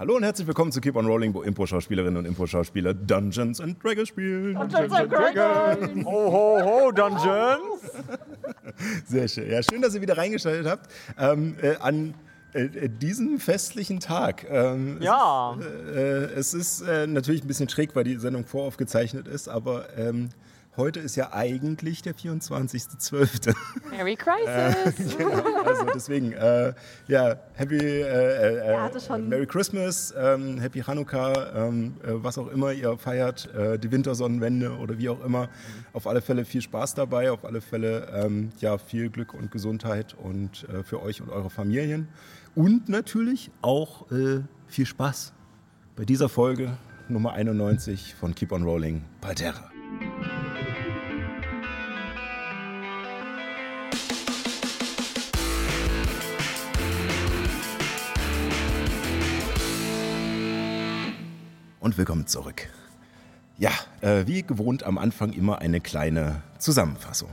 Hallo und herzlich willkommen zu Keep on Rolling, wo Impro-Schauspielerinnen und Impro-Schauspieler Dungeons and Dragons spielen. Dungeons and Dragons! Ho, ho, ho, Dungeons! Sehr schön. Ja, schön, dass ihr wieder reingeschaltet habt. Ähm, äh, an äh, diesem festlichen Tag. Ähm, ja. Es ist, äh, es ist äh, natürlich ein bisschen schräg, weil die Sendung voraufgezeichnet ist, aber ähm, Heute ist ja eigentlich der 24.12. Merry Crisis! genau, also deswegen, äh, ja, Happy äh, äh, Merry Christmas, ähm, Happy Hanukkah, ähm, äh, was auch immer ihr feiert, äh, die Wintersonnenwende oder wie auch immer. Auf alle Fälle viel Spaß dabei, auf alle Fälle ähm, ja, viel Glück und Gesundheit und äh, für euch und eure Familien. Und natürlich auch viel Spaß bei dieser Folge Nummer 91 von Keep on Rolling Palterra. Und willkommen zurück. Ja, äh, wie gewohnt am Anfang immer eine kleine Zusammenfassung.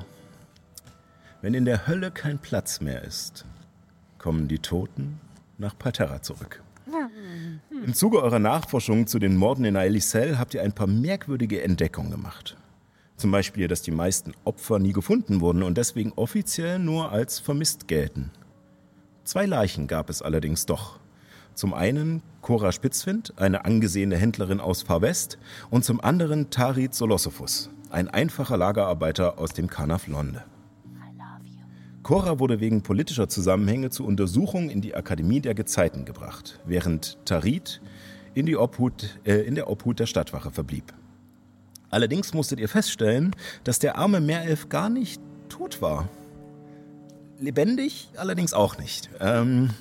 Wenn in der Hölle kein Platz mehr ist, kommen die Toten nach Palterra zurück. Im Zuge eurer Nachforschungen zu den Morden in Aelisel habt ihr ein paar merkwürdige Entdeckungen gemacht. Zum Beispiel, dass die meisten Opfer nie gefunden wurden und deswegen offiziell nur als vermisst gelten. Zwei Leichen gab es allerdings doch. Zum einen Cora Spitzwind, eine angesehene Händlerin aus Far West, und zum anderen Tarit Solosophus, ein einfacher Lagerarbeiter aus dem Kanaf Londe. Cora wurde wegen politischer Zusammenhänge zur Untersuchung in die Akademie der Gezeiten gebracht, während Tarit in, Obhut, äh, in der Obhut der Stadtwache verblieb. Allerdings musstet ihr feststellen, dass der arme Meerelf gar nicht tot war. Lebendig allerdings auch nicht. Ähm,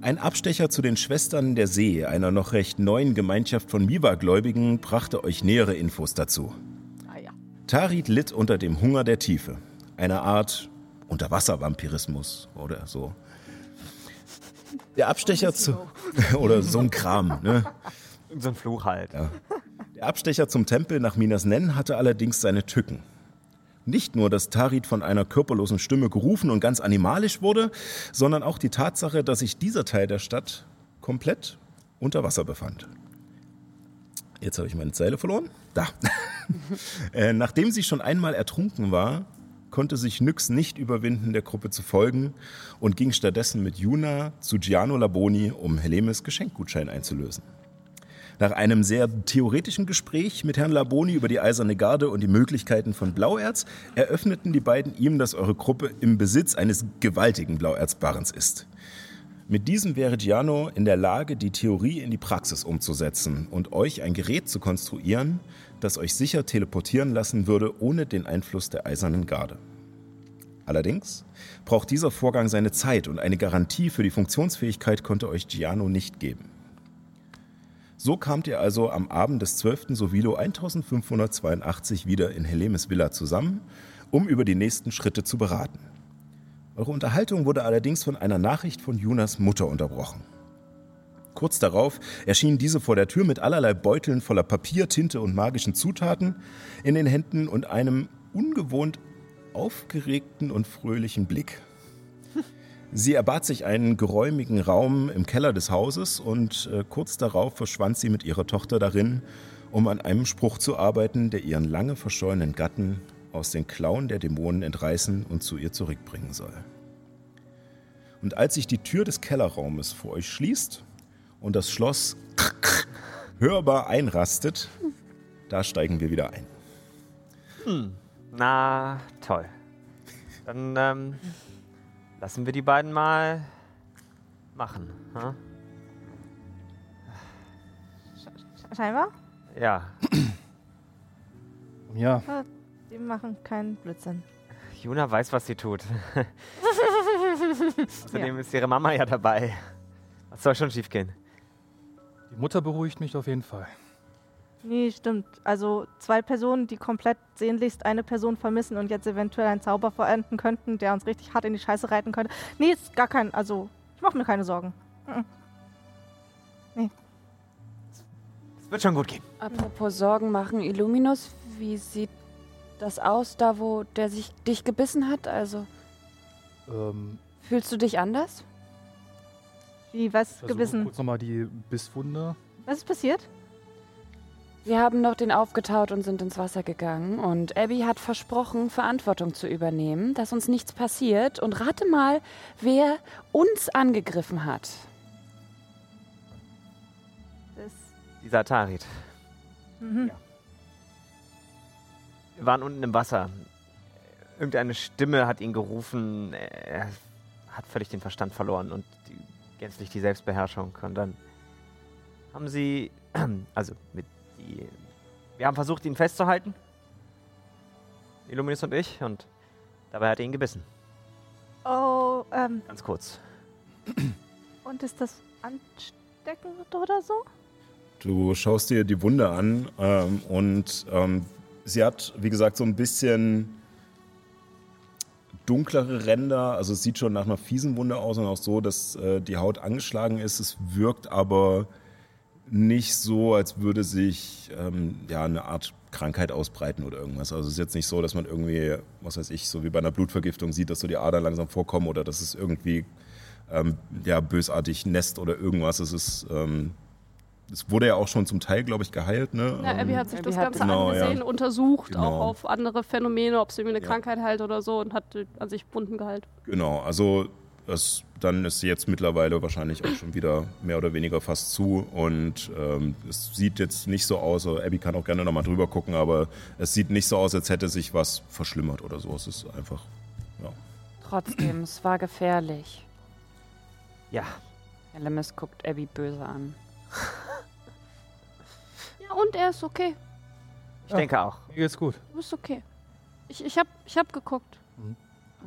ein Abstecher zu den Schwestern der See, einer noch recht neuen Gemeinschaft von Miwa-Gläubigen, brachte euch nähere Infos dazu. Ah, ja. Tarit litt unter dem Hunger der Tiefe, einer Art Unterwasservampirismus oder so. Der Abstecher zu. oder so ein Kram, ne? So ein Fluch halt. Ja. Der Abstecher zum Tempel nach Minas Nen hatte allerdings seine Tücken. Nicht nur, dass Tarit von einer körperlosen Stimme gerufen und ganz animalisch wurde, sondern auch die Tatsache, dass sich dieser Teil der Stadt komplett unter Wasser befand. Jetzt habe ich meine Zeile verloren. Da. äh, nachdem sie schon einmal ertrunken war, konnte sich Nyx nicht überwinden, der Gruppe zu folgen und ging stattdessen mit Juna zu Giano Laboni, um Helemes Geschenkgutschein einzulösen. Nach einem sehr theoretischen Gespräch mit Herrn Laboni über die Eiserne Garde und die Möglichkeiten von Blauerz eröffneten die beiden ihm, dass eure Gruppe im Besitz eines gewaltigen Blauerzbarrens ist. Mit diesem wäre Giano in der Lage, die Theorie in die Praxis umzusetzen und euch ein Gerät zu konstruieren, das euch sicher teleportieren lassen würde, ohne den Einfluss der Eisernen Garde. Allerdings braucht dieser Vorgang seine Zeit und eine Garantie für die Funktionsfähigkeit konnte euch Giano nicht geben. So kamt ihr also am Abend des 12. Sovilo 1582 wieder in Helemes Villa zusammen, um über die nächsten Schritte zu beraten. Eure Unterhaltung wurde allerdings von einer Nachricht von Junas Mutter unterbrochen. Kurz darauf erschien diese vor der Tür mit allerlei Beuteln voller Papier, Tinte und magischen Zutaten in den Händen und einem ungewohnt aufgeregten und fröhlichen Blick. Sie erbat sich einen geräumigen Raum im Keller des Hauses und äh, kurz darauf verschwand sie mit ihrer Tochter darin, um an einem Spruch zu arbeiten, der ihren lange verschollenen Gatten aus den Klauen der Dämonen entreißen und zu ihr zurückbringen soll. Und als sich die Tür des Kellerraumes vor euch schließt und das Schloss hörbar einrastet, da steigen wir wieder ein. Hm. Na, toll. Dann ähm, Lassen wir die beiden mal machen. Hm? Scheinbar? Ja. ja. Die machen keinen Blödsinn. Juna weiß, was sie tut. Außerdem ja. ist ihre Mama ja dabei. Was soll schon schiefgehen? Die Mutter beruhigt mich auf jeden Fall. Nee, stimmt. Also zwei Personen, die komplett sehnlichst eine Person vermissen und jetzt eventuell einen Zauber verenden könnten, der uns richtig hart in die Scheiße reiten könnte. Nee, ist gar kein. Also, ich mache mir keine Sorgen. Nee. Es wird schon gut gehen. Apropos Sorgen machen, Illuminus, wie sieht das aus, da wo der sich dich gebissen hat? Also. Ähm. Fühlst du dich anders? Wie, was Versuche gebissen? kurz nochmal die Bisswunde. Was ist passiert? Wir haben noch den aufgetaut und sind ins Wasser gegangen. Und Abby hat versprochen, Verantwortung zu übernehmen, dass uns nichts passiert. Und rate mal, wer uns angegriffen hat. Das, Dieser Tarit. mhm. Ja. Wir waren unten im Wasser. Irgendeine Stimme hat ihn gerufen. Er hat völlig den Verstand verloren und die, gänzlich die Selbstbeherrschung. Und dann haben sie, also mit die, wir haben versucht, ihn festzuhalten. Illuminus und ich. Und dabei hat er ihn gebissen. Oh, ähm, Ganz kurz. und ist das ansteckend oder so? Du schaust dir die Wunde an ähm, und ähm, sie hat, wie gesagt, so ein bisschen dunklere Ränder. Also es sieht schon nach einer fiesen Wunde aus und auch so, dass äh, die Haut angeschlagen ist. Es wirkt aber nicht so, als würde sich ähm, ja eine Art Krankheit ausbreiten oder irgendwas. Also es ist jetzt nicht so, dass man irgendwie, was weiß ich, so wie bei einer Blutvergiftung sieht, dass so die Adern langsam vorkommen oder dass es irgendwie ähm, ja, bösartig nässt oder irgendwas. Es ist ähm, es wurde ja auch schon zum Teil, glaube ich, geheilt. Ne? Ja, Abby Ähm, hat sich Abby das hat- Ganze Genau, angesehen, ja. untersucht, Genau. auch auf andere Phänomene, ob es irgendwie eine Ja. Krankheit heilt oder so und hat äh, an sich Wunden geheilt. Genau, also das, dann ist sie jetzt mittlerweile wahrscheinlich auch schon wieder mehr oder weniger fast zu und ähm, es sieht jetzt nicht so aus, also Abby kann auch gerne nochmal drüber gucken, aber es sieht nicht so aus, als hätte sich was verschlimmert oder so. Es ist einfach, ja. Trotzdem, es war gefährlich. Ja, Elemis guckt Abby böse an. Ja, und er ist okay. ich Ja. denke auch. Mir geht's gut. Du bist okay. Ich, ich, hab, ich hab geguckt. Mhm.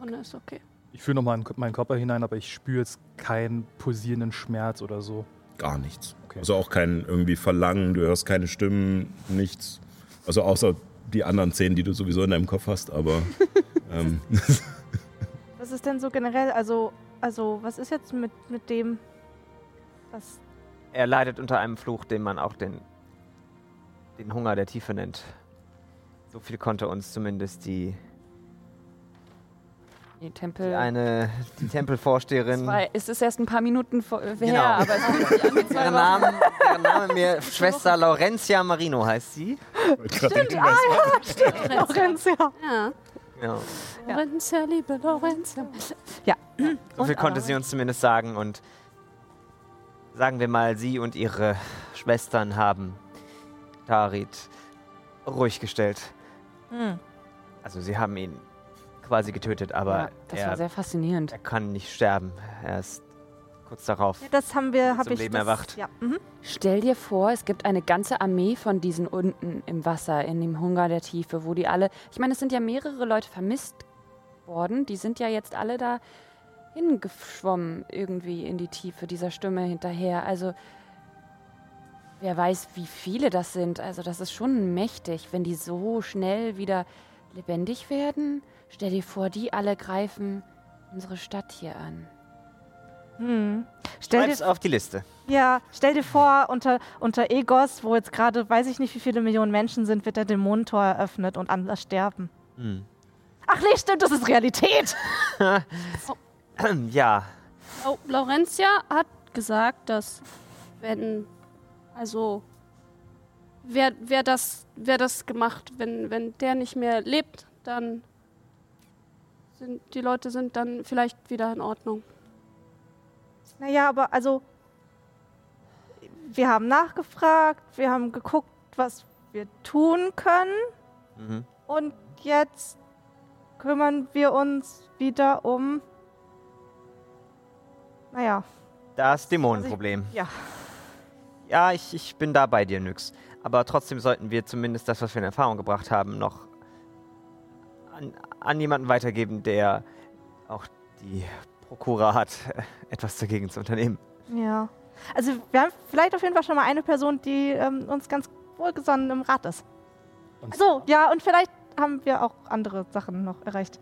Und er ist okay. Ich fühle nochmal in meinen Körper hinein, aber ich spüre jetzt keinen pulsierenden Schmerz oder so. gar nichts. Okay. Also auch kein irgendwie Verlangen, du hörst keine Stimmen, nichts. Also außer die anderen zehn, die du sowieso in deinem Kopf hast, aber ähm, Was ist denn so generell, also, also, was ist jetzt mit, mit dem, was, Er leidet unter einem Fluch, den man auch den, den Hunger der Tiefe nennt. So viel konnte uns zumindest die, Die die Tempel. eine, die Tempelvorsteherin. Zwei, es ist erst ein paar Minuten vor, äh, Genau. her, aber es fühlt sich an wie zwei. Name, deren Name mir Schwester Laurentia Marino heißt sie. Stimmt, Lorenz, ja. Ja. Ja. Lorenza, liebe Lorenza. So viel Und konnte sie uns zumindest sagen und sagen wir mal, sie und ihre Schwestern haben Tarit ruhig gestellt. Hm. Also sie haben ihn quasi getötet, aber ja, das war er, sehr faszinierend. er kann nicht sterben. Er ist kurz darauf. Ja, das haben wir, habe Zum ich. Leben das, erwacht. Ja. Mhm. Stell dir vor, es gibt eine ganze Armee von diesen unten im Wasser, in dem Hunger der Tiefe, wo die alle. Ich meine, es sind ja mehrere Leute vermisst worden. Die sind ja jetzt alle da hingeschwommen, irgendwie in die Tiefe dieser Stimme hinterher. Also, wer weiß, wie viele das sind. Also, das ist schon mächtig, wenn die so schnell wieder lebendig werden. Stell dir vor, die alle greifen unsere Stadt hier an. Hm. Stell Schreib's dir, auf die Liste. ja, stell dir vor, unter, unter Egos, wo jetzt gerade weiß ich nicht, wie viele Millionen Menschen sind, wird der Dämonentor eröffnet und alle sterben. Hm. Ach nee, stimmt, das ist Realität. ja, Oh, Laurentia hat gesagt, dass wenn, also, wer, wer, das, wer das gemacht, wenn, wenn der nicht mehr lebt, dann sind die Leute sind dann vielleicht wieder in Ordnung. Naja, aber also, wir haben nachgefragt, wir haben geguckt, was wir tun können mhm. und jetzt kümmern wir uns wieder um, naja, das Dämonenproblem. ja. Ja, ich, ich bin da bei dir, Nyx. Aber trotzdem sollten wir zumindest das, was wir in Erfahrung gebracht haben, noch an, an jemanden weitergeben, der auch die Prokura hat, etwas dagegen zu unternehmen. Ja. Also wir haben vielleicht auf jeden Fall schon mal eine Person, die ähm, uns ganz wohlgesonnen im Rat ist. Und So, ja, und vielleicht haben wir auch andere Sachen noch erreicht.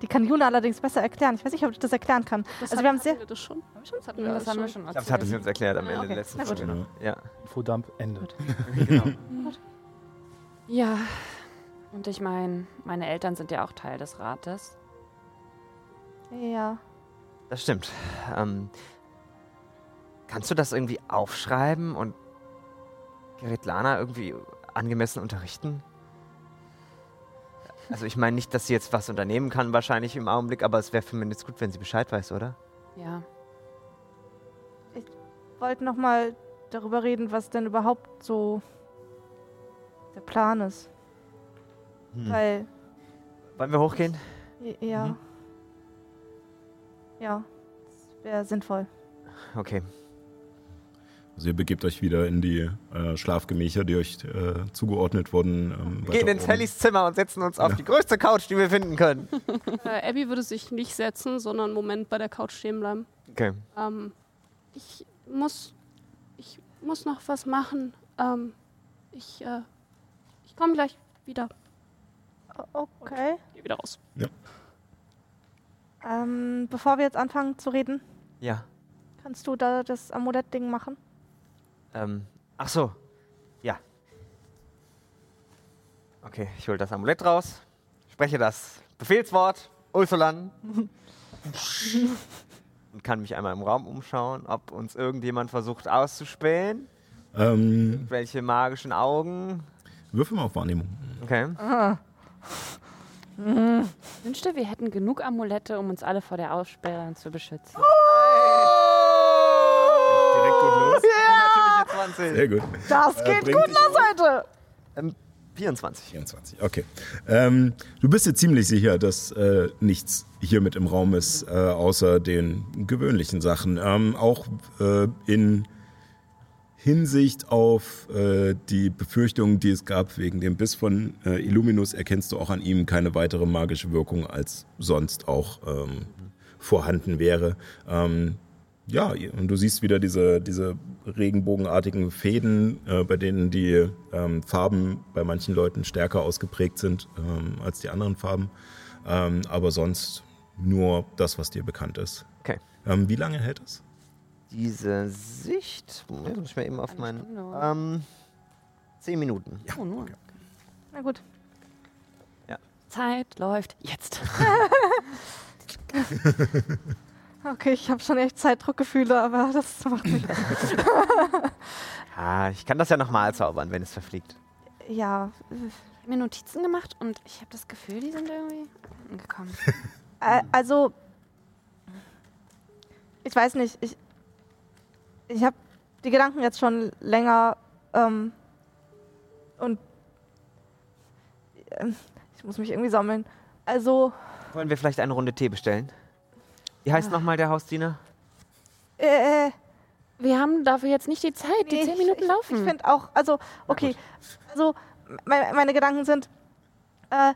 Die kann Juna allerdings besser erklären. Ich weiß nicht, ob ich das erklären kann. Das Also wir haben sehr- hatten wir das schon. Das hatten Das, wir alles haben wir schon. glaube, das hatte sie uns erklärt am Ja, Ende okay. der letzten. Folge. Ja. Infodump endet. genau. Ja, und ich meine, meine Eltern sind ja auch Teil des Rates. Ja. Das stimmt. Ähm, kannst du das irgendwie aufschreiben und Geritlana irgendwie angemessen unterrichten? Also ich meine nicht, dass sie jetzt was unternehmen kann wahrscheinlich im Augenblick, aber es wäre für mich jetzt gut, wenn sie Bescheid weiß, oder? Ja. Wollten noch mal darüber reden, was denn überhaupt so der Plan ist. Hm. Weil, Wollen wir hochgehen? ja. Mhm. Ja, das wäre sinnvoll. Okay. Also ihr begebt euch wieder in die äh, Schlafgemächer, die euch äh, zugeordnet wurden. Ähm, gehen in. Sallys Zimmer und setzen uns auf die größte Couch, die wir finden können. Äh, Abby würde sich nicht setzen, sondern einen Moment bei der Couch stehen bleiben. Okay. Ähm, ich muss. Ich muss noch was machen. Ähm, ich, äh, ich komme gleich wieder. Okay. Geh wieder raus. Ähm, bevor wir jetzt anfangen zu reden, Ja. kannst du da das Amulett-Ding machen? Ähm, ach so. Ja. Okay, ich hole das Amulett raus, spreche das Befehlswort, Ulfolan. und kann mich einmal im Raum umschauen, ob uns irgendjemand versucht auszuspähen. Ähm, Welche magischen Augen. würfel mal auf Wahrnehmung. Okay. Ich wünschte, wir hätten genug Amulette, um uns alle vor der Aussperrung zu beschützen. Direkt gut los. Natürliche 20. Sehr gut. Das Äh, geht gut los heute! 24. 24, okay. Ähm, du bist dir ziemlich sicher, dass äh, nichts hier mit im Raum ist, äh, außer den gewöhnlichen Sachen. Ähm, auch äh, in Hinsicht auf äh, die Befürchtungen, die es gab wegen dem Biss von äh, Illuminus, erkennst du auch an ihm keine weitere magische Wirkung, als sonst auch ähm, vorhanden wäre. Ähm, ja, und du siehst wieder diese, diese regenbogenartigen Fäden, äh, bei denen die ähm, Farben bei manchen Leuten stärker ausgeprägt sind ähm, als die anderen Farben. Ähm, aber sonst nur das, was dir bekannt ist. Okay. Ähm, wie lange hält es? Diese Sicht. Moment, muss ich mal eben auf Eine meinen. Ähm, 10 Minuten. Oh, nur. Na gut. Zeit läuft jetzt. Okay, ich habe schon echt Zeitdruckgefühle, aber das macht mich. Ah, ich kann das ja nochmal zaubern, wenn es verfliegt. ja, Ich habe mir Notizen gemacht und ich habe das Gefühl, die sind irgendwie angekommen. äh, also. Ich weiß nicht, ich. Ich habe die Gedanken jetzt schon länger. Ähm, und. ähm, ich muss mich irgendwie sammeln. Also. Wollen wir vielleicht eine Runde Tee bestellen? Wie heißt Ah. nochmal der Hausdiener? Äh, Wir haben dafür jetzt nicht die Zeit. Die Nee, zehn Minuten ich, laufen. Ich finde auch, also, okay, also meine, meine Gedanken sind, äh,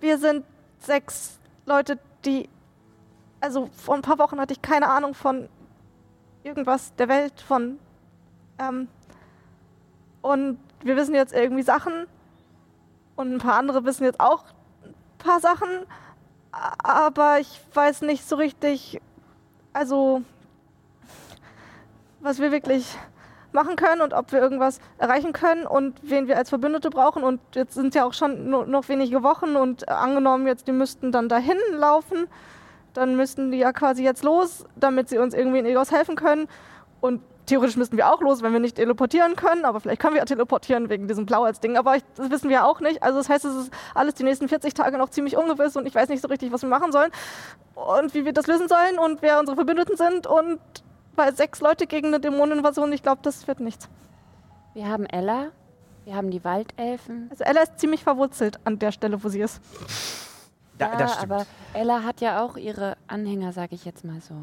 wir sind sechs Leute, die, also vor ein paar Wochen hatte ich keine Ahnung von irgendwas der Welt, von, ähm, und wir wissen jetzt irgendwie Sachen und ein paar andere wissen jetzt auch ein paar Sachen, aber ich weiß nicht so richtig, also was wir wirklich machen können und ob wir irgendwas erreichen können und wen wir als Verbündete brauchen. Und jetzt sind ja auch schon nur noch wenige Wochen und äh, angenommen jetzt, die müssten dann dahin laufen, dann müssten die ja quasi jetzt los, damit sie uns irgendwie in Egos helfen können. Und theoretisch müssten wir auch los, wenn wir nicht teleportieren können, aber vielleicht können wir ja teleportieren wegen diesem Blauholz-Ding. Aber ich, das wissen wir auch nicht. Also das heißt, es ist alles die nächsten 40 Tage noch ziemlich ungewiss und ich weiß nicht so richtig, was wir machen sollen und wie wir das lösen sollen und wer unsere Verbündeten sind und bei sechs Leute gegen eine Dämoneninvasion, ich glaube, das wird nichts. Wir haben Ella, wir haben die Waldelfen. Also Ella ist ziemlich verwurzelt an der Stelle, wo sie ist. Da, ja, das stimmt. aber Ella hat ja auch ihre Anhänger, sag ich jetzt mal so.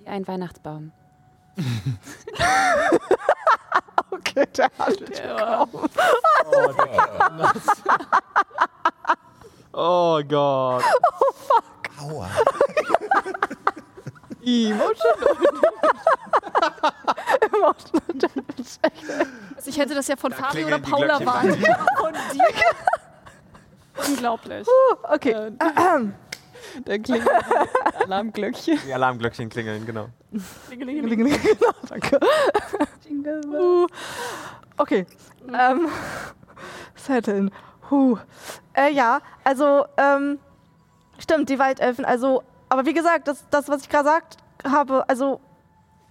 Wie ein Weihnachtsbaum. Okay, der hat Oh Gott. Aua. Also ich hätte das ja von Fabi oder klingeln die Paula waren. Von dir. Unglaublich. Okay. Da klingelt Alarmglöckchen. Die Alarmglöckchen klingeln, genau. Klingelingeling. genau, danke. Uh, okay. Ähm, Setteln. Huh. Äh, ja, also, ähm, stimmt, die Waldelfen. Also, aber wie gesagt, das, das was ich gerade gesagt habe, also,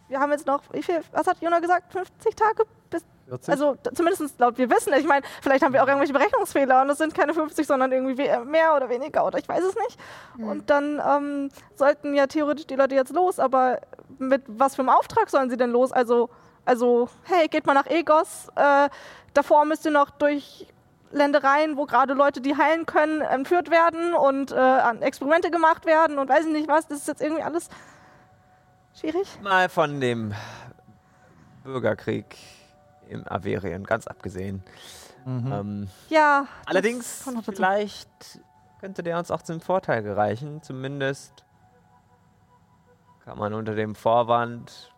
wir haben jetzt noch, wie viel, was hat Jona gesagt? 50 Tage? Bis, 40? also zumindest laut wir wissen. Ich meine, vielleicht haben wir auch irgendwelche Berechnungsfehler und es sind keine 50, sondern irgendwie we- mehr oder weniger oder ich weiß es nicht. Und dann ähm, sollten ja theoretisch die Leute jetzt los, aber mit was für einem Auftrag sollen sie denn los? Also, also hey, geht mal nach Egos. Äh, davor müsst ihr noch durch Ländereien, wo gerade Leute, die heilen können, entführt werden und äh, an Experimente gemacht werden und weiß ich nicht was. Das ist jetzt irgendwie alles schwierig. Mal von dem Bürgerkrieg im Averien ganz abgesehen. Mhm. Ähm, Ja. allerdings, vielleicht könnte der uns auch zum Vorteil gereichen. Zumindest kann man unter dem Vorwand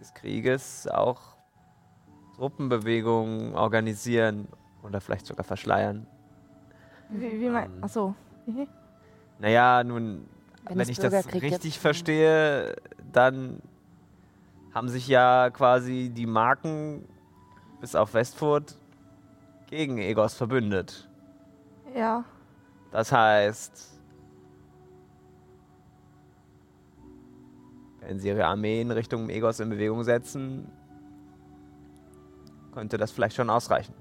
des Krieges auch Truppenbewegungen organisieren oder vielleicht sogar verschleiern. Wie, wie mein, Ähm, achso. Wie? Naja, nun, Wenn wenn, ich das richtig gibt, verstehe, dann haben sich ja quasi die Marken bis auf Westfurt gegen Egos verbündet. Ja. Das heißt, wenn sie ihre Armee in Richtung Egos in Bewegung setzen, könnte das vielleicht schon ausreichen.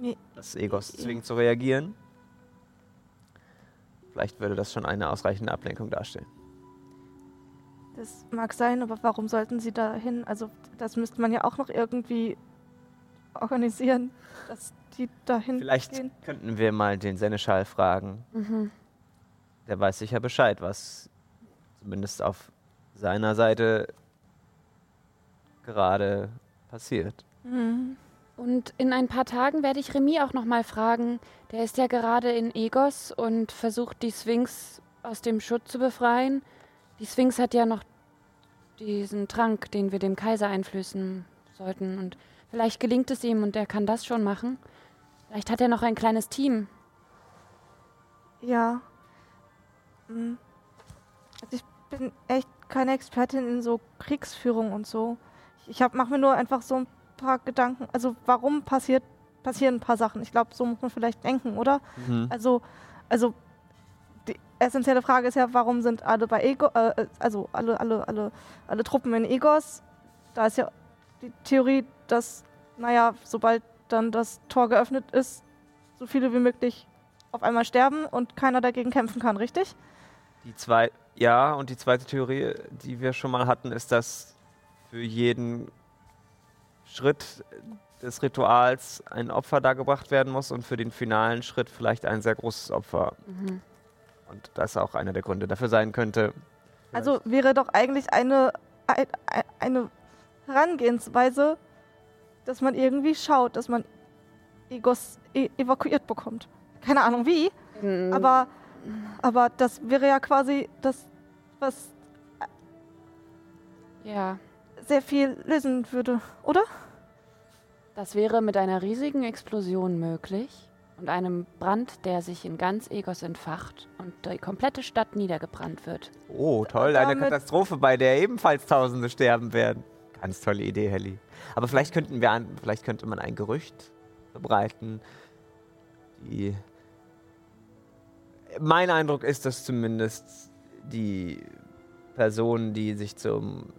Nee. Das Egos zwingt zu reagieren. Vielleicht würde das schon eine ausreichende Ablenkung darstellen. Das mag sein, aber warum sollten sie da hin? Also, das müsste man ja auch noch irgendwie organisieren, dass die dahin Vielleicht gehen. könnten wir mal den Seneschall fragen. Mhm. Der weiß sicher Bescheid, was zumindest auf seiner Seite gerade passiert. Mhm. Und in ein paar Tagen werde ich Remy auch noch mal fragen. Der ist ja gerade in Egos und versucht die Sphinx aus dem Schutt zu befreien. Die Sphinx hat ja noch diesen Trank, den wir dem Kaiser einflößen sollten. Und vielleicht gelingt es ihm und er kann das schon machen. Vielleicht hat er noch ein kleines Team. Ja. Mhm. Also ich bin echt keine Expertin in so Kriegsführung und so. Ich hab, mach mir nur einfach so ein paar Gedanken. Also warum passiert, passieren ein paar Sachen? Ich glaube, so muss man vielleicht denken, oder? Also, also die essentielle Frage ist ja, warum sind alle bei Ego, äh, also alle, alle, alle, alle Truppen in Egos? Da ist ja die Theorie, dass, naja, sobald dann das Tor geöffnet ist, so viele wie möglich auf einmal sterben und keiner dagegen kämpfen kann, richtig? Die zwei, ja, und die zweite Theorie, die wir schon mal hatten, ist, dass für jeden Schritt des Rituals ein Opfer dargebracht werden muss und für den finalen Schritt vielleicht ein sehr großes Opfer. Mhm. Und das auch einer der Gründe dafür sein könnte. Also wäre doch eigentlich eine, ein- ein- eine Herangehensweise, dass man irgendwie schaut, dass man Egos e evakuiert bekommt. Keine Ahnung wie, In- aber, aber das wäre ja quasi das, was ja, sehr viel lösen würde, oder? das wäre mit einer riesigen Explosion möglich und einem Brand, der sich in ganz Egos entfacht und die komplette Stadt niedergebrannt wird. Oh, toll, eine Katastrophe, bei der ebenfalls Tausende sterben werden. Ganz tolle Idee, Helly. Aber vielleicht könnten wir, an, vielleicht könnte man ein Gerücht verbreiten. Die mein Eindruck ist, dass zumindest die Personen, die sich zum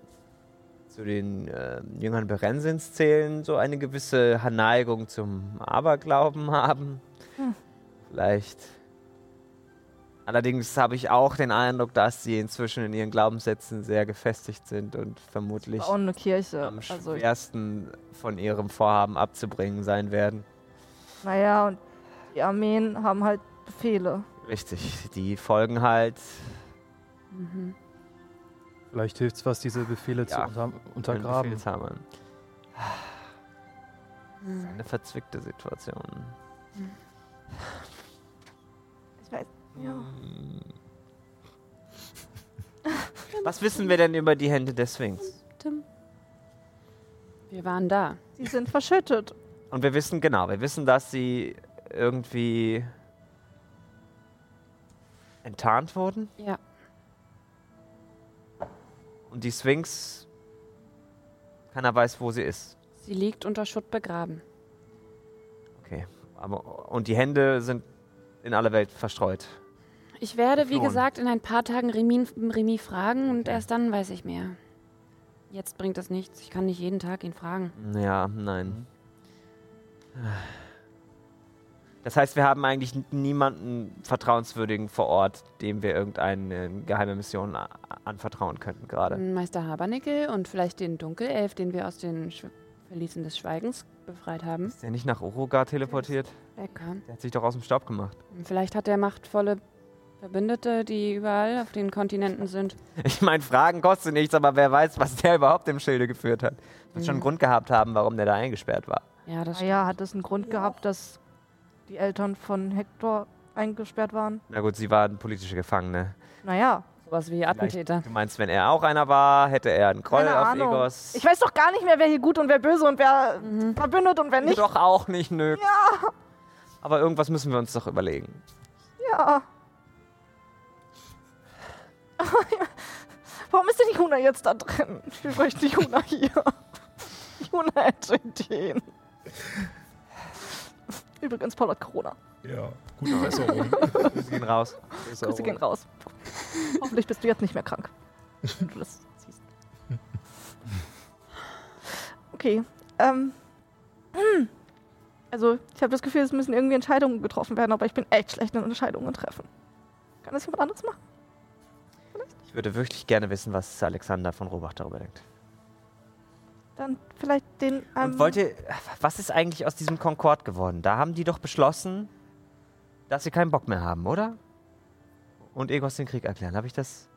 zu den äh, Jüngern Berensins zählen, so eine gewisse Neigung zum Aberglauben haben. Hm. Vielleicht. Allerdings habe ich auch den Eindruck, dass sie inzwischen in ihren Glaubenssätzen sehr gefestigt sind und vermutlich Auch eine Kirche. am Also, schwersten von ihrem Vorhaben abzubringen sein werden. naja, und die Armeen haben halt Befehle. Richtig, die folgen halt Mhm. Vielleicht hilft es was, diese Befehle Ja, zu unter untergraben. Befehlshabern. Das ist eine verzwickte Situation. Ich weiß, ja. Was wissen wir denn über die Hände des Sphinx? Tim. Wir waren da. Sie sind verschüttet. Und wir wissen genau, wir wissen, dass sie irgendwie enttarnt wurden. Ja. Und die Sphinx, keiner weiß, wo sie ist. Sie liegt unter Schutt begraben. Okay. Aber, und die Hände sind in aller Welt verstreut. Ich werde, wie gesagt, in ein paar Tagen Remi, Remi fragen und erst dann weiß ich mehr. Jetzt bringt das nichts. Ich kann nicht jeden Tag ihn fragen. Ja, nein. Das heißt, wir haben eigentlich niemanden vertrauenswürdigen vor Ort, dem wir irgendeine geheime Mission anvertrauen könnten gerade. Meister Habernickel und vielleicht den Dunkelelf, den wir aus den Sch Verließen des Schweigens befreit haben. Ist der nicht nach Urugar teleportiert? Weg. Der hat sich doch aus dem Staub gemacht. Vielleicht hat er machtvolle Verbündete, die überall auf den Kontinenten sind. Ich meine, Fragen kostet nichts, aber wer weiß, was der überhaupt im Schilde geführt hat. Wird schon einen Mhm. Grund gehabt haben, warum der da eingesperrt war. Ja, das Naja, hat es einen Grund gehabt, dass die Eltern von Hector eingesperrt waren? Na gut, sie waren politische Gefangene. Naja, sowas wie Attentäter. Du meinst, wenn er auch einer war, hätte er einen Groll keine auf Ahnung. Egos? Ich weiß doch gar nicht mehr, wer hier gut und wer böse und wer Mhm. verbündet und wer nicht. Doch auch nicht, nö. Ja. Aber irgendwas müssen wir uns doch überlegen. Ja. Warum ist denn die Juna jetzt da drin? Ich möchte die Juna hier. Juna hätte Ideen. Übrigens, Paul hat Corona. Ja, gute Besserung. Grüße gehen raus. Grüße gehen raus. Hoffentlich bist du jetzt nicht mehr krank. Wenn du das siehst. Okay. Ähm. hm. Also, ich habe das Gefühl, es müssen irgendwie Entscheidungen getroffen werden, aber ich bin echt schlecht in Entscheidungen treffen. Kann das jemand anderes machen? Ich würde wirklich gerne wissen, was Alexander von Robach darüber denkt. Dann vielleicht den. Ähm, Und wollt ihr, was ist eigentlich aus diesem Concord geworden? Da haben die doch beschlossen, dass sie keinen Bock mehr haben, oder? Und Egos den Krieg erklären. Habe ich das?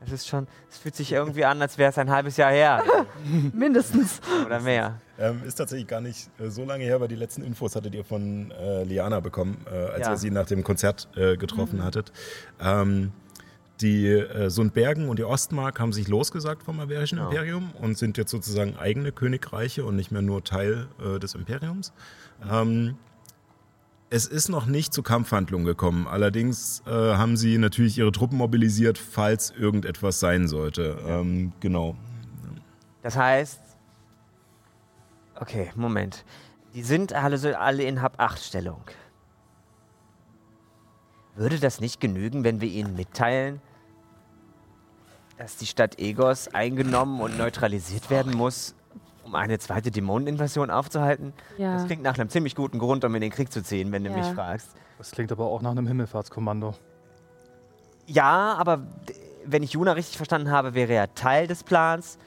Es ist schon, es fühlt sich irgendwie an, als wäre es ein halbes Jahr her mindestens. oder mehr. Ähm, ist tatsächlich gar nicht äh, so lange her, weil die letzten Infos hattet ihr von äh, Liana bekommen, äh, als Ja. ihr sie nach dem Konzert äh, getroffen hattet. Ähm, die äh, Sundbergen und die Ostmark haben sich losgesagt vom Averischen Ja. Imperium und sind jetzt sozusagen eigene Königreiche und nicht mehr nur Teil äh, des Imperiums. Ähm, es ist noch nicht zu Kampfhandlungen gekommen. Allerdings äh, haben sie natürlich ihre Truppen mobilisiert, falls irgendetwas sein sollte. Ähm, genau. Das heißt, okay, Moment. Die sind alle, alle in Hab-8-Stellung. Würde das nicht genügen, wenn wir ihnen mitteilen, dass die Stadt Egos eingenommen und neutralisiert werden muss, um eine zweite Dämoneninvasion aufzuhalten? Ja. Das klingt nach einem ziemlich guten Grund, um in den Krieg zu ziehen, wenn du Ja. mich fragst. Das klingt aber auch nach einem Himmelfahrtskommando. Ja, aber wenn ich Juna richtig verstanden habe, wäre ja Teil des Plans,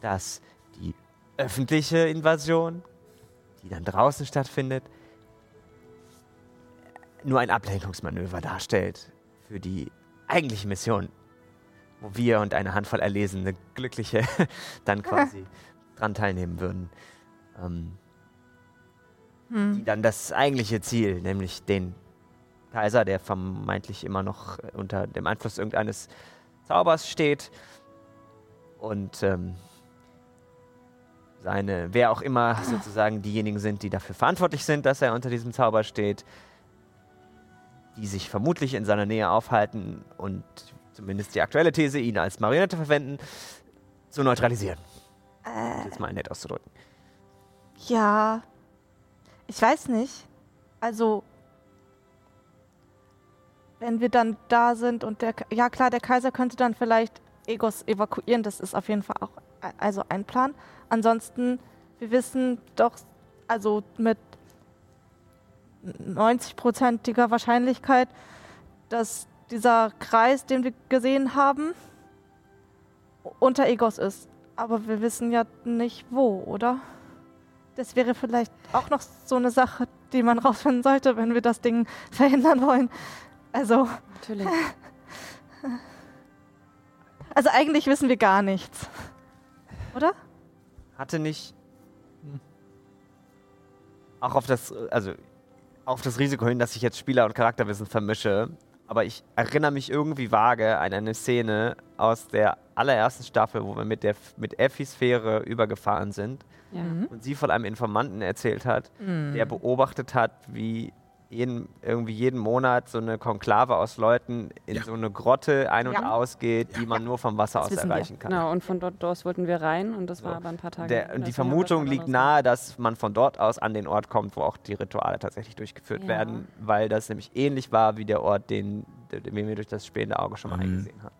dass die öffentliche Invasion, die dann draußen stattfindet, nur ein Ablenkungsmanöver darstellt für die eigentliche Mission, wo wir und eine Handvoll erlesene Glückliche dann quasi dran teilnehmen würden. Ähm, die Hm. dann das eigentliche Ziel, nämlich den Kaiser, der vermeintlich immer noch äh, unter dem Einfluss irgendeines Zaubers steht und ähm, seine, wer auch immer sozusagen diejenigen sind, die dafür verantwortlich sind, dass er unter diesem Zauber steht, die sich vermutlich in seiner Nähe aufhalten und zumindest die aktuelle These, ihn als Marionette verwenden, zu neutralisieren. Es jetzt mal nett auszudrücken. Ja. Ich weiß nicht. Also. Wenn wir dann da sind und der. Ja, klar, der Kaiser könnte dann vielleicht Egos evakuieren. Das ist auf jeden Fall auch also ein Plan. Ansonsten, wir wissen doch, also mit 90-prozentiger Wahrscheinlichkeit, dass dieser Kreis, den wir gesehen haben, unter Egos ist. Aber wir wissen ja nicht wo, oder? Das wäre vielleicht auch noch so eine Sache, die man rausfinden sollte, wenn wir das Ding verhindern wollen. Also, Natürlich. also eigentlich wissen wir gar nichts. Oder? hatte nicht auch auf das, also auf das Risiko hin, dass ich jetzt Spieler- und Charakterwissen vermische, aber ich erinnere mich irgendwie vage an eine Szene aus der allerersten Staffel, wo wir mit der mit Effis Fähre übergefahren sind Ja. und sie von einem Informanten erzählt hat, der beobachtet hat, wie jeden, irgendwie jeden Monat so eine Konklave aus Leuten in Ja. so eine Grotte ein- und Ja. ausgeht, die man nur vom Wasser Das aus wissen wir. erreichen kann. Genau, und von dort aus wollten wir rein und das So. war aber ein paar Tage. Der, und die Vermutung liegt nahe, dass man von dort aus an den Ort kommt, wo auch die Rituale tatsächlich durchgeführt Ja. werden, weil das nämlich ähnlich war wie der Ort, den, den den wir durch das spähende Auge schon mal Mhm. eingesehen haben.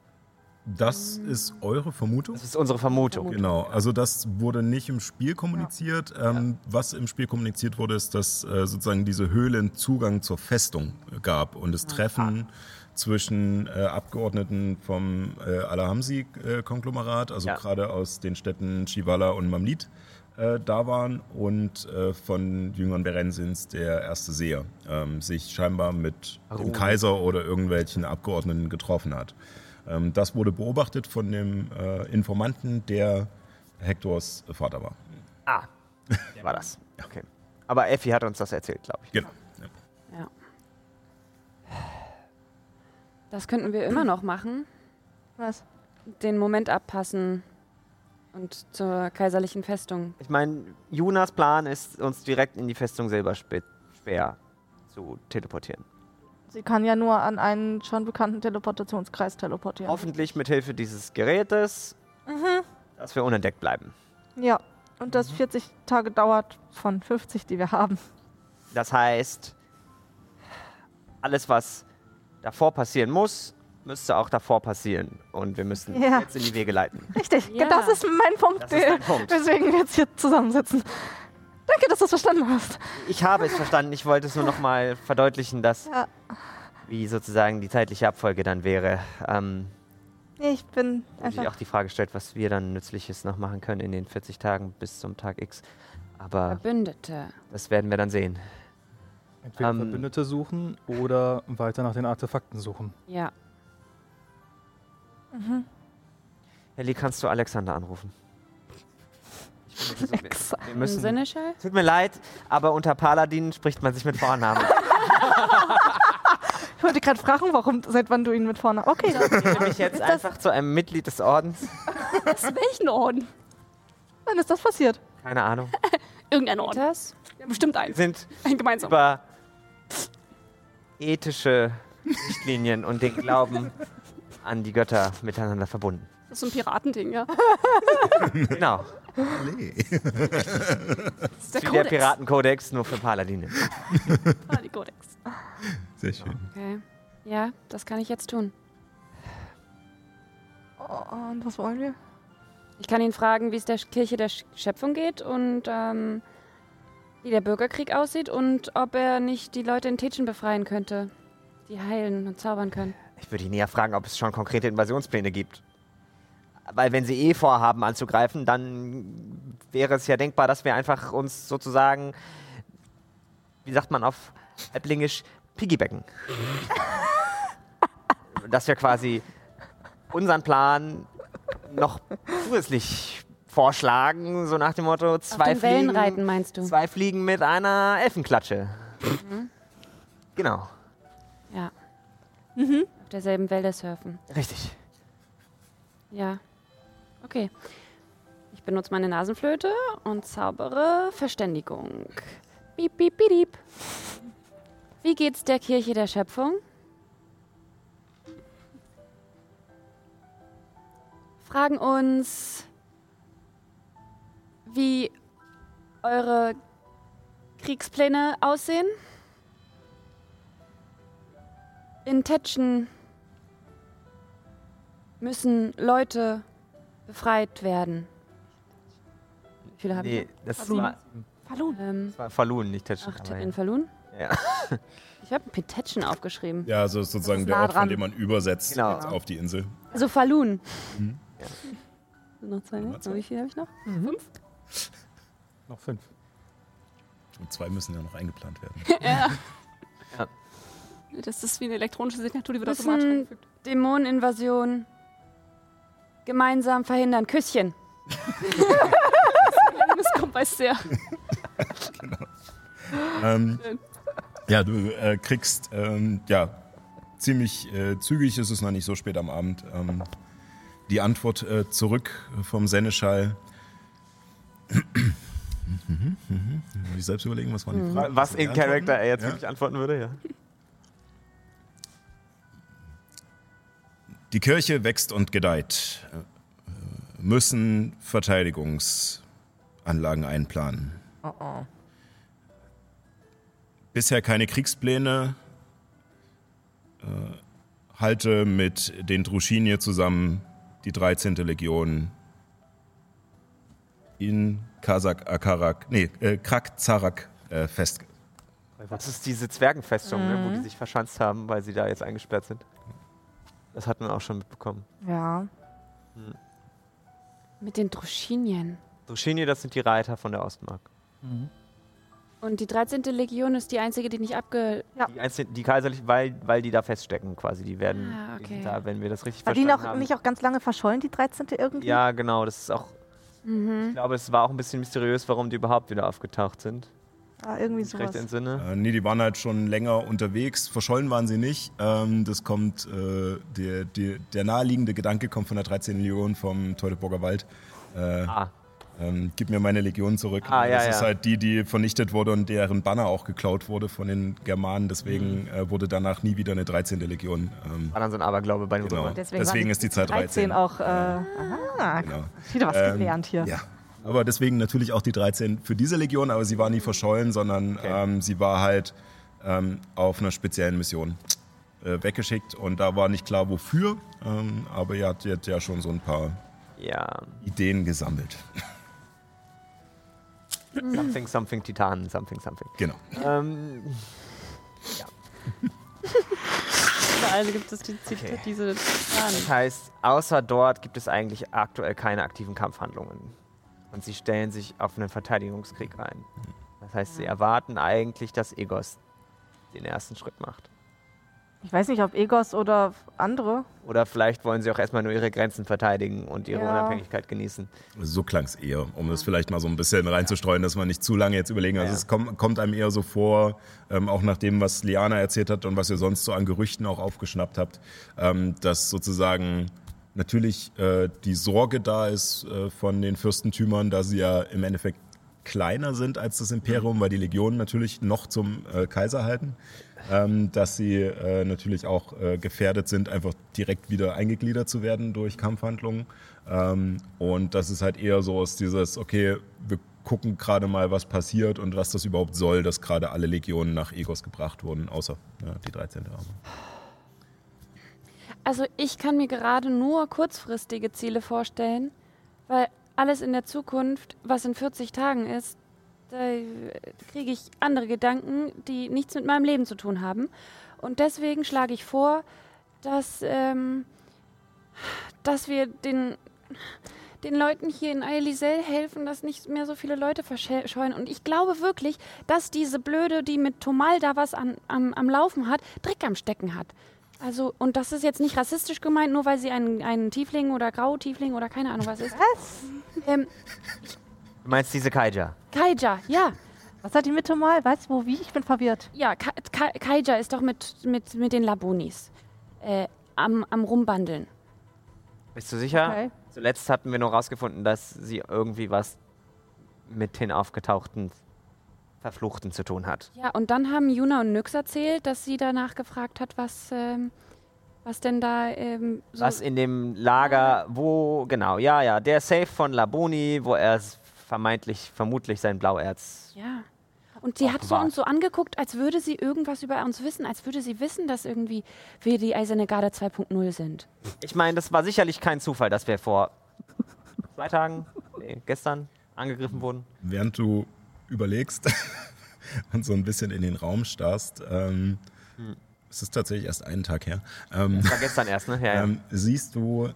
Das ist eure Vermutung? Das ist unsere Vermutung. Genau, also das wurde nicht im Spiel kommuniziert. Ähm, Was im Spiel kommuniziert wurde, ist, dass äh, sozusagen diese Höhle einen Zugang zur Festung äh, gab und das Treffen zwischen äh, Abgeordneten vom äh, Alahamsi-Konglomerat, also Ja. gerade aus den Städten Chivala und Mamlit, äh, da waren und äh, von Jüngern Berensins, der erste Seher, ähm, sich scheinbar mit dem Harun. Kaiser oder irgendwelchen Abgeordneten getroffen hat. Ähm, das wurde beobachtet von dem äh, Informanten, der Hektors Vater war. Ah, war das. Okay. Aber Effi hat uns das erzählt, glaube ich. Genau. Ja. Ja. Das könnten wir immer noch machen. Was? Den Moment abpassen und zur kaiserlichen Festung. Ich meine, Junas Plan ist, uns direkt in die Festung Silberspeer zu teleportieren. Sie kann ja nur an einen schon bekannten Teleportationskreis teleportieren. Hoffentlich mit Hilfe dieses Gerätes, Mhm. dass wir unentdeckt bleiben. Ja. Und das 40 Tage dauert von 50, die wir haben. Das heißt, alles, was davor passieren muss, müsste auch davor passieren. Und wir müssen Ja. jetzt in die Wege leiten. Richtig, Ja. das ist mein Punkt, Das ist Punkt. weswegen wir jetzt hier zusammensitzen. Danke, dass du es verstanden hast. Ich habe es verstanden. Ich wollte es nur noch mal verdeutlichen, dass Ja. wie sozusagen die zeitliche Abfolge dann wäre. Ähm, Ich bin einfach. auch die Frage stellt, was wir dann Nützliches noch machen können in den 40 Tagen bis zum Tag X. Aber Verbündete. das werden wir dann sehen. Entweder Ähm, Verbündete suchen oder weiter nach den Artefakten suchen. Ja. Mhm. Ellie, kannst du Alexander anrufen? So- wir, müssen? Tut mir leid, aber unter Paladinen spricht man sich mit Vornamen. Ich wollte gerade fragen, warum, seit wann du ihn mit vorne. Okay, Nehme ich jetzt einfach zu einem Mitglied des Ordens? Aus welchen Orden? wann ist das passiert? Keine Ahnung. Irgendein Orden. Das? Ja, bestimmt ein. sind Ein gemeinsamer. über ethische Richtlinien und den Glauben an die Götter miteinander verbunden. Das ist so ein Piratending, ja. Genau. Das ist der Wie der Kodex. Piratenkodex nur für Paladine. Ah, die Kodex. Sehr schön. Okay. Ja, das kann ich jetzt tun. Oh, und was wollen wir? Ich kann ihn fragen, wie es der Kirche der Sch- Schöpfung geht und ähm, wie der Bürgerkrieg aussieht und ob er nicht die Leute in Tetschen befreien könnte, die heilen und zaubern können. Ich würde ihn eher fragen, ob es schon konkrete Invasionspläne gibt. Weil wenn sie eh vorhaben anzugreifen, dann wäre es ja denkbar, dass wir einfach uns sozusagen, wie sagt man auf Epplingisch, piggybacken. dass wir quasi unseren Plan noch zusätzlich vorschlagen, so nach dem Motto, Auf zwei Fliegen, reiten, meinst du? zwei Fliegen mit einer Elfenklatsche. Mhm. Genau, Ja. Auf derselben Welle surfen. richtig. Ja. Okay. Ich benutze meine Nasenflöte und zaubere Verständigung. Piep, piep, piep. Wie geht's der Kirche der Schöpfung? Fragen uns, wie eure Kriegspläne aussehen. In Tetschen müssen Leute befreit werden. Wie viele habe Nee, ich? das Falun. war, Falun. Ähm, das war Falun, nicht Tetschen. ach, ja. in Falun? Ja. Ich habe Tetschen aufgeschrieben. Ja, also sozusagen ist der nah Ort, von dran. dem man übersetzt Genau. auf die Insel. Also Falun. Mhm. Noch zwei, ne? Noch zwei. Wie viel habe ich noch? Noch fünf. Und zwei müssen ja noch eingeplant werden. ja. Das ist wie eine elektronische Signatur, die wird automatisch eingefügt. Dämoneninvasion gemeinsam verhindern. Küsschen. Das kommt bei sehr. ähm, Schön. ja, du äh, kriegst, ähm, ja, ziemlich äh, zügig, ist es noch nicht so spät am Abend, ähm, die Antwort äh, zurück vom Seneschall. Muss ich selbst überlegen, was waren die Fragen? Was in? Character er jetzt Ja. wirklich antworten würde, ja. Die Kirche wächst und gedeiht. Müssen Verteidigungsanlagen einplanen. Oh oh. Bisher keine Kriegspläne. Äh, halte mit den Druschinier zusammen die 13. Legion in Kasak Akarak, nee, äh, Krak Zarak äh, fest. Das ist diese Zwergenfestung, ne, wo die sich verschanzt haben, weil sie da jetzt eingesperrt sind. Das hatten wir auch schon mitbekommen. Ja. Mit den Druschinien. Druschini, das sind die Reiter von der Ostmark. Und die 13. Legion ist die einzige, die nicht abge... Die, einzelnen, die kaiserlichen, weil, weil die da feststecken quasi. Die werden, Ah, die okay. da, wenn wir das richtig War die verstanden noch haben. nicht auch ganz lange verschollen, die 13. irgendwie? ja, genau. Das ist auch, Mhm. ich glaube, es war auch ein bisschen mysteriös, warum die überhaupt wieder aufgetaucht sind. Ah, irgendwie ich recht sowas. entsinne. Äh, nee, die waren halt schon länger unterwegs. Verschollen waren sie nicht. Ähm, das kommt, äh, der, der, der naheliegende Gedanke kommt von der 13. Legion vom Teutoburger Wald. Äh, Ah, ähm, gib mir meine Legion zurück. Ah, ja, das ist ja. halt die, die vernichtet wurde und deren Banner auch geklaut wurde von den Germanen. Deswegen Mhm. äh, wurde danach nie wieder eine 13. Legion. Ähm, war dann so ein Aberglaube bei den genau. Römern. Deswegen, waren ist die Zahl 13. auch. Äh, aha, Genau. wieder was Ähm, gelernt hier. Ja. Aber deswegen natürlich auch die 13 für diese Legion, aber sie war nie verschollen, sondern Okay. ähm, sie war halt ähm, auf einer speziellen Mission äh, weggeschickt und da war nicht klar wofür, ähm, aber ihr habt jetzt ja schon so ein paar Ja, Ideen gesammelt. something, something, Titanen, something, something. Genau. Ähm, Überall gibt es die, die, Okay. diese das Zahlen. heißt, außer dort gibt es eigentlich aktuell keine aktiven Kampfhandlungen. Und sie stellen sich auf einen Verteidigungskrieg ein. Das heißt, sie erwarten eigentlich, dass Egos den ersten Schritt macht. Ich weiß nicht, ob Egos oder andere. Oder vielleicht wollen sie auch erstmal nur ihre Grenzen verteidigen und ihre Ja. Unabhängigkeit genießen. So klang es eher, um das vielleicht mal so ein bisschen reinzustreuen, dass man nicht zu lange jetzt überlegen. Also Ja. es kommt, kommt einem eher so vor, ähm, auch nach dem, was Liana erzählt hat und was ihr sonst so an Gerüchten auch aufgeschnappt habt, ähm, dass sozusagen natürlich äh, die Sorge da ist äh, von den Fürstentümern, da sie ja im Endeffekt kleiner sind als das Imperium, weil die Legionen natürlich noch zum äh, Kaiser halten, ähm, dass sie äh, natürlich auch äh, gefährdet sind, einfach direkt wieder eingegliedert zu werden durch Kampfhandlungen. Ähm, und das ist halt eher so aus dieses, okay, wir gucken gerade mal, was passiert und was das überhaupt soll, dass gerade alle Legionen nach Egos gebracht wurden, außer ja, die 13. Arme. Also ich kann mir gerade nur kurzfristige Ziele vorstellen, weil alles in der Zukunft, was in 40 Tagen ist, da kriege ich andere Gedanken, die nichts mit meinem Leben zu tun haben. Und deswegen schlage ich vor, dass, ähm, dass wir den, den Leuten hier in Aelisel helfen, dass nicht mehr so viele Leute verscheuen. Und ich glaube wirklich, dass diese Blöde, die mit Tomal da was an, am, am Laufen hat, Dreck am Stecken hat. Also, und das ist jetzt nicht rassistisch gemeint, nur weil sie einen, einen Tiefling oder Grau-Tiefling oder keine Ahnung was ist. Was? Ähm, Du meinst diese Kaija? Kaija, ja. Was hat die Mitte mal? Weißt du, wo, wie? Ich bin verwirrt. Ja, Ka Ka Kaija ist doch mit, mit, mit den Labonis. Äh, am, am Rumbandeln. Bist du sicher? Okay. Zuletzt hatten wir nur rausgefunden, dass sie irgendwie was mit den aufgetauchten Verfluchten zu tun hat. Ja, und dann haben Juna und Nyx erzählt, dass sie danach gefragt hat, was, ähm, was denn da ähm, so. Was in dem Lager, wo, genau, ja, ja, der Safe von Laboni, wo er vermeintlich, vermutlich sein Blauerz. Ja. Und sie hat so uns so angeguckt, als würde sie irgendwas über uns wissen, als würde sie wissen, dass irgendwie wir die Eiserne Garde 2.0 sind. Ich meine, das war sicherlich kein Zufall, dass wir vor zwei Tagen, nee, gestern angegriffen wurden. Während du überlegst und so ein bisschen in den Raum starrst, ähm, es ist tatsächlich erst einen Tag her, ähm, Das war gestern erst, ne? Ja, ja. ähm, siehst du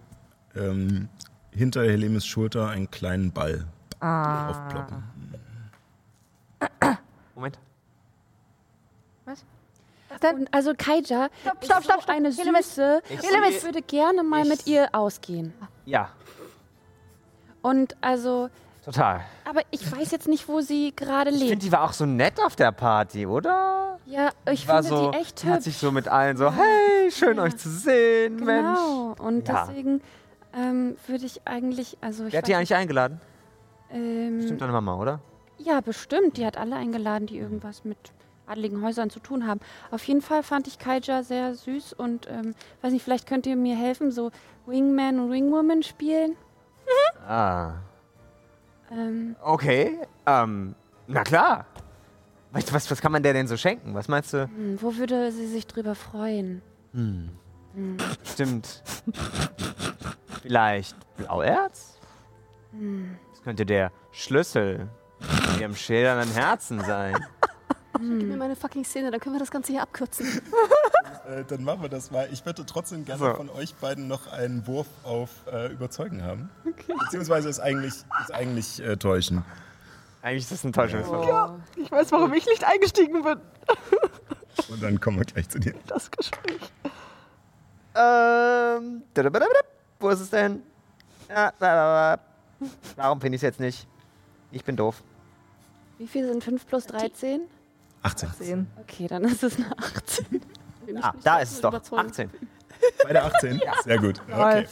ähm, hinter Helemis Schulter einen kleinen Ball Ah. aufploppen. Moment. Denn, Und also Kaija Stopp, stopp, stopp, stopp. eine Helemis. süße. Ich Ich würde gerne mal Ich- mit ihr ausgehen. Ja, Und also, total. aber ich weiß jetzt nicht, wo sie gerade Ich finde, lebt. die war auch so nett auf der Party, oder? Ja, ich war finde so, die echt die hat hübsch. sich so mit allen so, hey, schön euch zu sehen, Mensch. Genau. Und Ja. deswegen ähm, würde ich eigentlich, also ich Wer hat die eigentlich eingeladen? ähm, Stimmt deine Mama, oder? Ja, bestimmt. Die hat alle eingeladen, die irgendwas mit adligen Häusern zu tun haben. Auf jeden Fall fand ich Kaija sehr süß und ähm, weiß nicht, vielleicht könnt ihr mir helfen, so Wingman und Wingwoman spielen. Ah. Ähm, Okay. Ähm, na klar. Was, was, was kann man der denn so schenken? Was meinst du? hm, wo würde sie sich drüber freuen? Hm. Hm. Stimmt. Vielleicht Blauerz? Hm. Das könnte der Schlüssel in ihrem schillernden Herzen sein. Gib mir meine fucking Szene, dann können wir das Ganze hier abkürzen. Äh, dann machen wir das mal. Ich würde trotzdem gerne So. von euch beiden noch einen Wurf auf äh, Überzeugen haben. Beziehungsweise ist eigentlich, ist eigentlich äh, täuschen. Eigentlich ist das ein Täuschungsversuch. Oh. Ich weiß, warum ich nicht eingestiegen bin. Und dann kommen wir gleich zu dir. Das Gespräch. Ähm, wo ist es denn? Ja. Warum finde ich es jetzt nicht? Ich bin doof. Wie viel sind 5 plus 13? 18. Sehen. Okay, dann ist es eine 18. Will mich Ah, da ist es doch. überzeugen. 18. Beide 18? Sehr gut. Okay.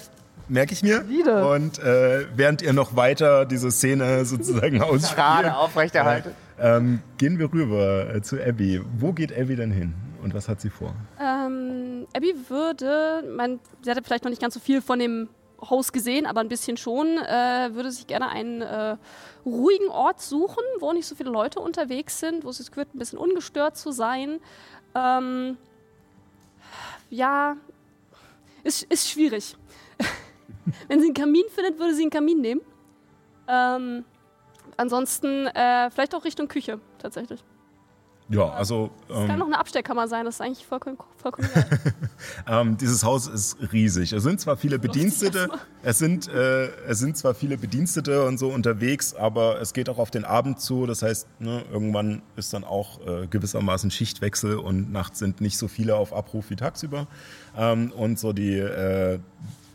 Merke ich mir. Wieder. Und äh, während ihr noch weiter diese Szene sozusagen Gerade ausspielt, aufrechterhalten. ähm, gehen wir rüber äh, zu Abby. Wo geht Abby denn hin? Und was hat sie vor? Ähm, Abby würde, man, sie hatte vielleicht noch nicht ganz so viel von dem Haus gesehen, aber ein bisschen schon, äh, würde sich gerne einen äh, ruhigen Ort suchen, wo nicht so viele Leute unterwegs sind, wo es sich wird, ein bisschen ungestört zu sein. Ähm, ja, ist, ist schwierig. Wenn sie einen Kamin findet, würde sie einen Kamin nehmen. Ähm, ansonsten äh, vielleicht auch Richtung Küche, tatsächlich. Ja, also Es kann ähm, noch eine Abstellkammer sein, das ist eigentlich vollkommen, vollkommen ähm, dieses Haus ist riesig. Es sind zwar viele Bedienstete, es sind, äh, es sind zwar viele Bedienstete und so unterwegs, aber es geht auch auf den Abend zu. Das heißt, ne, irgendwann ist dann auch äh, gewissermaßen Schichtwechsel und nachts sind nicht so viele auf Abruf wie tagsüber. Ähm, und so die, äh,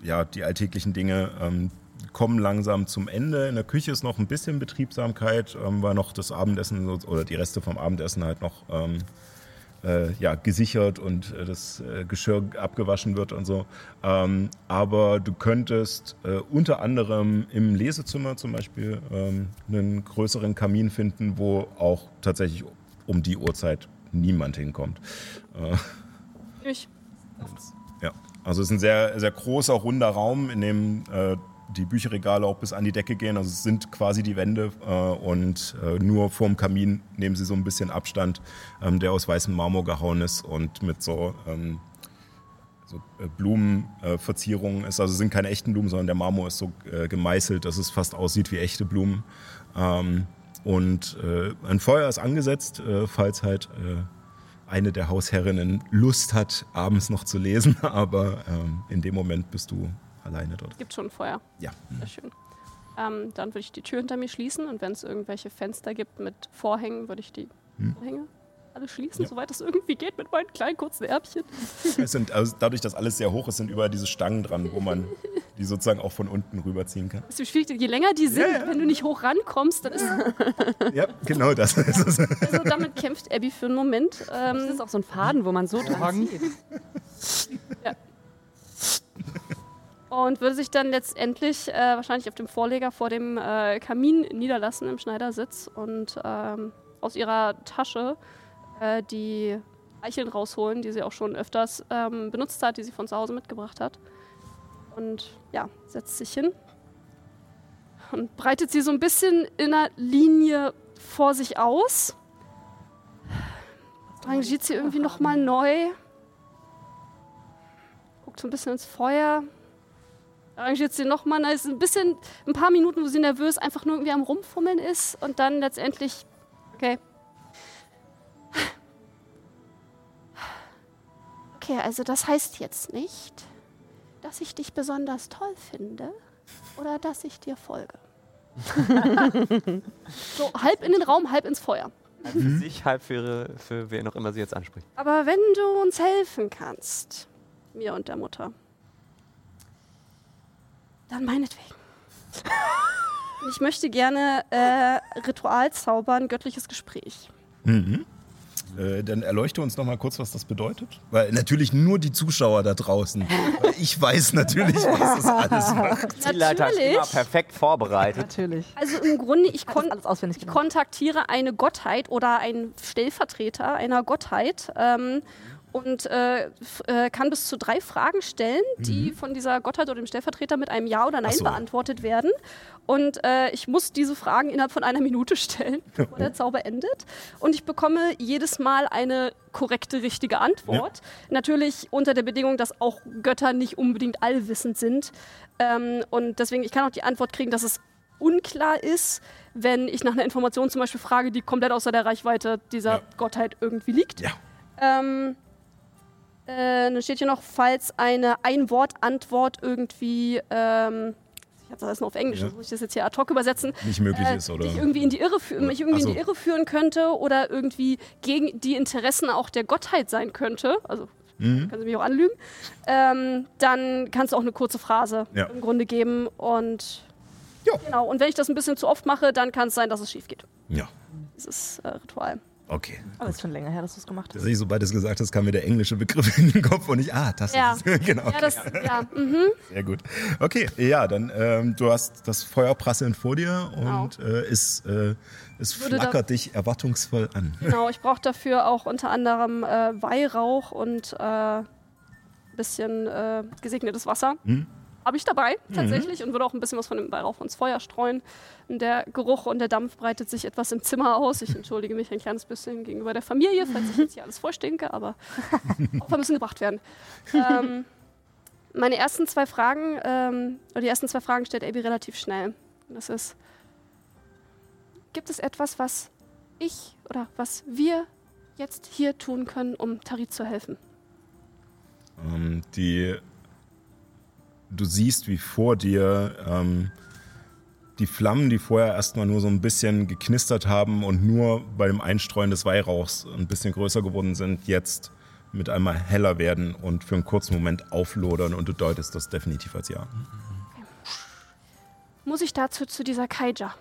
ja, die alltäglichen Dinge ähm, kommen langsam zum Ende. In der Küche ist noch ein bisschen Betriebsamkeit, ähm, weil noch das Abendessen oder die Reste vom Abendessen halt noch ähm, äh, ja, gesichert und äh, das äh, Geschirr abgewaschen wird und so. Ähm, aber du könntest äh, unter anderem im Lesezimmer zum Beispiel ähm, einen größeren Kamin finden, wo auch tatsächlich um die Uhrzeit niemand hinkommt. Äh, Ich. ja, also es ist ein sehr, sehr großer, runder Raum, in dem äh, die Bücherregale auch bis an die Decke gehen. Also es sind quasi die Wände äh, und äh, nur vorm Kamin nehmen sie so ein bisschen Abstand, ähm, der aus weißem Marmor gehauen ist und mit so, ähm, so äh, Blumenverzierungen ist. Also es sind keine echten Blumen, sondern der Marmor ist so äh, gemeißelt, dass es fast aussieht wie echte Blumen. Ähm, und äh, ein Feuer ist angesetzt, äh, falls halt äh, eine der Hausherrinnen Lust hat, abends noch zu lesen, aber ähm, in dem Moment bist du alleine dort. Gibt schon ein Feuer. Ja. Sehr schön. Ähm, dann würde ich die Tür hinter mir schließen und wenn es irgendwelche Fenster gibt mit Vorhängen, würde ich die Hm. Vorhänge alle schließen, Ja. soweit es irgendwie geht mit meinen kleinen kurzen Ärmchen. Es sind, also dadurch, dass alles sehr hoch ist, sind überall diese Stangen dran, wo man die sozusagen auch von unten rüberziehen kann. Das ist schwierig, je länger die sind, Ja, ja. wenn du nicht hoch rankommst, dann ist Ja, genau das ist es. also damit kämpft Abby für einen Moment. Das Ähm, ist auch so ein Faden, wo man so dran zieht. Und würde sich dann letztendlich äh, wahrscheinlich auf dem Vorleger vor dem äh, Kamin niederlassen im Schneidersitz und ähm, aus ihrer Tasche äh, die Eicheln rausholen, die sie auch schon öfters ähm, benutzt hat, die sie von zu Hause mitgebracht hat. Und ja, setzt sich hin und breitet sie so ein bisschen in einer Linie vor sich aus. Rangiert sie irgendwie nochmal neu. Guckt so ein bisschen ins Feuer. Arrangiert sie nochmal. Da ist ein bisschen, ein paar Minuten, wo sie nervös einfach nur irgendwie am Rumfummeln ist. Und dann letztendlich, okay. Okay, also das heißt jetzt nicht, dass ich dich besonders toll finde oder dass ich dir folge. so halb in den Raum, halb ins Feuer. Halb für sich, halb für, ihre, für wen auch immer sie jetzt anspricht. Aber wenn du uns helfen kannst, mir und der Mutter, dann meinetwegen. ich möchte gerne äh, Ritual zaubern, göttliches Gespräch. Mhm. Äh, dann erleuchte uns noch mal kurz, was das bedeutet. Weil natürlich nur die Zuschauer da draußen. Ich weiß natürlich, was das alles macht. Zielleiter ist immer perfekt vorbereitet. Natürlich. Also im Grunde, ich, Kon kon alles auswendig ich kontaktiere eine Gottheit oder einen Stellvertreter einer Gottheit ähm, und äh, äh, kann bis zu drei Fragen stellen, die von dieser Gottheit oder dem Stellvertreter mit einem Ja oder Nein so. beantwortet werden. Und äh, ich muss diese Fragen innerhalb von einer Minute stellen, bevor der Zauber endet. Und ich bekomme jedes Mal eine korrekte, richtige Antwort. Natürlich unter der Bedingung, dass auch Götter nicht unbedingt allwissend sind. Ähm, und deswegen, ich kann auch die Antwort kriegen, dass es unklar ist, wenn ich nach einer Information zum Beispiel frage, die komplett außer der Reichweite dieser Ja. Gottheit irgendwie liegt. Ja. Ähm, äh, dann steht hier noch, falls eine Ein-Wort-Antwort irgendwie, ähm, ich habe das alles nur auf Englisch, Ja. muss ich das jetzt hier ad hoc übersetzen, Nicht möglich äh, ist, oder? dich irgendwie in die Irre mich irgendwie so. in die Irre führen könnte oder irgendwie gegen die Interessen auch der Gottheit sein könnte, also Mhm. kannst du mich auch anlügen, ähm, dann kannst du auch eine kurze Phrase Ja. im Grunde geben und Ja. genau. Und wenn ich das ein bisschen zu oft mache, dann kann es sein, dass es schief geht. Ja, Dieses äh, Ritual. Okay. Aber ist schon länger her, dass du es gemacht hast. Ich, sobald du es gesagt hast, kam mir der englische Begriff in den Kopf und ich, ah, das Ja. ist es. genau. Ja, das, ja, mhm. Sehr gut. Okay, ja, dann ähm, du hast das Feuer prasseln vor dir Genau. und äh, es, äh, es da- flackert dich erwartungsvoll an. Genau, ich brauche dafür auch unter anderem äh, Weihrauch und ein äh, bisschen äh, gesegnetes Wasser. Mhm. Habe ich dabei tatsächlich und würde auch ein bisschen was von dem Weihrauch ins Feuer streuen. Der Geruch und der Dampf breitet sich etwas im Zimmer aus. Ich entschuldige mich ein kleines bisschen gegenüber der Familie, falls ich jetzt hier alles vorstinke, aber Opfer müssen gebracht werden. Ähm, meine ersten zwei Fragen, ähm, oder die ersten zwei Fragen stellt Abby relativ schnell. Das ist, gibt es etwas, was ich oder was wir jetzt hier tun können, um Tarit zu helfen? Ähm, die, du siehst, wie vor dir ähm, die Flammen, die vorher erstmal nur so ein bisschen geknistert haben und nur beim Einstreuen des Weihrauchs ein bisschen größer geworden sind, jetzt mit einmal heller werden und für einen kurzen Moment auflodern und du deutest das definitiv als Ja. Muss ich dazu zu dieser Kaija?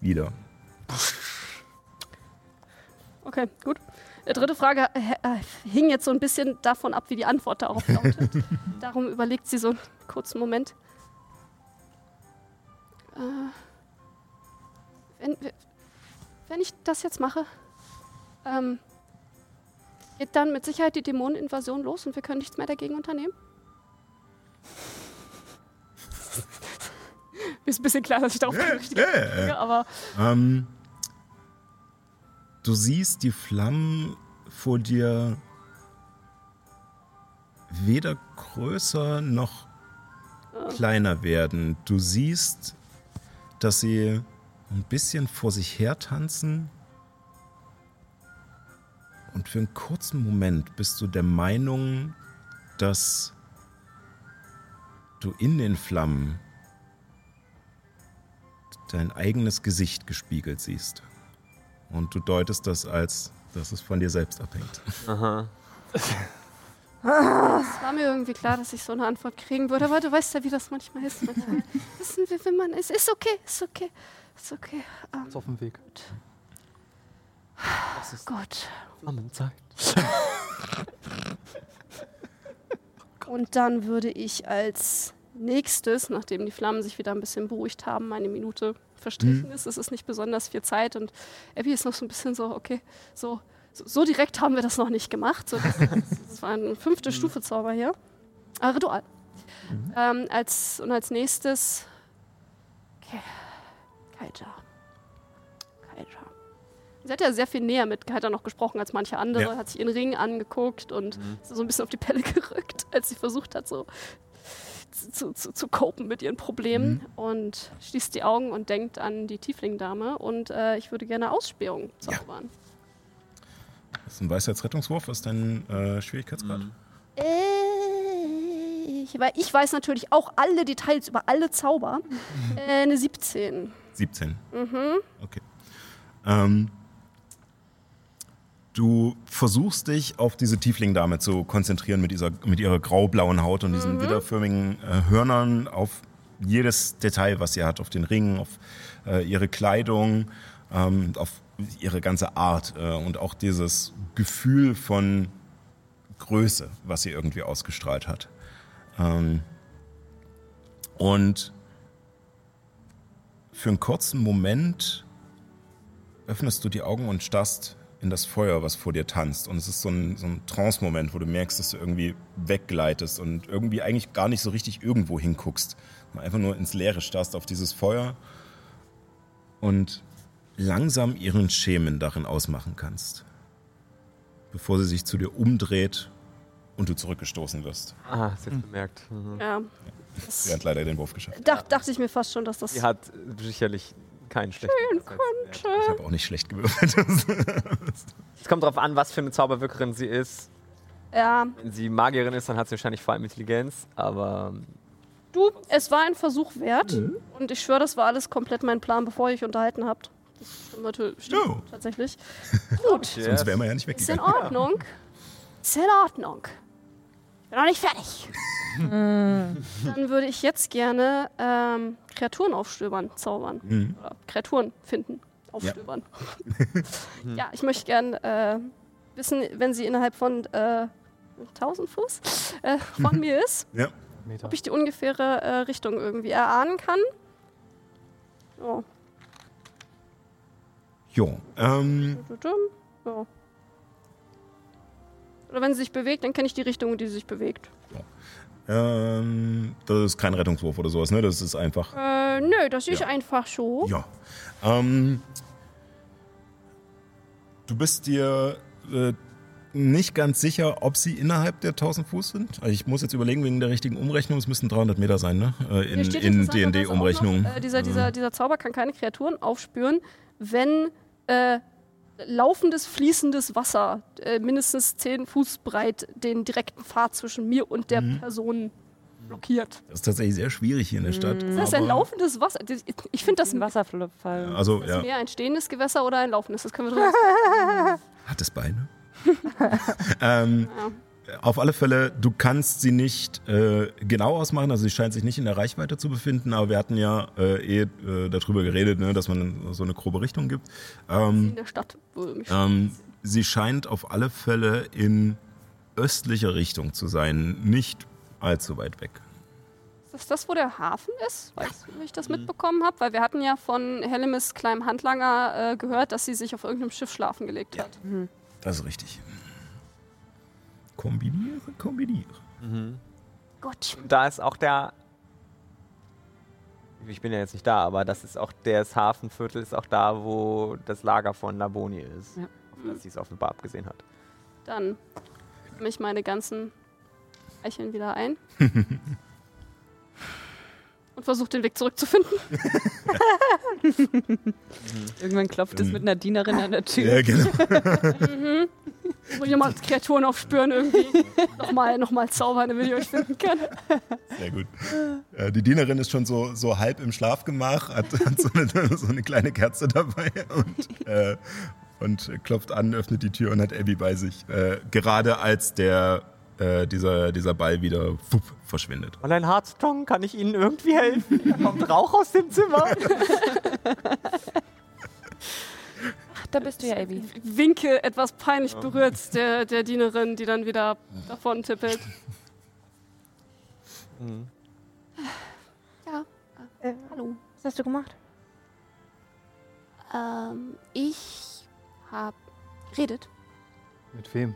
Wieder. Okay, gut. Die dritte Frage äh, äh, hing jetzt so ein bisschen davon ab, wie die Antwort darauf lautet. Darum überlegt sie so einen kurzen Moment. Äh, wenn, wenn ich das jetzt mache, ähm, geht dann mit Sicherheit die Dämoneninvasion los und wir können nichts mehr dagegen unternehmen? Ist ein bisschen klar, dass ich darauf Antwort ja. kriege, aber Ähm, du siehst die Flammen vor dir weder größer noch kleiner werden. Du siehst, dass sie ein bisschen vor sich her tanzen. Und für einen kurzen Moment bist du der Meinung, dass du in den Flammen dein eigenes Gesicht gespiegelt siehst. Und du deutest das als, dass es von dir selbst abhängt. Aha. Es war mir irgendwie klar, dass ich so eine Antwort kriegen würde, aber du weißt ja, wie das manchmal ist. Manchmal wissen wir, wenn man ist. Ist okay, ist okay, ist okay. Ähm, Ist auf dem Weg. Das ist gut. Flammenzeit. Und dann würde ich als nächstes, nachdem die Flammen sich wieder ein bisschen beruhigt haben, eine Minute verstrichen ist, es ist nicht besonders viel Zeit und Abby ist noch so ein bisschen so, okay, so, so, so direkt haben wir das noch nicht gemacht. So, das, das war ein fünfte Stufe Zauber hier. Äh, Ritual. Ähm, als, und als nächstes okay. Kaija. Kaija. Sie hat ja sehr viel näher mit Kaija noch gesprochen als manche andere, Ja. hat sich ihren Ring angeguckt und ist so ein bisschen auf die Pelle gerückt, als sie versucht hat, so zu, zu, zu copen mit ihren Problemen und schließt die Augen und denkt an die Tiefling-Dame und äh, ich würde gerne Ausspähung zaubern. Das ist ein Weisheitsrettungswurf. Was ist dein äh, Schwierigkeitsgrad? Äh, Ich, wei- ich weiß natürlich auch alle Details über alle Zauber. Äh, eine 17. 17. Okay. Ähm, du versuchst dich auf diese Tiefling-Dame zu konzentrieren mit, dieser, mit ihrer graublauen Haut und diesen widderförmigen äh, Hörnern auf jedes Detail, was sie hat, auf den Ring, auf äh, ihre Kleidung. ähm, auf ihre ganze Art äh, und auch dieses Gefühl von Größe, was sie irgendwie ausgestrahlt hat. Ähm, und für einen kurzen Moment öffnest du die Augen und starrst in das Feuer, was vor dir tanzt. Und es ist so ein, so ein Trance-Moment, wo du merkst, dass du irgendwie weggleitest und irgendwie eigentlich gar nicht so richtig irgendwo hinguckst. Einfach nur ins Leere starrst auf dieses Feuer und langsam ihren Schemen darin ausmachen kannst. Bevor sie sich zu dir umdreht und du zurückgestoßen wirst. Ah, hast jetzt bemerkt. Mhm. Ja. Sie hat leider den Wurf geschafft. Dach, dachte ich mir fast schon, dass das. Sie hat sicherlich keinen schlechten Weisheitswert. Ich habe auch nicht schlecht gewürfelt. Es kommt darauf an, was für eine Zauberwirkerin sie ist. Ja, Wenn sie Magierin ist, dann hat sie wahrscheinlich vor allem Intelligenz, aber du, es war ein Versuch wert. Und ich schwöre, das war alles komplett mein Plan, bevor ihr euch unterhalten habt. Das stimmt natürlich. Stimmt Oh. tatsächlich. Gut, Sonst wären wir ja nicht ist in weggegangen. Ordnung. Ist in Ordnung. Ich bin noch nicht fertig. Dann würde ich jetzt gerne ähm, Kreaturen aufstöbern, zaubern. Mhm. Oder Kreaturen finden, aufstöbern. Ja, ich möchte gerne äh, wissen, wenn sie innerhalb von äh, 1000 Fuß äh, von mir ist, Ja. Ob ich die ungefähre äh, Richtung irgendwie erahnen kann. So. Jo. Ähm, So. Oder wenn sie sich bewegt, dann kenne ich die Richtung, in die sie sich bewegt. ähm, das ist kein Rettungswurf oder sowas, ne? Das ist einfach. Äh, nö, das ist Ja. einfach so. Ja. Ähm, du bist dir äh, nicht ganz sicher, ob sie innerhalb der 1000 Fuß sind. Also ich muss jetzt überlegen wegen der richtigen Umrechnung. Es müssten 300 Meter sein, ne? Äh, in in noch, Äh, dieser, dieser, dieser Zauber kann keine Kreaturen aufspüren, wenn äh, laufendes, fließendes Wasser äh, mindestens 10 Fuß breit den direkten Pfad zwischen mir und der Mhm. Person blockiert. Das ist tatsächlich sehr schwierig hier in der Stadt. Das heißt, ein laufendes Wasser. Ich finde das Ein Wasserfall. Also, das ja. Meer ein stehendes Gewässer oder ein laufendes. Das können wir drüber Hat es Beine? ähm, Auf alle Fälle, du kannst sie nicht äh, genau ausmachen, also sie scheint sich nicht in der Reichweite zu befinden, aber wir hatten ja äh, eh äh, darüber geredet, ne, dass man so eine grobe Richtung gibt. Ähm, in der Stadt. Mich ähm, sie scheint auf alle Fälle in östlicher Richtung zu sein, nicht allzu weit weg. Ist das das, wo der Hafen ist? Wie ich das mitbekommen habe? Weil wir hatten ja von Hellemis kleinem Handlanger äh, gehört, dass sie sich auf irgendeinem Schiff schlafen gelegt Ja. hat. Das ist richtig. Kombiniere, kombiniere. Gott. da ist auch der. Ich bin ja jetzt nicht da, aber das ist auch das Hafenviertel, ist auch da, wo das Lager von Laboni ist. Ja. Auf das sie es offenbar abgesehen hat. Dann nehme ich meine ganzen Eicheln wieder ein. und versuche den Weg zurückzufinden. Irgendwann klopft es mit einer Dienerin an der Tür. Ja, genau. mhm. Muss ich mal Kreaturen aufspüren irgendwie. nochmal, nochmal zaubern, damit ich euch finden kann. Sehr gut. Äh, die Dienerin ist schon so, so halb im Schlafgemach, hat, hat so, eine, so eine kleine Kerze dabei und, äh, und klopft an, öffnet die Tür und hat Abby bei sich. Äh, gerade als der, äh, dieser, dieser Ball wieder wupp, verschwindet. Fräulein Hearthstone, kann ich Ihnen irgendwie helfen? Da kommt Rauch aus dem Zimmer. Da bist du ja, Abby. Winke etwas peinlich berührt der, der Dienerin, die dann wieder davon tippelt. Mhm. Ja, Äh, hallo. was hast du gemacht? Ähm, ich hab redet. Mit wem?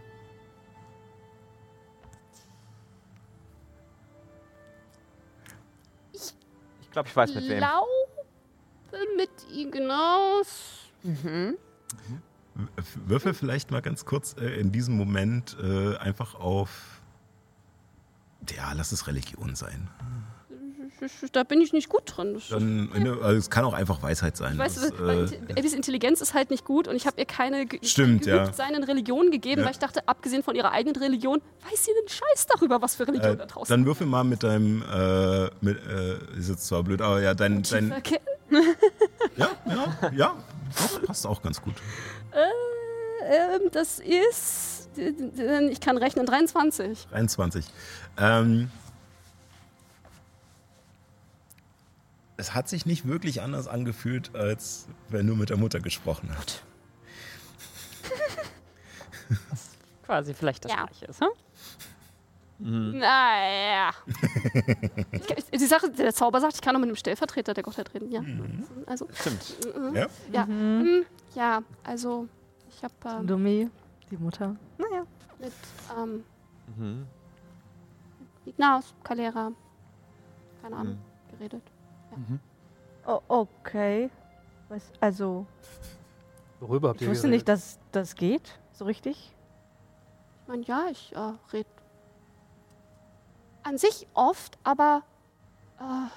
Ich glaube, ich weiß mit wem. Glaube mit Ignaus. Mhm. Würfel vielleicht mal ganz kurz äh, in diesem Moment äh, einfach auf. Ja, lass es Religion sein. Da bin ich nicht gut drin. Dann, ne, also es kann auch einfach Weisheit sein. Ich weiß, Das, weil äh, Abbys Intelligenz ist halt nicht gut und ich habe ihr keine ge Stimmt, ja. seinen Religion gegeben, Ja. weil ich dachte, abgesehen von ihrer eigenen Religion, weiß sie einen Scheiß darüber, was für Religion äh, da draußen dann würfel mal mit deinem, äh, mit, äh, ist jetzt zwar blöd, aber ja, dein, dein ja, ja, ja, doch, passt auch ganz gut. Äh, ähm, das ist, ich kann rechnen, 23. 23. Ähm, es hat sich nicht wirklich anders angefühlt, als wenn du mit der Mutter gesprochen hast. Quasi vielleicht das Ja. gleiche ist, hm? Naja. ich, ich, die Sache, der Zauber sagt, ich kann nur mit dem Stellvertreter der Gottheit reden. Ja. Also, Stimmt. mhm. Ja? ja. Mhm. ja, also ich habe ähm, Dumi, die Mutter. Naja. mit ähm, Mhm. Ignaus, Calera, keine Ahnung, Mhm. geredet. Oh, okay. Was, also, Worüber habt ich ihr wusste geredet? nicht, dass das geht, so richtig. Ich meine, ja, ich äh, rede an sich oft, aber äh,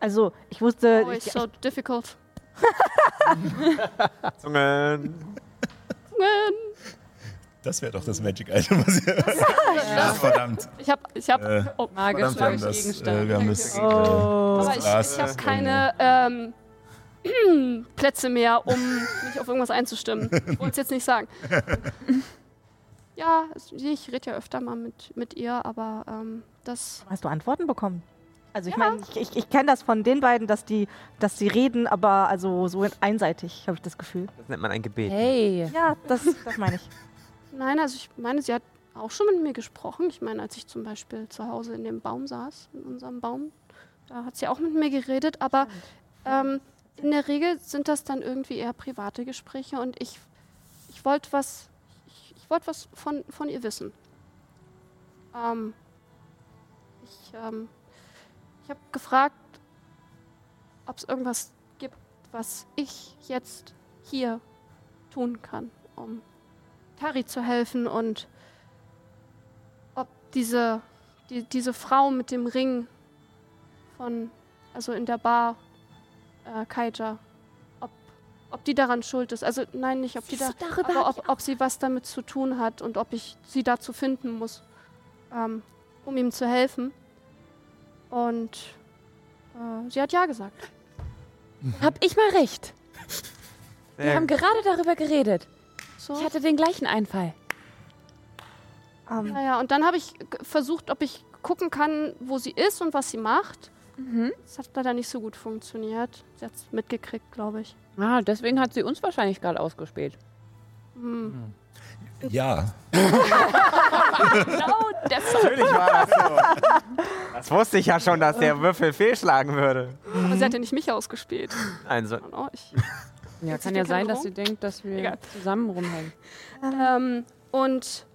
Also, ich wusste. always ich, so difficult. Zungen. Zungen. Das wäre doch das Magic Item, was ihr. Ja, verdammt. Ich habe, ich habe, Äh, oh, Magischer verdammt, wir haben das, Gegenstand. äh, wir haben das, Oh. äh, aber das ich, ich habe keine ähm, Plätze mehr, um mich auf irgendwas einzustimmen. Ich wollte es jetzt nicht sagen. Ja, ich rede ja öfter mal mit, mit ihr, aber ähm, das. Hast du Antworten bekommen? Also ich meine, ich, ich, ich kenne das von den beiden, dass die, dass sie reden, aber also so einseitig, habe ich das Gefühl. Das nennt man ein Gebet. Hey. Ja, das, das meine ich. Nein, also ich meine, sie hat auch schon mit mir gesprochen. Ich meine, als ich zum Beispiel zu Hause in dem Baum saß, in unserem Baum, da hat sie auch mit mir geredet, aber ähm, in der Regel sind das dann irgendwie eher private Gespräche und ich, ich wollte was, wollte was von, von ihr wissen. Ähm, ich ähm, ich habe gefragt, ob es irgendwas gibt, was ich jetzt hier tun kann, um Tari zu helfen und ob diese, die, diese Frau mit dem Ring von, also in der Bar, äh, Kaija, ob die daran schuld ist. Also nein, nicht, ob die da, aber ob, ob sie was damit zu tun hat und ob ich sie dazu finden muss, ähm, um ihm zu helfen. Und äh, sie hat ja gesagt. Hab ich mal recht. Wir haben gerade darüber geredet. So. Ich hatte den gleichen Einfall. Ähm, Naja, und dann habe ich versucht, ob ich gucken kann, wo sie ist und was sie macht. Mhm. Das hat leider nicht so gut funktioniert. Sie hat es mitgekriegt, glaube ich. Ah, deswegen hat sie uns wahrscheinlich gerade ausgespäht. Hm. Ja, Genau deshalb. Natürlich war das so. Das wusste ich ja schon, dass der Würfel fehlschlagen würde. Aber sie hat ja nicht mich ausgespielt. Also, Oh, ich, Ja, Jetzt kann ja sein, dass Kette sie denkt, dass wir Egal. zusammen rumhängen. ähm, und,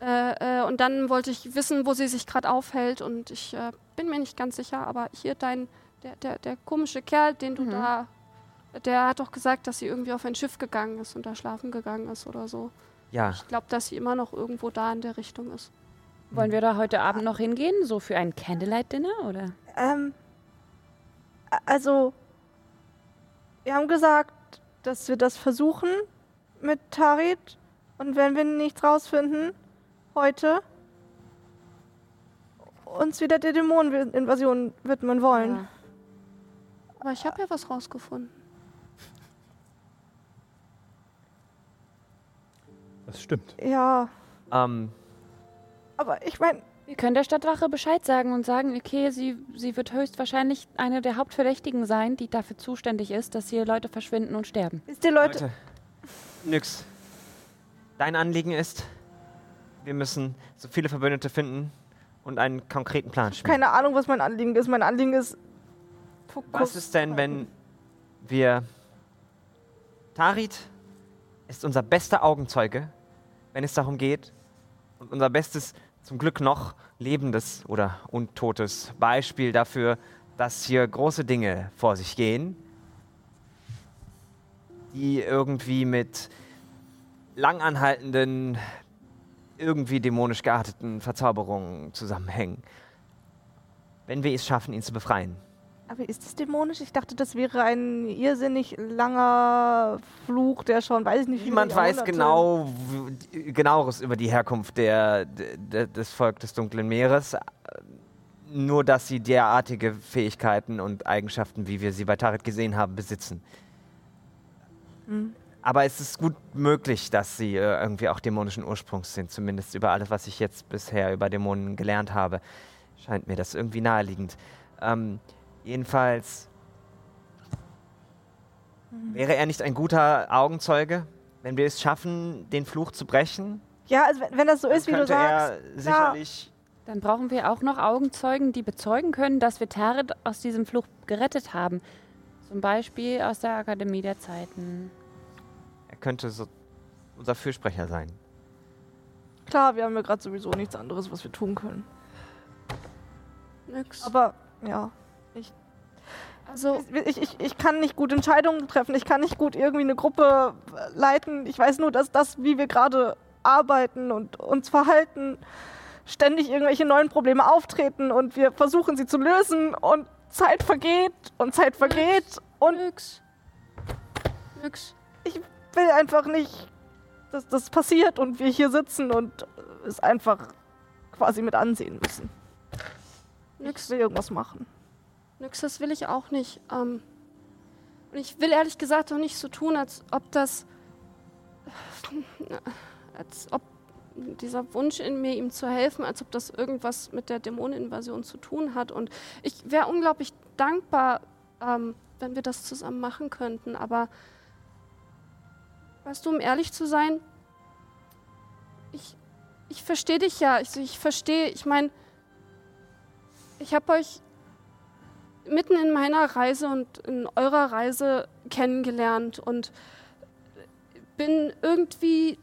äh, äh, und dann wollte ich wissen, wo sie sich gerade aufhält. Und ich äh, bin mir nicht ganz sicher, aber hier dein, der, der, der komische Kerl, den du Mhm. da, der hat doch gesagt, dass sie irgendwie auf ein Schiff gegangen ist und da schlafen gegangen ist oder so. ja. Ich glaube, dass sie immer noch irgendwo da in der Richtung ist. Wollen wir da heute Abend noch hingehen? So für ein Candlelight-Dinner, oder? ähm, also, wir haben gesagt, dass wir das versuchen mit Tarit. Und wenn wir nichts rausfinden, heute, uns wieder der Dämoneninvasion widmen wollen. Ja. Aber ich habe ja was rausgefunden. Das stimmt. Ja, Ähm, aber ich meine, Wir können der Stadtwache Bescheid sagen und sagen, okay, sie, sie wird höchstwahrscheinlich eine der Hauptverdächtigen sein, die dafür zuständig ist, dass hier Leute verschwinden und sterben. wisst ihr Leute, Leute, nix. Dein Anliegen ist, wir müssen so viele Verbündete finden und einen konkreten Plan schmieden. keine Ahnung, was mein Anliegen ist. Mein Anliegen ist. Fokus. Was ist denn, wenn wir... Tarit ist unser bester Augenzeuge, wenn es darum geht, unser bestes, zum Glück noch lebendes oder untotes Beispiel dafür, dass hier große Dinge vor sich gehen, die irgendwie mit langanhaltenden, irgendwie dämonisch gearteten Verzauberungen zusammenhängen. Wenn wir es schaffen, ihn zu befreien. Aber ist das dämonisch? Ich dachte, das wäre ein irrsinnig langer Fluch, der schon, weiß ich nicht, wie Niemand weiß genau genaueres über die Herkunft der, der, des Volk des Dunklen Meeres. Nur, dass sie derartige Fähigkeiten und Eigenschaften, wie wir sie bei Tarit gesehen haben, besitzen. Hm. Aber es ist gut möglich, dass sie äh, irgendwie auch dämonischen Ursprungs sind, zumindest über alles, was ich jetzt bisher über Dämonen gelernt habe. scheint mir das irgendwie naheliegend. Ähm, jedenfalls wäre er nicht ein guter Augenzeuge, wenn wir es schaffen, den Fluch zu brechen. Ja, also wenn, wenn das so ist, wie du sagst. er sicherlich Dann brauchen wir auch noch Augenzeugen, die bezeugen können, dass wir Tarit aus diesem Fluch gerettet haben. Zum Beispiel aus der Akademie der Zeiten. er könnte so unser Fürsprecher sein. Klar, wir haben ja gerade sowieso nichts anderes, was wir tun können. Nix. Aber ja, Also, ich, ich, ich kann nicht gut Entscheidungen treffen. Ich kann nicht gut irgendwie eine Gruppe äh, leiten. Ich weiß nur, dass das, wie wir gerade arbeiten und uns verhalten, ständig irgendwelche neuen Probleme auftreten und wir versuchen sie zu lösen und Zeit vergeht und Zeit vergeht und nix. Nix. will einfach nicht, dass das passiert und wir hier sitzen und es einfach quasi mit ansehen müssen. Ich Nix. will irgendwas machen. Nix, das will ich auch nicht. Ähm, und ich will ehrlich gesagt auch nicht so tun, als ob das. als ob dieser Wunsch in mir, ihm zu helfen, als ob das irgendwas mit der Dämoneninvasion zu tun hat. Und ich wäre unglaublich dankbar, ähm, wenn wir das zusammen machen könnten. Aber, weißt du, um ehrlich zu sein, ich, ich verstehe dich ja. Ich, ich verstehe, ich meine, ich habe euch mitten in meiner Reise und in eurer Reise kennengelernt und bin irgendwie,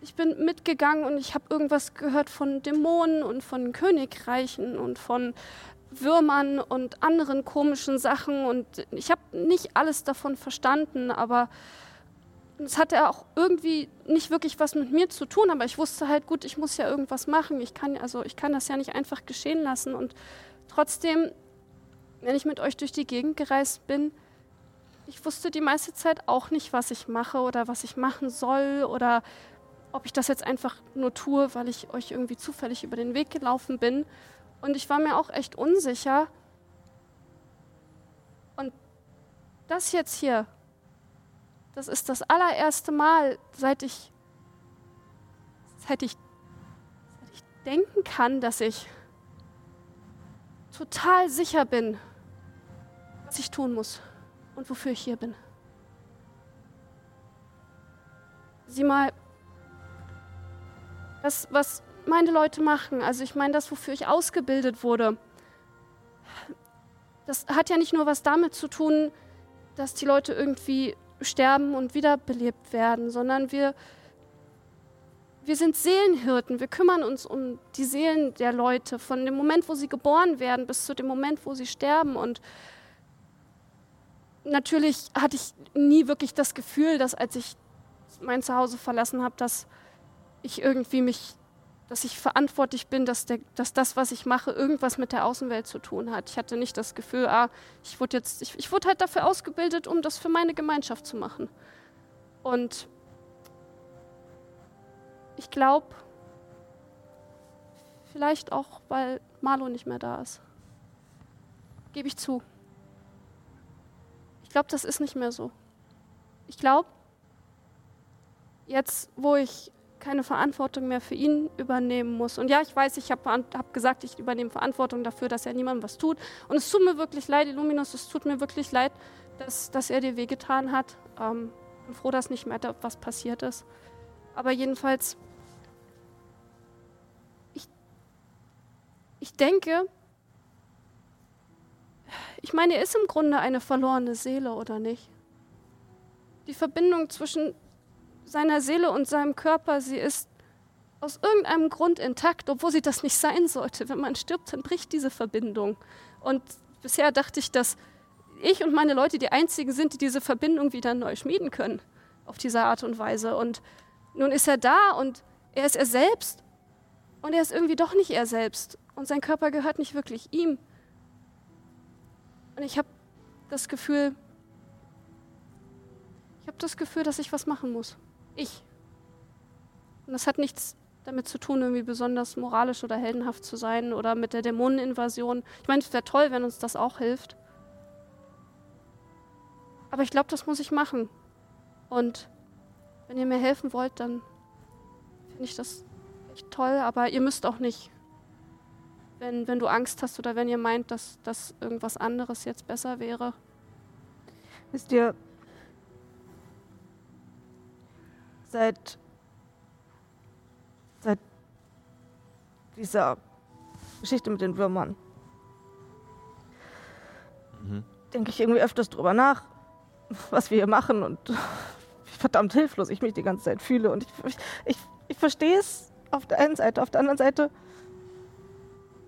ich bin mitgegangen und ich habe irgendwas gehört von Dämonen und von Königreichen und von Würmern und anderen komischen Sachen und ich habe nicht alles davon verstanden, aber es hatte auch irgendwie nicht wirklich was mit mir zu tun, aber ich wusste halt gut, ich muss ja irgendwas machen. Ich kann also ich kann das ja nicht einfach geschehen lassen und trotzdem wenn ich mit euch durch die Gegend gereist bin, ich wusste die meiste Zeit auch nicht, was ich mache oder was ich machen soll oder ob ich das jetzt einfach nur tue, weil ich euch irgendwie zufällig über den Weg gelaufen bin. Und ich war mir auch echt unsicher. Und das jetzt hier, das ist das allererste Mal, seit ich, seit ich, seit ich denken kann, dass ich total sicher bin, was ich tun muss und wofür ich hier bin. Sieh mal, das, was meine Leute machen, also ich meine das, wofür ich ausgebildet wurde, das hat ja nicht nur was damit zu tun, dass die Leute irgendwie sterben und wiederbelebt werden, sondern wir, wir sind Seelenhirten. Wir kümmern uns um die Seelen der Leute, von dem Moment, wo sie geboren werden, bis zu dem Moment, wo sie sterben. Und natürlich hatte ich nie wirklich das Gefühl, dass als ich mein Zuhause verlassen habe, dass ich irgendwie mich, dass ich verantwortlich bin, dass, der, dass das, was ich mache, irgendwas mit der Außenwelt zu tun hat. Ich hatte nicht das Gefühl, ah, ich wurde jetzt, ich, ich wurde halt dafür ausgebildet, um das für meine Gemeinschaft zu machen. Und ich glaube, vielleicht auch, weil Marlo nicht mehr da ist. Gebe ich zu. Ich glaube, das ist nicht mehr so. Ich glaube, jetzt, wo ich keine Verantwortung mehr für ihn übernehmen muss. Und ja, ich weiß, ich habe hab gesagt, ich übernehme Verantwortung dafür, dass er niemandem was tut. Und es tut mir wirklich leid, Illuminus, es tut mir wirklich leid, dass, dass er dir wehgetan hat. Ähm, bin froh, dass nicht mehr was passiert ist. Aber jedenfalls, ich, ich denke, ich meine, er ist im Grunde eine verlorene Seele, oder nicht? Die Verbindung zwischen seiner Seele und seinem Körper, sie ist aus irgendeinem Grund intakt, obwohl sie das nicht sein sollte. Wenn man stirbt, dann bricht diese Verbindung. Und bisher dachte ich, dass ich und meine Leute die einzigen sind, die diese Verbindung wieder neu schmieden können. Auf diese Art und Weise. Und nun ist er da und er ist er selbst. Und er ist irgendwie doch nicht er selbst. Und sein Körper gehört nicht wirklich ihm. Und ich habe das Gefühl, ich habe das Gefühl, dass ich was machen muss. Ich. Und das hat nichts damit zu tun, irgendwie besonders moralisch oder heldenhaft zu sein oder mit der Dämoneninvasion. Ich meine, es wäre toll, wenn uns das auch hilft. Aber ich glaube, das muss ich machen. Und wenn ihr mir helfen wollt, dann finde ich das echt toll, aber ihr müsst auch nicht. Wenn, wenn du Angst hast oder wenn ihr meint, dass, dass irgendwas anderes jetzt besser wäre. Wisst ihr, seit, seit dieser Geschichte mit den Würmern Mhm. denke ich irgendwie öfters drüber nach, was wir hier machen und wie verdammt hilflos ich mich die ganze Zeit fühle. Und ich, ich, ich, ich verstehe es auf der einen Seite, auf der anderen Seite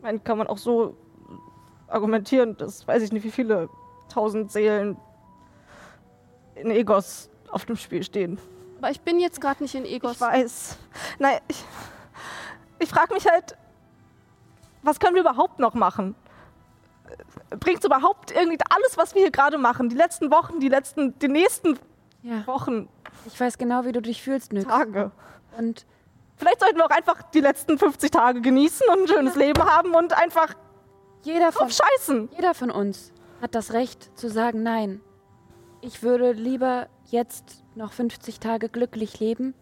meine, kann man auch so argumentieren, dass weiß ich nicht, wie viele tausend Seelen in Egos auf dem Spiel stehen. Aber ich bin jetzt gerade nicht in Egos. Ich weiß. Nein, ich, ich frage mich halt, was können wir überhaupt noch machen? Bringt es überhaupt irgendwie alles, was wir hier gerade machen, die letzten Wochen, die letzten, die nächsten Ja, Wochen, ich weiß genau, wie du dich fühlst, Nyx. Tage? Und Vielleicht sollten wir auch einfach die letzten 50 Tage genießen und ein schönes Leben haben und einfach jeder von, drauf scheißen. jeder von uns hat das Recht zu sagen, nein. Ich würde lieber jetzt noch 50 Tage glücklich leben,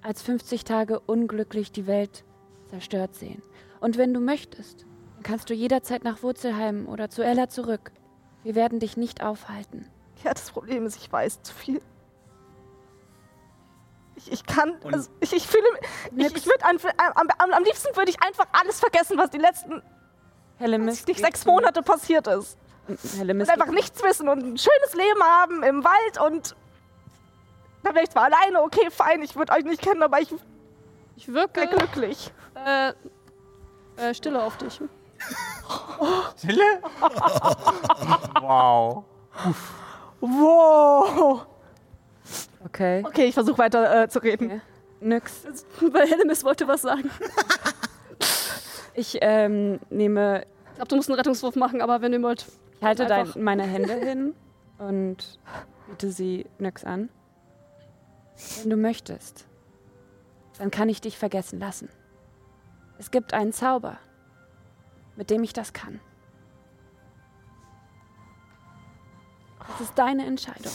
als 50 Tage unglücklich die Welt zerstört sehen. Und wenn du möchtest, dann kannst du jederzeit nach Wurzelheim oder zu Ella zurück. Wir werden dich nicht aufhalten. Ja, das Problem ist, ich weiß zu viel. Ich, ich kann, also ich, ich fühle, ich, ich würde am, am, am liebsten würde ich einfach alles vergessen, was die letzten nicht, sechs Monate passiert ist. Hellemis, Und einfach nichts wissen und ein schönes Leben haben im Wald und da wäre ich zwar alleine, okay, fein, ich würde euch nicht kennen, aber ich Ich wirke wäre glücklich. äh, äh, Stille auf dich. Stille? wow. Wow. Okay. Okay, ich versuche weiter äh, zu reden. Okay. Nix. Weil Hellemis wollte was sagen. Ich ähm, nehme, Ich glaube, du musst einen Rettungswurf machen, aber wenn ihr wollt. ich halte dein, meine Hände hin und biete sie Nix an. Wenn du möchtest, dann kann ich dich vergessen lassen. Es gibt einen Zauber, mit dem ich das kann. Das ist deine Entscheidung.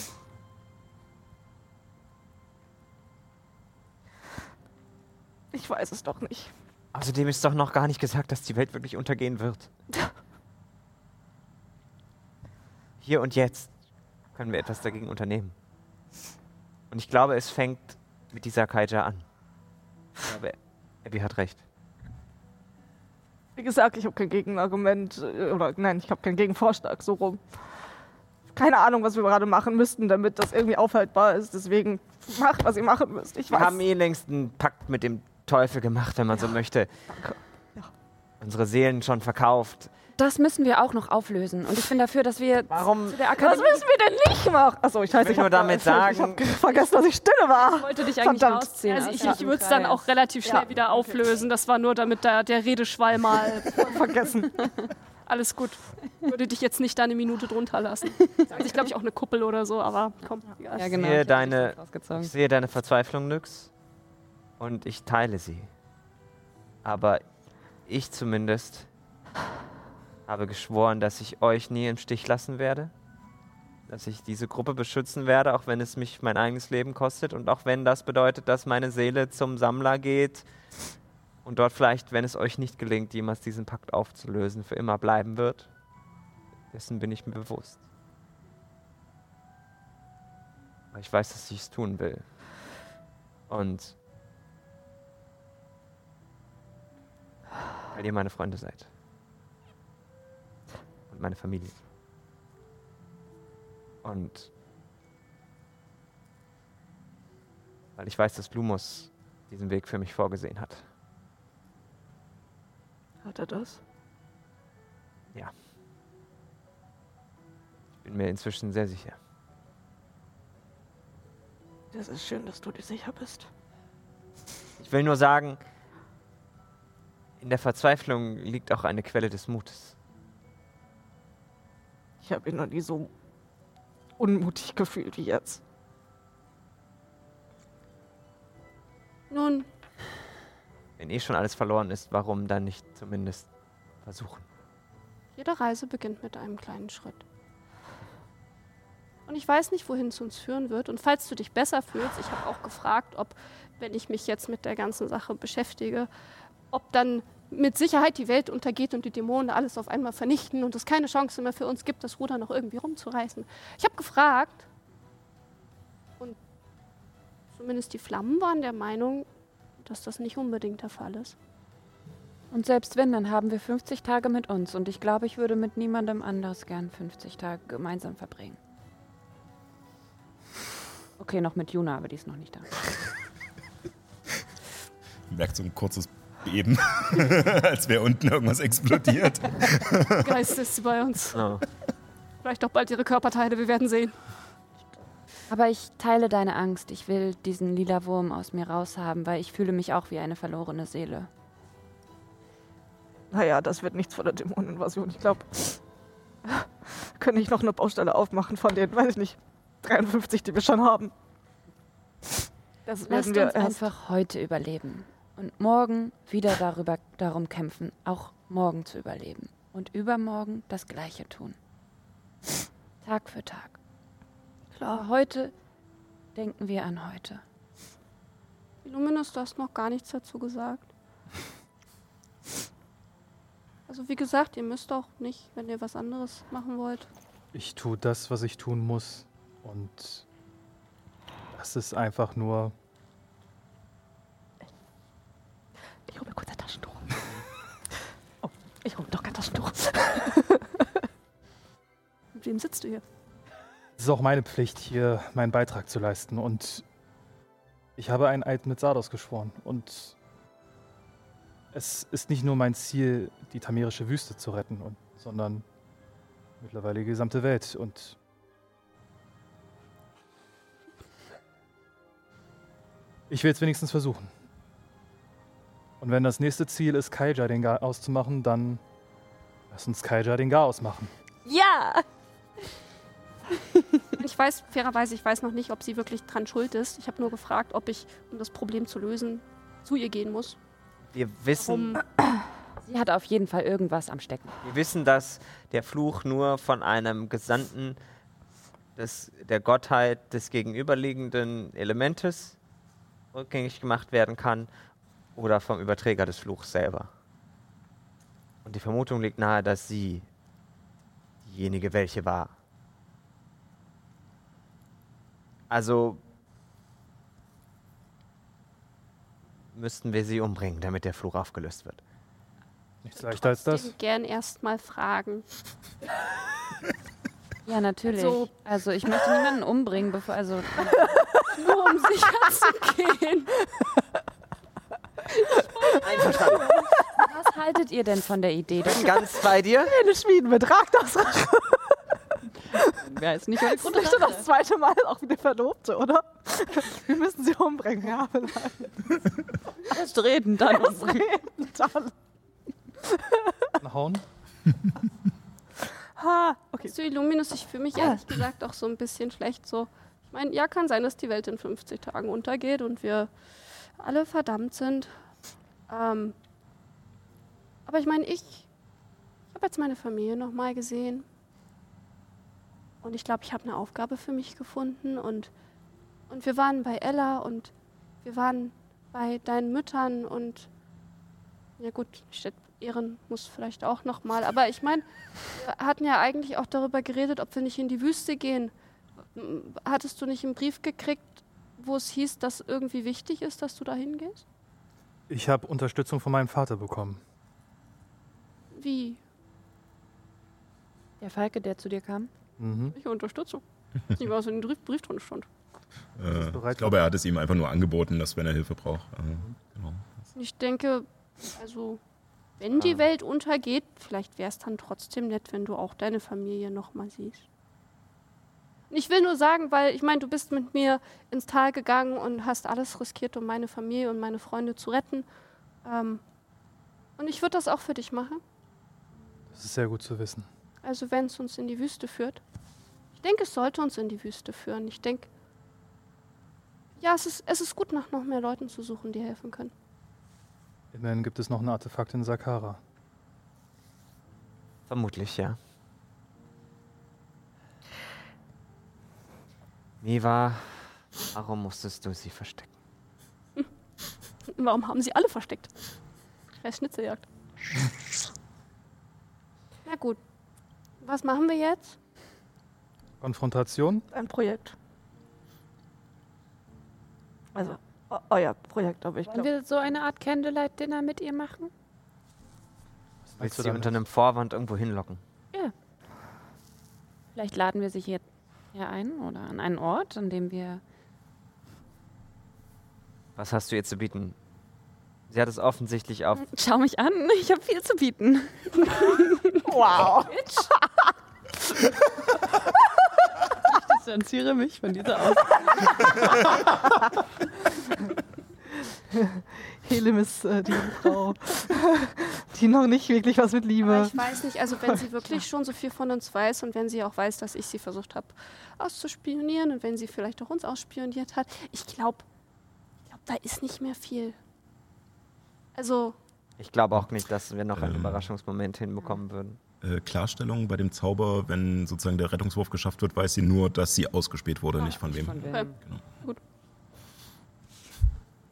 Ich weiß es doch nicht. Außerdem ist doch noch gar nicht gesagt, dass die Welt wirklich untergehen wird. Hier und jetzt können wir etwas dagegen unternehmen. Und ich glaube, es fängt mit dieser Kaija an. Ich glaube, Abby hat recht. Wie gesagt, ich habe kein Gegenargument äh, oder nein, ich habe keinen Gegenvorschlag, so rum. Keine Ahnung, was wir gerade machen müssten, damit das irgendwie aufhaltbar ist. Deswegen macht, was ihr machen müsst. Ich Wir weiß. haben eh längst einen Pakt mit dem Teufel gemacht, wenn man so möchte. Ja. Unsere Seelen schon verkauft. Das müssen wir auch noch auflösen. Und ich bin dafür, dass wir Warum? zu der Was Akademie. müssen wir denn nicht machen? Achso, ich weiß will ich nur damit ich sagen- habe vergessen, dass ich stille war. Ich wollte dich eigentlich Verdammt. rausziehen. Also ich, diesem ich würde es dann auch relativ schnell Ja. wieder auflösen. Das war nur, damit da der Redeschwall mal. vergessen. Alles gut. Würde dich jetzt nicht da eine Minute drunter lassen. Also ich glaube ich auch eine Kuppel oder so, aber komm. Ja, Ich genau. sehe ich hab deine-. Ich sehe deine Verzweiflung, Nyx. Und ich teile sie. Aber ich zumindest habe geschworen, dass ich euch nie im Stich lassen werde. Dass ich diese Gruppe beschützen werde, auch wenn es mich mein eigenes Leben kostet. Und auch wenn das bedeutet, dass meine Seele zum Sammler geht und dort vielleicht, wenn es euch nicht gelingt, jemals diesen Pakt aufzulösen, für immer bleiben wird. Dessen bin ich mir bewusst. Aber ich weiß, dass ich es tun will. Und weil ihr meine Freunde seid. Und meine Familie. Und weil ich weiß, dass Lumos diesen Weg für mich vorgesehen hat. Hat er das? Ich bin mir inzwischen sehr sicher. Das ist schön, dass du dir sicher bist. Ich will nur sagen, in der Verzweiflung liegt auch eine Quelle des Mutes. Ich habe ihn noch nie so unmutig gefühlt wie jetzt. Nun, Wenn eh schon alles verloren ist, warum dann nicht zumindest versuchen? jede Reise beginnt mit einem kleinen Schritt. Und ich weiß nicht, wohin es uns führen wird. Und falls du dich besser fühlst, ich habe auch gefragt, ob, wenn ich mich jetzt mit der ganzen Sache beschäftige, ob dann mit Sicherheit die Welt untergeht und die Dämonen alles auf einmal vernichten und es keine Chance mehr für uns gibt, das Ruder noch irgendwie rumzureißen. Ich habe gefragt und zumindest die Flammen waren der Meinung, dass das nicht unbedingt der Fall ist. Und selbst wenn, dann haben wir 50 Tage mit uns. Und ich glaube, ich würde mit niemandem anders gern 50 Tage gemeinsam verbringen. Okay, noch mit Juna, aber die ist noch nicht da. Merkt so ein kurzes Beben, als wäre unten irgendwas explodiert. Geist ist sie bei uns. Oh. Vielleicht auch bald ihre Körperteile, wir werden sehen. Aber ich teile deine Angst. Ich will diesen lila Wurm aus mir raushaben, weil ich fühle mich auch wie eine verlorene Seele. Naja, das wird nichts von der Dämoneninvasion. Ich glaube, können nicht noch eine Baustelle aufmachen von den, weiß ich nicht, 53, die wir schon haben. Das Lasst werden wir uns erst. einfach heute überleben. Und morgen wieder darüber, darum kämpfen, auch morgen zu überleben. Und übermorgen das Gleiche tun. Tag für Tag. Aber heute denken wir an heute. Illuminus, du hast noch gar nichts dazu gesagt. Also wie gesagt, ihr müsst auch nicht, wenn ihr was anderes machen wollt. Ich tue das, was ich tun muss. Und das ist einfach nur. Ich hole mir kurz ein Taschentuch. Oh, ich hole doch kein Taschentuch. Mit wem sitzt du hier? Es ist auch meine Pflicht, hier meinen Beitrag zu leisten. Und ich habe einen Eid mit Sardos geschworen. Und es ist nicht nur mein Ziel, die tamerische Wüste zu retten, und, sondern mittlerweile die gesamte Welt. Und ich will es wenigstens versuchen. Und wenn das nächste Ziel ist, Kaija den Gar auszumachen, dann lass uns Kaija den Gar ausmachen. Ja! Ich weiß, fairerweise, ich weiß noch nicht, ob sie wirklich dran schuld ist. Ich habe nur gefragt, ob ich, um das Problem zu lösen, zu ihr gehen muss. Wir wissen, Um, Sie hat auf jeden Fall irgendwas am Stecken. wir wissen, dass der Fluch nur von einem Gesandten des, der Gottheit des gegenüberliegenden Elementes rückgängig gemacht werden kann oder vom Überträger des Fluchs selber. Und die Vermutung liegt nahe, dass sie diejenige welche war. Also müssten wir sie umbringen, damit der Fluch aufgelöst wird. Nichts leichter als das. trotzdem gern erstmal fragen. Ja, natürlich. So. Also ich möchte niemanden umbringen, bevor also Nur um sicher zu gehen. Einverstanden. was haltet ihr denn von der Idee? Das Ganz bei dir. Pläne schmieden mit Raktas Rache. wäre jetzt nicht nicht schon das zweite Mal auch wieder Verlobte, oder? Wir müssen sie umbringen, ja, vielleicht. Erst reden, dann umbringen. Dann. Hauen? Ha, okay. Zu Illuminus, ich fühle mich ehrlich gesagt auch so ein bisschen schlecht. So, ich meine, ja, kann sein, dass die Welt in 50 Tagen untergeht und wir alle verdammt sind. Ähm, aber ich meine, ich, ich habe jetzt meine Familie nochmal gesehen. Und ich glaube, ich habe eine Aufgabe für mich gefunden. Und, und wir waren bei Ella und wir waren bei deinen Müttern und ja gut, Städt Ehren muss vielleicht auch nochmal. Aber ich meine, wir hatten ja eigentlich auch darüber geredet, ob wir nicht in die Wüste gehen. Hattest du nicht einen Brief gekriegt, wo es hieß, dass irgendwie wichtig ist, dass du da hingehst? Ich habe Unterstützung von meinem Vater bekommen. Wie? Der Falke, der zu dir kam? Mhm. Welche Unterstützung? Ich weiß, was in dem Brief, drin stand. Äh, ich glaube, er hat es ihm einfach nur angeboten, dass wenn er Hilfe braucht. Äh, genau. Ich denke, also, wenn die Welt untergeht, vielleicht wäre es dann trotzdem nett, wenn du auch deine Familie nochmal siehst. Ich will nur sagen, weil ich meine, du bist mit mir ins Tal gegangen und hast alles riskiert, um meine Familie und meine Freunde zu retten. Ähm, und ich würde das auch für dich machen. Das ist sehr gut zu wissen. Also wenn es uns in die Wüste führt. Ich denke, es sollte uns in die Wüste führen. Ich denke, ja, es ist, es ist gut, nach noch mehr Leuten zu suchen, die helfen können. Immerhin gibt es noch ein Artefakt in Sakara. Vermutlich, ja. Miva, warum musstest du sie verstecken? Warum haben sie alle versteckt? Scheiß Schnitzeljagd. Na gut. Was machen wir jetzt? Konfrontation? Ein Projekt. Also, eu- euer Projekt, aber ich Wollen glaube. wir so eine Art Candlelight-Dinner mit ihr machen? Willst du sie damit? unter einem Vorwand irgendwo hinlocken? Vielleicht laden wir sie hier, hier ein oder an einen Ort, an dem wir. Was hast du ihr zu bieten? Sie hat es offensichtlich auf. Schau mich an, ich habe viel zu bieten. Wow. Ich distanziere mich von dieser Aussage. Helem ist äh, die Frau, die noch nicht wirklich was mit Aber Liebe. ich weiß nicht, also wenn sie wirklich schon so viel von uns weiß und wenn sie auch weiß, dass ich sie versucht habe auszuspionieren und wenn sie vielleicht auch uns ausspioniert hat, ich glaube, glaub, da ist nicht mehr viel. Also, Ich glaube auch nicht, dass wir noch einen Ähm. Überraschungsmoment hinbekommen würden. Äh, Klarstellung bei dem Zauber, wenn sozusagen der Rettungswurf geschafft wird, weiß sie nur, dass sie ausgespäht wurde, nicht von wem. Von wem? Okay.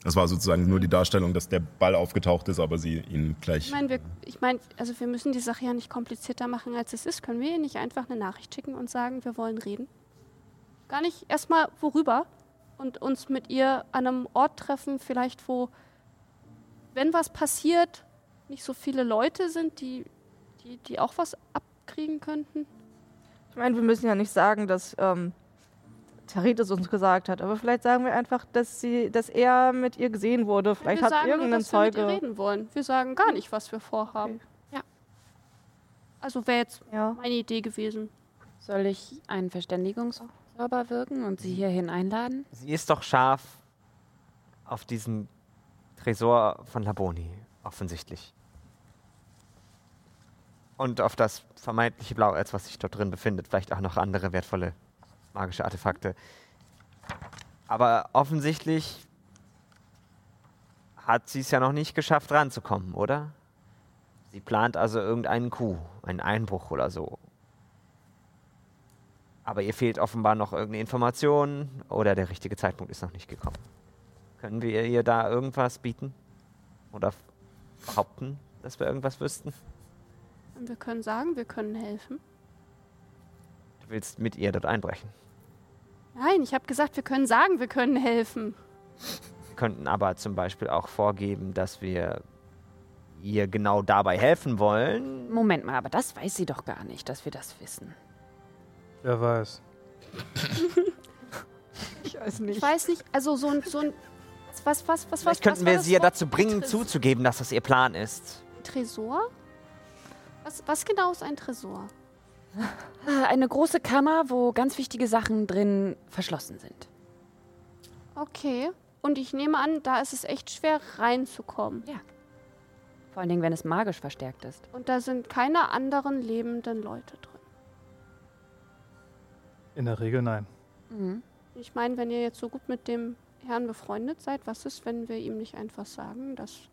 Das war sozusagen nur die Darstellung, dass der Ball aufgetaucht ist, aber sie ihn gleich. ich meine, wir, ich mein, also wir müssen die Sache ja nicht komplizierter machen, als es ist. Können wir ihr nicht einfach eine Nachricht schicken und sagen, wir wollen reden? Gar nicht erstmal worüber und uns mit ihr an einem Ort treffen, vielleicht wo, wenn was passiert, nicht so viele Leute sind, die, die, die auch was abkriegen könnten. Ich meine, wir müssen ja nicht sagen, dass ähm, Tarit es uns gesagt hat, aber vielleicht sagen wir einfach, dass sie, dass er mit ihr gesehen wurde. Vielleicht wir hat sagen irgendein nur, dass wir mit ihr Zeuge. reden wollen. Wir sagen gar nicht, was wir vorhaben. Okay. Ja. Also wäre jetzt Ja. meine Idee gewesen. Soll ich einen Verständigungszauber wirken und sie hierhin einladen? Sie ist doch scharf auf diesen Tresor von Laboni, offensichtlich. Und auf das vermeintliche Blauerz, was sich dort drin befindet. Vielleicht auch noch andere wertvolle magische Artefakte. Aber offensichtlich hat sie es ja noch nicht geschafft, ranzukommen, oder? Sie plant also irgendeinen Coup, einen Einbruch oder so. Aber ihr fehlt offenbar noch irgendeine Information oder der richtige Zeitpunkt ist noch nicht gekommen. Können wir ihr da irgendwas bieten? Oder behaupten, dass wir irgendwas wüssten? Wir können sagen, wir können helfen. Du willst mit ihr dort einbrechen. Nein, ich habe gesagt, wir können sagen, wir können helfen. Wir könnten aber zum Beispiel auch vorgeben, dass wir ihr genau dabei helfen wollen. Moment mal, aber das weiß sie doch gar nicht, dass wir das wissen. Wer weiß. Ich weiß Ich nicht. weiß nicht, also so ein, so ein was, was, was, was, Vielleicht was könnten wir sie ja dazu bringen, Tres- zuzugeben, dass das ihr Plan ist. Tresor? Was, was genau ist ein Tresor? Ah, Eine große Kammer, wo ganz wichtige Sachen drin verschlossen sind. Okay. Und ich nehme an, da ist es echt schwer reinzukommen. Vor allen Dingen, wenn es magisch verstärkt ist. Und da sind keine anderen lebenden Leute drin. In der Regel nein. Mhm. Ich meine, wenn ihr jetzt so gut mit dem Herrn befreundet seid, was ist, wenn wir ihm nicht einfach sagen, dass,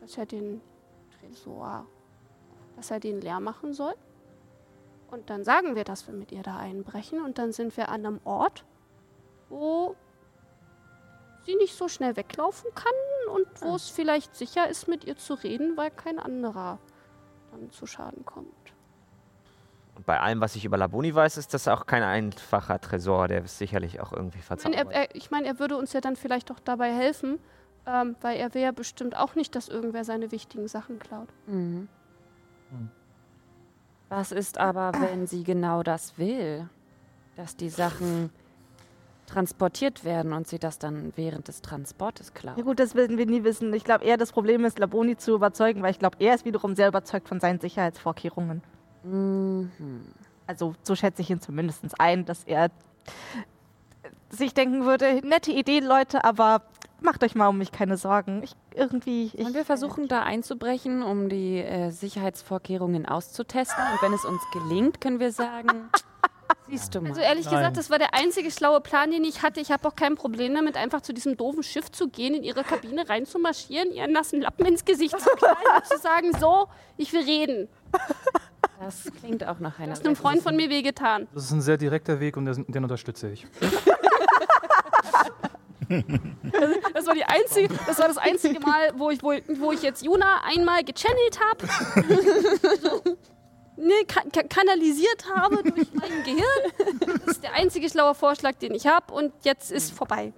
dass er den Tresor, dass er den leer machen soll? Und dann sagen wir, dass wir mit ihr da einbrechen und dann sind wir an einem Ort, wo sie nicht so schnell weglaufen kann und wo es vielleicht sicher ist, mit ihr zu reden, weil kein anderer dann zu Schaden kommt. Und bei allem, was ich über Laboni weiß, ist das auch kein einfacher Tresor. Der ist sicherlich auch irgendwie Ich meine, verzaubert. er, ich meine, er würde uns ja dann vielleicht auch dabei helfen, ähm, weil er will ja bestimmt auch nicht, dass irgendwer seine wichtigen Sachen klaut. Mhm. Hm. Was ist aber, wenn sie genau das will? Dass die Sachen transportiert werden und sie das dann während des Transportes klaut. Ja gut, das werden wir nie wissen. Ich glaube eher, das Problem ist, Laboni zu überzeugen, weil ich glaube, er ist wiederum sehr überzeugt von seinen Sicherheitsvorkehrungen. Mhm. Also so schätze ich ihn zumindest ein, dass er sich denken würde, nette Idee, Leute, aber macht euch mal um mich keine Sorgen. Ich irgendwie. Ich, Wollen wir versuchen, da einzubrechen, um die äh, Sicherheitsvorkehrungen auszutesten? Und wenn es uns gelingt, können wir sagen, siehst du mal. Also ehrlich Nein. gesagt, das war der einzige schlaue Plan, den ich hatte. Ich habe auch kein Problem damit, einfach zu diesem doofen Schiff zu gehen, in ihre Kabine reinzumarschieren, ihren nassen Lappen ins Gesicht zu knallen und zu sagen, so, ich will reden. das klingt auch nach einer. hast einem Freund von mir wehgetan. Das ist ein sehr direkter Weg und den unterstütze ich. Das war, die einzige, das war das einzige Mal, wo ich, wo, wo ich jetzt Juna einmal gechannelt habe. ne, ka ka kanalisiert habe durch mein Gehirn. Das ist der einzige schlaue Vorschlag, den ich habe. Und jetzt ist vorbei.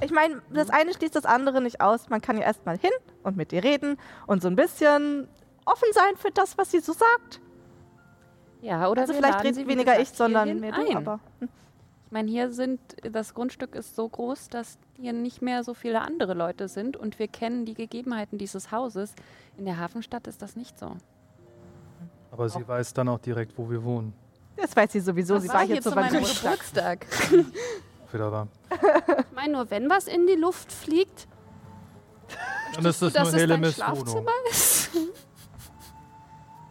Ich meine, das eine schließt das andere nicht aus. Man kann ja erstmal hin und mit ihr reden und so ein bisschen offen sein für das, was sie so sagt. Ja, oder Also vielleicht redet weniger ich, sondern mehr du. ein. Aber hm. Ich meine, hier sind, das Grundstück ist so groß, dass hier nicht mehr so viele andere Leute sind und wir kennen die Gegebenheiten dieses Hauses. In der Hafenstadt ist das nicht so. Aber sie weiß dann auch direkt, wo wir wohnen. das weiß sie sowieso. Das sie war war hier zu meinem Geburtstag. Wieder war. Ich meine, nur wenn was in die Luft fliegt, Dann ist das dass nur es dein. Schlafzimmer ist.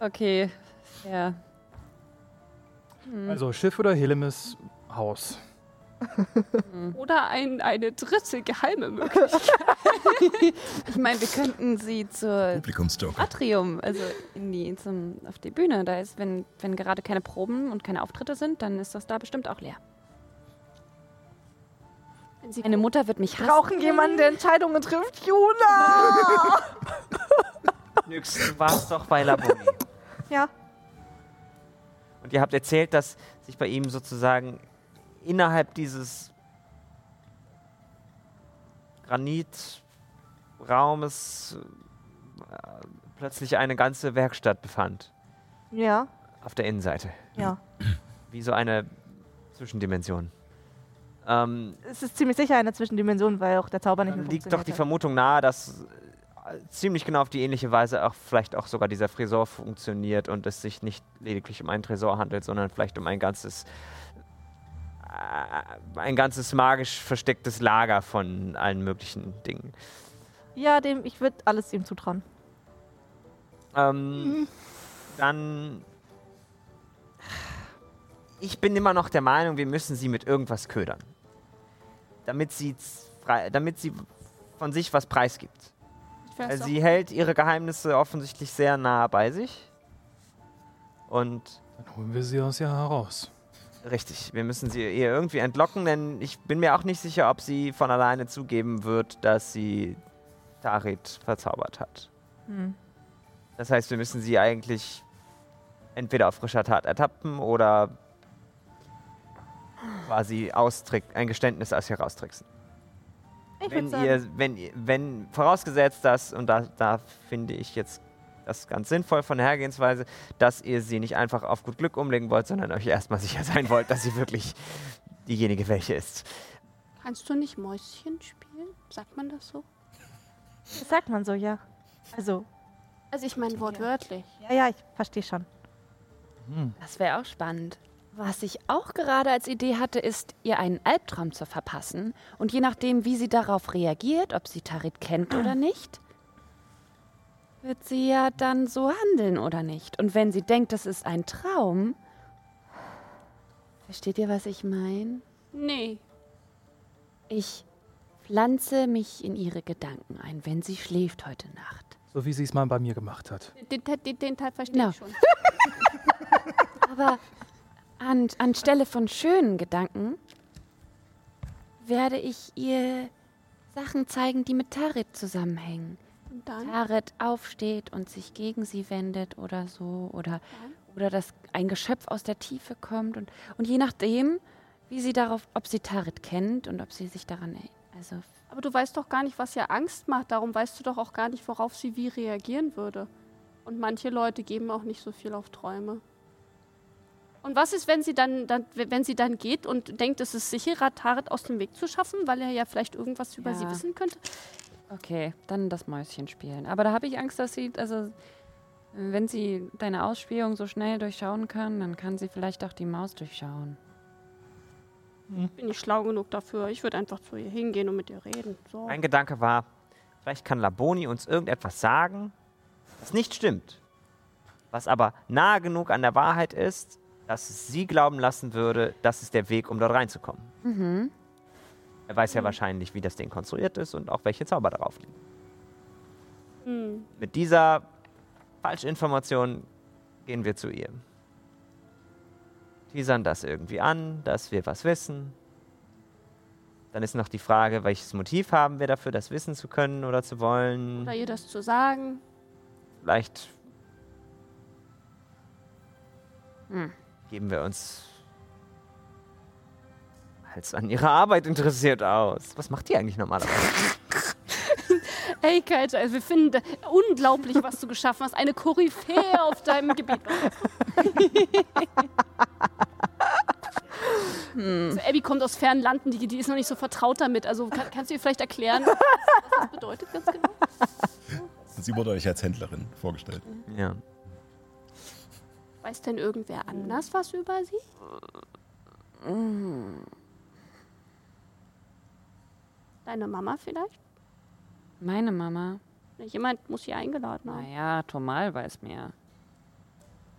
Okay, ja. Also Schiff oder Helemis Haus? Oder ein, eine dritte geheime Möglichkeit. Ich meine, wir könnten sie zur. Atrium, also in die, zum, auf die Bühne. Da ist, wenn, wenn gerade keine Proben und keine Auftritte sind, dann ist das da bestimmt auch leer. Sie Meine Mutter wird mich hassen. Brauchen jemanden, der Entscheidungen trifft. Juna! Nix, du warst doch bei Laboni. ja. Und ihr habt erzählt, dass sich bei ihm sozusagen innerhalb dieses Granitraumes äh, plötzlich eine ganze Werkstatt befand. Ja. Auf der Innenseite. Ja. Wie so eine Zwischendimension. Ähm, Es ist ziemlich sicher eine Zwischendimension, weil auch der Zauber nicht mehr liegt doch die funktioniert hat. Vermutung nahe, dass äh, ziemlich genau auf die ähnliche Weise auch vielleicht auch sogar dieser Tresor funktioniert und es sich nicht lediglich um einen Tresor handelt, sondern vielleicht um ein ganzes ein ganzes magisch verstecktes Lager von allen möglichen Dingen. Ja, dem, ich würde alles ihm zutrauen. Ähm, dann ich bin immer noch der Meinung, wir müssen sie mit irgendwas ködern. Damit sie, damit sie von sich was preisgibt. Also auch- sie hält ihre Geheimnisse offensichtlich sehr nah bei sich. Und Dann holen wir sie aus ihr heraus. Richtig, wir müssen sie ihr irgendwie entlocken, denn ich bin mir auch nicht sicher, ob sie von alleine zugeben wird, dass sie Tarit verzaubert hat. Hm. Das heißt, wir müssen sie eigentlich entweder auf frischer Tat ertappen oder quasi austrick ein Geständnis aus ihr raustricksen. Ich wenn ihr, wenn, wenn, vorausgesetzt das, und da, da finde ich jetzt das ganz sinnvoll von der Hergehensweise, dass ihr sie nicht einfach auf gut Glück umlegen wollt, sondern euch erstmal sicher sein wollt, dass sie wirklich diejenige welche ist. Kannst du nicht Mäuschen spielen? Sagt man das so? das sagt man so, ja. Also, Also ich meine wortwörtlich. ja, ja, ich verstehe schon. Hm. Das wäre auch spannend. Was ich auch gerade als Idee hatte, ist, ihr einen Albtraum zu verpassen. Und je nachdem, wie sie darauf reagiert, ob sie Tarit kennt oder nicht, wird sie ja dann so handeln oder nicht. Und wenn sie denkt, das ist ein Traum, versteht ihr, was ich meine? Nee. Ich pflanze mich in ihre Gedanken ein, wenn sie schläft heute Nacht. So wie sie es mal bei mir gemacht hat. Den, den, den, Teil verstehe Ja. ich schon. Aber an, anstelle von schönen Gedanken werde ich ihr Sachen zeigen, die mit Tarit zusammenhängen. Und dann? Tarit aufsteht und sich gegen sie wendet oder so. Oder, oder dass ein Geschöpf aus der Tiefe kommt. Und, und je nachdem, wie sie darauf, ob sie Tarit kennt und ob sie sich daran erinnert. Also, Aber du weißt doch gar nicht, was ihr Angst macht. Darum weißt du doch auch gar nicht, worauf sie wie reagieren würde. Und manche Leute geben auch nicht so viel auf Träume. Und was ist, wenn sie dann, dann wenn sie dann geht und denkt, es ist sicherer, Tarit aus dem Weg zu schaffen, weil er ja vielleicht irgendwas über sie Ja. wissen könnte? Okay, dann das Mäuschen spielen. Aber da habe ich Angst, dass sie, also, wenn sie deine Ausspielung so schnell durchschauen kann, dann kann sie vielleicht auch die Maus durchschauen. Bin ich schlau genug dafür. Ich würde einfach zu ihr hingehen und mit ihr reden. So. Mein Gedanke war, vielleicht kann Laboni uns irgendetwas sagen, das nicht stimmt. Was aber nahe genug an der Wahrheit ist, dass es sie glauben lassen würde, das ist der Weg, um dort reinzukommen. Mhm. Er weiß ja wahrscheinlich, wie das Ding konstruiert ist und auch welche Zauber darauf liegen. Hm. Mit dieser Falschinformation gehen wir zu ihr. Teasern das irgendwie an, dass wir was wissen. Dann ist noch die Frage, welches Motiv haben wir dafür, das wissen zu können oder zu wollen. Oder ihr das zu sagen. Vielleicht Hm. geben wir uns als an ihrer Arbeit interessiert aus. Was macht ihr eigentlich normalerweise? Ey, Kaita, also wir finden da- unglaublich, was du geschaffen hast. Eine Koryphäe auf deinem Gebiet. Also Abby kommt aus fernen Landen, die, die ist noch nicht so vertraut damit. Also kann, kannst du ihr vielleicht erklären, was das bedeutet ganz genau? Sie wurde euch als Händlerin vorgestellt. Ja. Weiß denn irgendwer anders was über sie? Deine Mama vielleicht? Meine Mama. Jemand muss sie eingeladen haben. Naja, Tomal weiß mehr.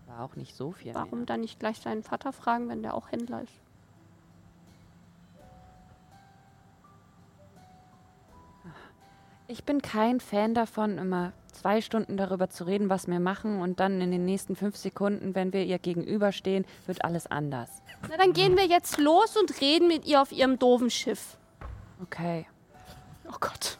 War auch nicht so viel. Warum Mehr. dann nicht gleich seinen Vater fragen, wenn der auch Händler ist? Ich bin kein Fan davon, immer zwei Stunden darüber zu reden, was wir machen und dann in den nächsten fünf Sekunden, wenn wir ihr gegenüberstehen, wird alles anders. Na, dann gehen wir jetzt los und reden mit ihr auf ihrem doofen Schiff. Okay. Oh Gott.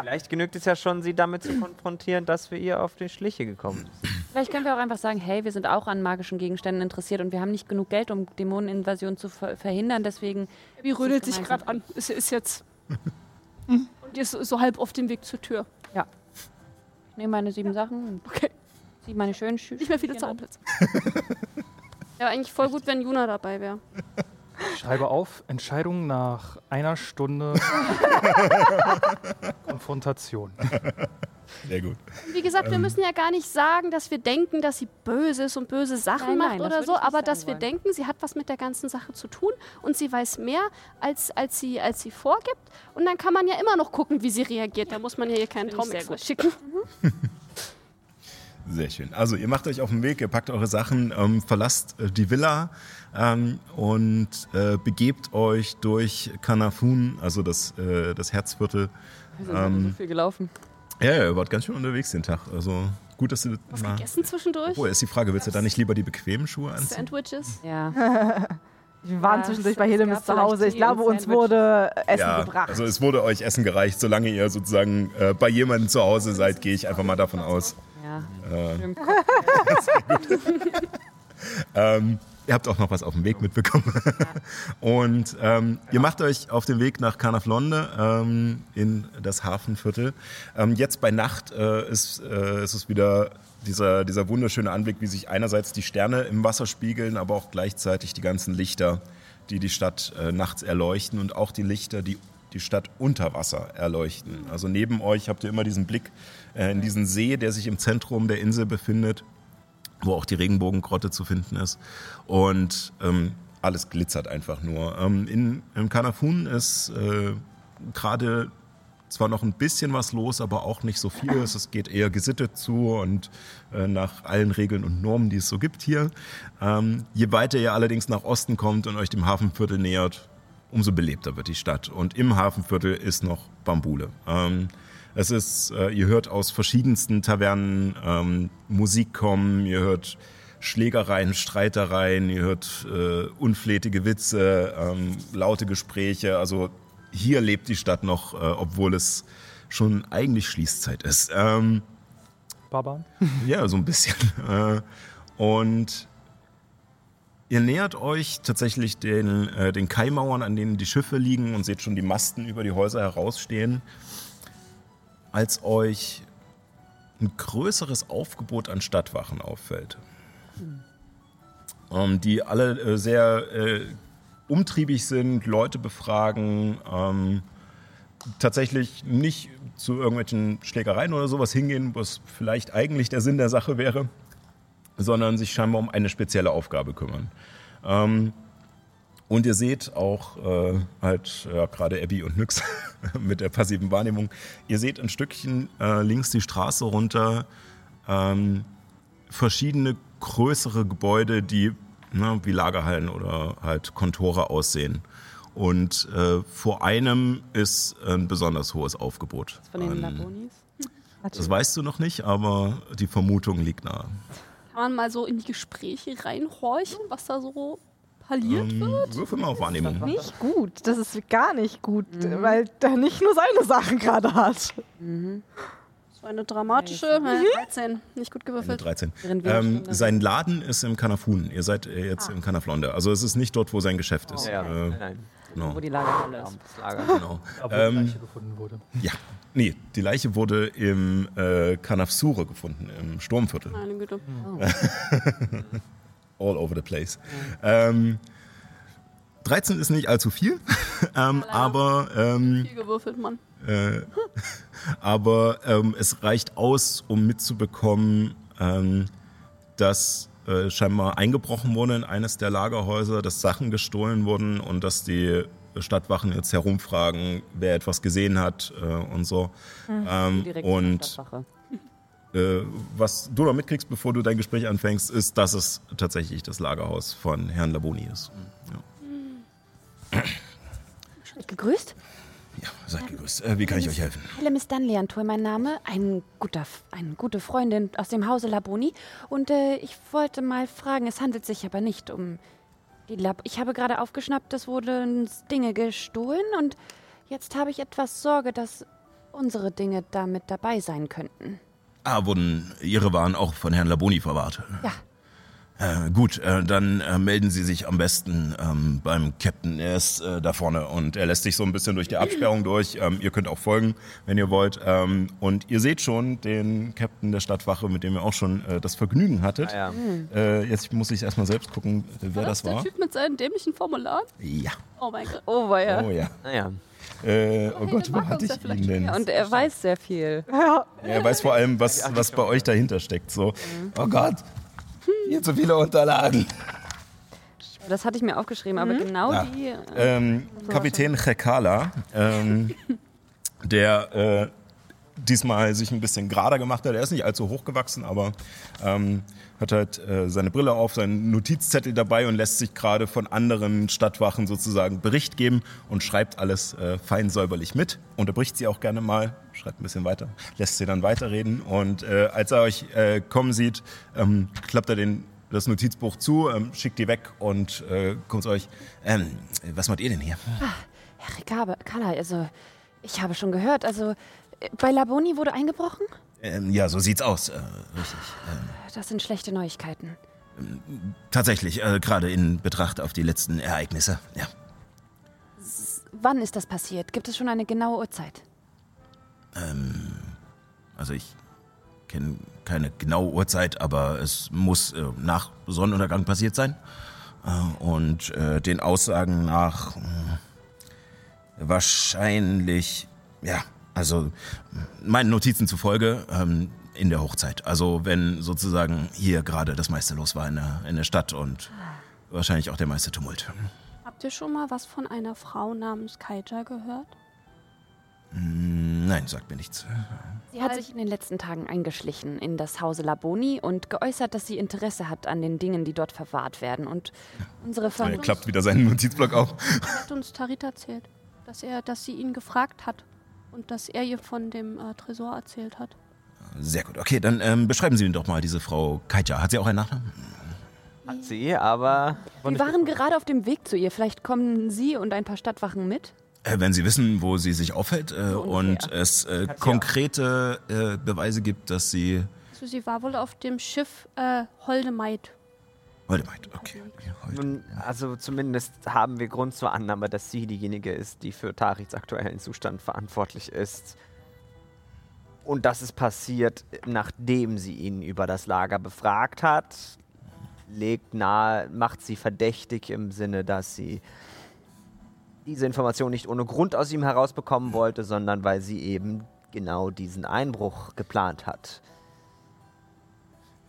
Vielleicht genügt es ja schon, sie damit zu konfrontieren, dass wir ihr auf die Schliche gekommen sind. Vielleicht können wir auch einfach sagen, hey, wir sind auch an magischen Gegenständen interessiert und wir haben nicht genug Geld, um Dämoneninvasion zu ver verhindern. Deswegen Abby rödelt sich gerade an. Ist, ist jetzt. Und die ist so, halb auf dem Weg zur Tür. ich nehme meine sieben Sachen und Okay. ziehe meine schönen Schü Nicht mehr viele. Zauberplätze. ja, eigentlich voll gut, wenn Juna dabei wäre. Ich schreibe auf, Entscheidung nach einer Stunde Konfrontation. Sehr gut. Wie gesagt, wir müssen ja gar nicht sagen, dass wir denken, dass sie böse ist und böse Sachen Nein, nein, macht oder so, aber dass wir wollen. denken, sie hat was mit der ganzen Sache zu tun und sie weiß mehr, als, als, sie, als sie vorgibt. Und dann kann man ja immer noch gucken, wie sie reagiert. Da muss man ja hier keinen Traum gut. schicken. Sehr schön. Also ihr macht euch auf den Weg, ihr packt eure Sachen, ähm, verlasst äh, die Villa ähm, und äh, begebt euch durch Kanafun, also das, äh, das Herzviertel. Wir sind heute Ähm, so viel gelaufen. Ja, ja, ihr wart ganz schön unterwegs den Tag. Also gut, dass du Was mal... gegessen zwischendurch? Obwohl, ist die Frage, willst du da nicht lieber die bequemen Schuhe anziehen? Sandwiches? Ja. Wir waren Ja, zwischendurch bei Helemis zu Hause. Ich glaube, uns wurde Essen ja, gebracht. also es wurde euch Essen gereicht. Solange ihr sozusagen äh, bei jemandem zu Hause seid, gehe ich einfach mal davon aus. Ja. Äh. Ähm, ihr habt auch noch was auf dem Weg mitbekommen. Und ähm, ihr macht euch auf den Weg nach Carnaflonde ähm, in das Hafenviertel. Ähm, jetzt bei Nacht äh, ist, äh, ist es wieder dieser, dieser wunderschöne Anblick, wie sich einerseits die Sterne im Wasser spiegeln, aber auch gleichzeitig die ganzen Lichter, die die Stadt äh, nachts erleuchten und auch die Lichter, die die Stadt unter Wasser erleuchten. Also neben euch habt ihr immer diesen Blick äh, in diesen See, der sich im Zentrum der Insel befindet wo auch die Regenbogengrotte zu finden ist. Und ähm, alles glitzert einfach nur. Ähm, in, Im Kanafun ist äh, gerade zwar noch ein bisschen was los, aber auch nicht so viel. Es geht eher gesittet zu und äh, nach allen Regeln und Normen, die es so gibt hier. Ähm, je weiter ihr allerdings nach Osten kommt und euch dem Hafenviertel nähert, umso belebter wird die Stadt. Und im Hafenviertel ist noch Bambule. Ähm, es ist, äh, ihr hört aus verschiedensten Tavernen ähm, Musik kommen, ihr hört Schlägereien, Streitereien, ihr hört äh, unflätige Witze, ähm, laute Gespräche. Also hier lebt die Stadt noch, äh, obwohl es schon eigentlich Schließzeit ist. Ähm, Barbaren? ja, so ein bisschen. Äh, Und ihr nähert euch tatsächlich den, äh, den Kaimauern, an denen die Schiffe liegen und seht schon die Masten über die Häuser herausstehen, als euch ein größeres Aufgebot an Stadtwachen auffällt. Ähm, die alle äh, sehr äh, umtriebig sind, Leute befragen, ähm, tatsächlich nicht zu irgendwelchen Schlägereien oder sowas hingehen, was vielleicht eigentlich der Sinn der Sache wäre, sondern sich scheinbar um eine spezielle Aufgabe kümmern. Ähm, und ihr seht auch äh, halt ja, gerade Abby und Nyx mit der passiven Wahrnehmung. Ihr seht ein Stückchen äh, links die Straße runter ähm, verschiedene größere Gebäude, die ne, wie Lagerhallen oder halt Kontore aussehen. Und äh, vor einem ist ein besonders hohes Aufgebot. Von den Labonis? das weißt du noch nicht, aber die Vermutung liegt nahe. Kann man mal so in die Gespräche reinhorchen, was da so Verliert Ähm, würfel mal auf Wahrnehmung. Nicht gut. Das ist gar nicht gut, Mhm. weil der nicht nur seine Sachen gerade hat. Mhm. So eine dramatische äh, 13. Nicht gut Eine gewürfelt. 13. Während wir Ähm, schon- sein Laden ist im Kanafun. Ihr seid äh, jetzt im Kanaflonde. Also es ist nicht dort, wo sein Geschäft ist. Ja, Äh, nein, nein. genau. Wo die Lagerhalle ist. Abends Lager. genau. Wo Ähm, die Leiche gefunden wurde. Ja. Nee, die Leiche wurde im äh, Kanafsure gefunden, im Sturmviertel. Meine Güte. All over the place. Ähm, 13 ist nicht allzu viel, ähm, aber ähm, Viel gewürfelt, Mann. Äh, aber ähm, es reicht aus, um mitzubekommen, ähm, dass äh, scheinbar eingebrochen wurde in eines der Lagerhäuser, dass Sachen gestohlen wurden und dass die Stadtwachen jetzt herumfragen, wer etwas gesehen hat äh, und so. Ähm, Direkt zur und. Äh, was du noch mitkriegst, bevor du dein Gespräch anfängst, ist, dass es tatsächlich das Lagerhaus von Herrn Laboni ist. Ja, Gegrüßt? ja seid gegrüßt. Äh, wie kann ich euch helfen? Hallo, Miss Dunleantour, mein Name. Ein guter, eine gute Freundin aus dem Hause Laboni. Und äh, ich wollte mal fragen, es handelt sich aber nicht um die Lab. Ich habe gerade aufgeschnappt, es wurden Dinge gestohlen und jetzt habe ich etwas Sorge, dass unsere Dinge damit dabei sein könnten. Ah, wurden Ihre Waren auch von Herrn Laboni verwahrt? Ja. Äh, gut, äh, dann äh, melden Sie sich am besten ähm, beim Captain. Er ist äh, da vorne und er lässt sich so ein bisschen durch die Absperrung durch. Ähm, ihr könnt auch folgen, wenn ihr wollt. Ähm, und ihr seht schon den Captain der Stadtwache, mit dem ihr auch schon äh, das Vergnügen hattet. Ah, ja. Äh, jetzt muss ich erstmal selbst gucken, wer das der war. Typ mit seinen dämlichen Formularen? Ja. Oh mein Gott. Oh, war ja. Oh ja. Naja. Äh, oh Gott, wo hatte ich ihn denn? Und er weiß sehr viel. Ja, Er weiß vor allem, was, was bei euch dahinter steckt. So, oh Gott, hier zu viele Unterlagen. Das hatte ich mir aufgeschrieben, aber genau Ja. die. Äh, Ähm, Kapitän Chekala, ähm, der äh, diesmal sich ein bisschen gerader gemacht hat. Er ist nicht allzu hoch gewachsen, aber ähm, hat halt äh, seine Brille auf, seinen Notizzettel dabei und lässt sich gerade von anderen Stadtwachen sozusagen Bericht geben und schreibt alles äh, fein säuberlich mit. Unterbricht sie auch gerne mal, schreibt ein bisschen weiter, lässt sie dann weiterreden und äh, als er euch äh, kommen sieht, ähm, klappt er den das Notizbuch zu, ähm, schickt die weg und äh, kommt zu euch. Ähm, was macht ihr denn hier? Herr Rikabe, Kala, also ich habe schon gehört, also bei Laboni wurde eingebrochen? Ähm, ja, so sieht's aus. Äh, richtig. Ähm, Das sind schlechte Neuigkeiten. tatsächlich, äh, gerade in Betracht auf die letzten Ereignisse. Ja. Wann ist das passiert? Gibt es schon eine genaue Uhrzeit? Also ich kenne keine genaue Uhrzeit, aber es muss äh, nach Sonnenuntergang passiert sein. Äh, und äh, den Aussagen nach äh, wahrscheinlich, ja, also meinen Notizen zufolge ähm, in der Hochzeit. Also wenn sozusagen hier gerade das meiste los war in der, in der Stadt und wahrscheinlich auch der meiste Tumult. Habt ihr schon mal was von einer Frau namens Kaija gehört? Hm, Nein, sagt mir nichts. Sie hat sich in den letzten Tagen eingeschlichen in das Hause Laboni und geäußert, dass sie Interesse hat an den Dingen, die dort verwahrt werden. Und unsere Er Familie. klappt wieder seinen Notizblock auf. Hat uns Tarit erzählt, dass er, dass sie ihn gefragt hat und dass er ihr von dem äh, Tresor erzählt hat. Sehr gut. Okay, dann ähm, beschreiben Sie mir doch mal diese Frau Kaija. Hat sie auch einen Nachnamen? Hat sie, aber Wir waren gerade auf dem Weg zu ihr. Vielleicht kommen Sie und ein paar Stadtwachen mit? Äh, wenn Sie wissen, wo sie sich aufhält äh, So und es äh, konkrete äh, Beweise gibt, dass sie... Also sie war wohl auf dem Schiff äh, Holdemaid. Meint, okay. heute. nun, also zumindest haben wir Grund zur Annahme, dass sie diejenige ist, die für Tarits aktuellen Zustand verantwortlich ist. Und das ist passiert, nachdem sie ihn über das Lager befragt hat. Legt nahe, macht sie verdächtig im Sinne, dass sie diese Information nicht ohne Grund aus ihm herausbekommen wollte, sondern weil sie eben genau diesen Einbruch geplant hat.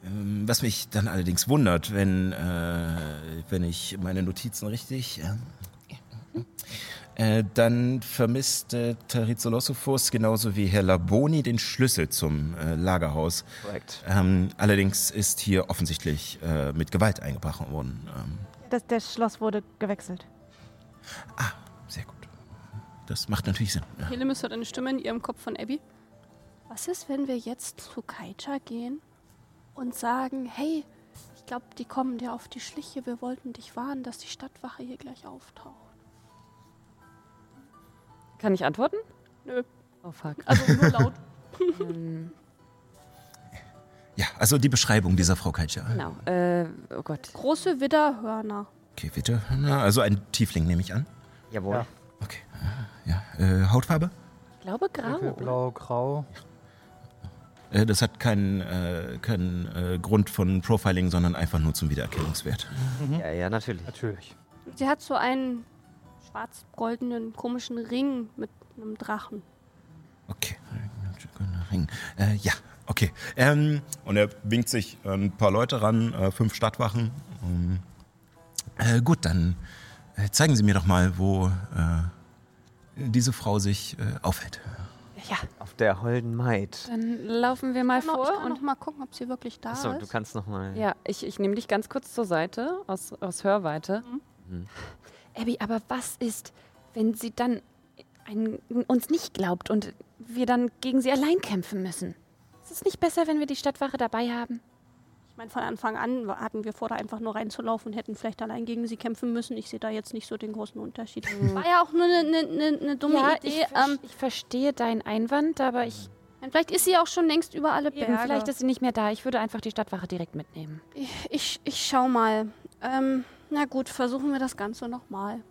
Ähm, was mich dann allerdings wundert, wenn, äh, wenn ich meine Notizen richtig... Äh, äh, dann vermisst äh, Tarizolosophus genauso wie Herr Laboni den Schlüssel zum äh, Lagerhaus. Korrekt. Ähm, allerdings ist hier offensichtlich äh, mit Gewalt eingebrochen worden. Ähm, das, das Schloss wurde gewechselt. ah, sehr gut. Das macht natürlich Sinn. Ja. Helemis hört eine Stimme in ihrem Kopf von Abby. Was ist, wenn wir jetzt zu Kaija gehen und sagen, hey, Ich glaube, die kommen dir auf die Schliche. Wir wollten dich warnen, dass die Stadtwache hier gleich auftaucht. Kann ich antworten? Nö. Oh fuck. Also nur laut. ähm, Ja, also die Beschreibung dieser Frau Kalcha. genau. Äh, oh Gott. Große Widderhörner. Okay. Na, also ein Tiefling nehme ich an. Jawohl. Ja. Okay. Ja, äh, Hautfarbe? Ich glaube grau. Blau, grau. Äh, das hat keinen, äh, keinen äh, Grund von Profiling, sondern einfach nur zum Wiedererkennungswert. Ja, ja, natürlich. Natürlich. Sie hat so einen schwarz-goldenen komischen Ring mit einem Drachen. Okay. Ring. Äh, ja, okay. Ähm, und er winkt sich ein paar Leute ran, äh, fünf Stadtwachen. Ähm, äh, gut, dann zeigen Sie mir doch mal, wo äh, diese Frau sich äh, aufhält. Ja, Auf der holden Maid. dann laufen wir mal Ich kann, noch, ich vor. kann und noch mal gucken, ob sie wirklich da Achso, ist. du kannst nochmal. Ja, ich, ich nehme dich ganz kurz zur Seite, aus, aus Hörweite. Mhm. Abby, aber was ist, wenn sie dann ein, uns nicht glaubt und wir dann gegen sie allein kämpfen müssen? Ist es nicht besser, wenn wir die Stadtwache dabei haben? Ich meine, von Anfang an hatten wir vor, da einfach nur reinzulaufen und hätten vielleicht allein gegen sie kämpfen müssen. Ich sehe da jetzt nicht so den großen Unterschied. War ja auch nur eine ne, ne, ne dumme ja, Idee. ich, ver Ähm, ich verstehe deinen Einwand, aber ich, vielleicht ist sie auch schon längst über alle Berge. eben, vielleicht ist sie nicht mehr da. Ich würde einfach die Stadtwache direkt mitnehmen. ich, ich, ich schau mal. Ähm, na gut, versuchen wir das Ganze nochmal.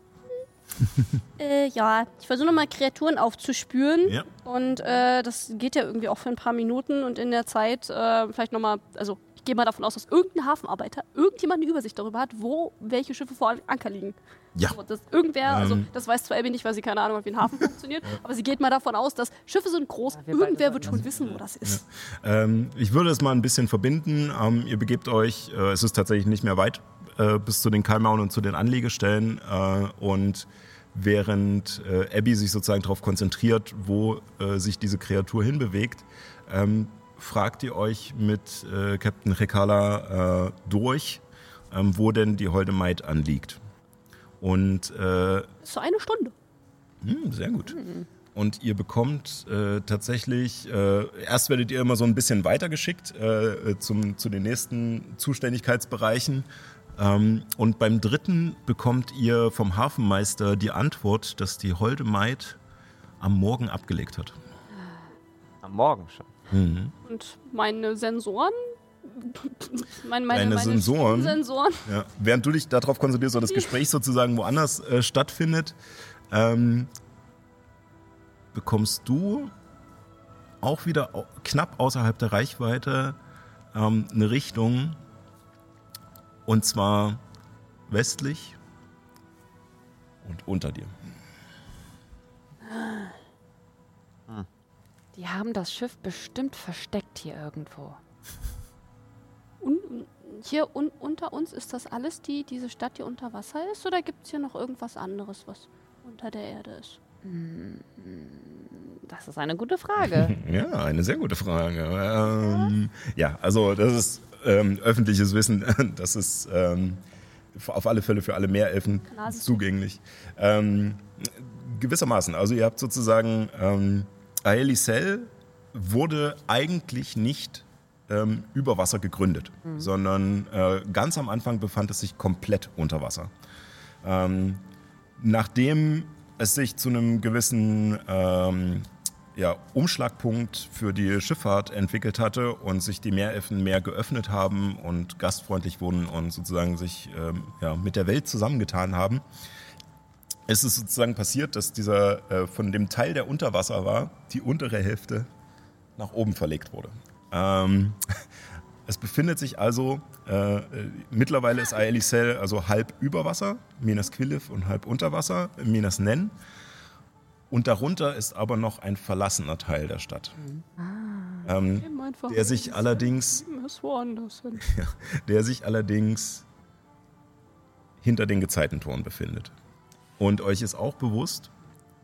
äh, ja, ich versuche nochmal Kreaturen aufzuspüren. Ja. Und äh, das geht ja irgendwie auch für ein paar Minuten. Und in der Zeit äh, vielleicht nochmal, also gehe mal davon aus, dass irgendein Hafenarbeiter irgendjemand eine Übersicht darüber hat, wo welche Schiffe vor Anker liegen. Ja. So, dass irgendwer, also Ähm. das weiß zwar Abby nicht, weil sie keine Ahnung hat, wie ein Hafen funktioniert, aber sie geht mal davon aus, dass Schiffe sind groß, Ja, wir irgendwer wird schon wissen, wo das ist. Ähm, ich würde es mal ein bisschen verbinden. Ähm, ihr begebt euch, äh, es ist tatsächlich nicht mehr weit äh, bis zu den Kalmauern und zu den Anlegestellen. Äh, und während äh, Abby sich sozusagen darauf konzentriert, wo äh, sich diese Kreatur hinbewegt, ähm, fragt ihr euch mit äh, Captain Rekala äh, durch, ähm, wo denn die Holde Maid anliegt. Und äh, So eine Stunde. hm, sehr gut. Und ihr bekommt äh, tatsächlich, äh, erst werdet ihr immer so ein bisschen weitergeschickt äh, zum, zu den nächsten Zuständigkeitsbereichen. Ähm, und beim dritten bekommt ihr vom Hafenmeister die Antwort, dass die Holde Maid am Morgen abgelegt hat. Am Morgen schon. Mhm. Und meine Sensoren, meine, meine, Deine meine Sensoren? Sensoren, Ja. Während du dich darauf konzentrierst, dass das Gespräch sozusagen woanders äh, stattfindet, ähm, bekommst du auch wieder au knapp außerhalb der Reichweite ähm, eine Richtung, und zwar westlich und unter dir. Die haben das Schiff bestimmt versteckt hier irgendwo. un, hier un, unter uns ist das alles die, diese Stadt, die unter Wasser ist? Oder gibt es hier noch irgendwas anderes, was unter der Erde ist? Das ist eine gute Frage. Ja, eine sehr gute Frage. Ähm, ja, also das ist ähm, öffentliches Wissen. Das ist ähm, auf alle Fälle für alle Meerelfen zugänglich. Ähm, gewissermaßen. Also ihr habt sozusagen ähm, Aelisel wurde eigentlich nicht ähm, über Wasser gegründet, sondern äh, ganz am Anfang befand es sich komplett unter Wasser. Ähm, nachdem es sich zu einem gewissen ähm, ja, Umschlagpunkt für die Schifffahrt entwickelt hatte und sich die Meerelfen mehr geöffnet haben und gastfreundlich wurden und sozusagen sich ähm, ja, mit der Welt zusammengetan haben, ist es sozusagen passiert, dass dieser äh, von dem Teil, der unter Wasser war, die untere Hälfte nach oben verlegt wurde. Ähm, es befindet sich also, äh, äh, mittlerweile ist Aelisel also halb über Wasser, Minas Quilif und halb unter Wasser, Minas Nen. Und darunter ist aber noch ein verlassener Teil der Stadt. Ähm, Eben einfach der sich allerdings hin. der sich allerdings hinter den Gezeitentoren befindet. Und euch ist auch bewusst,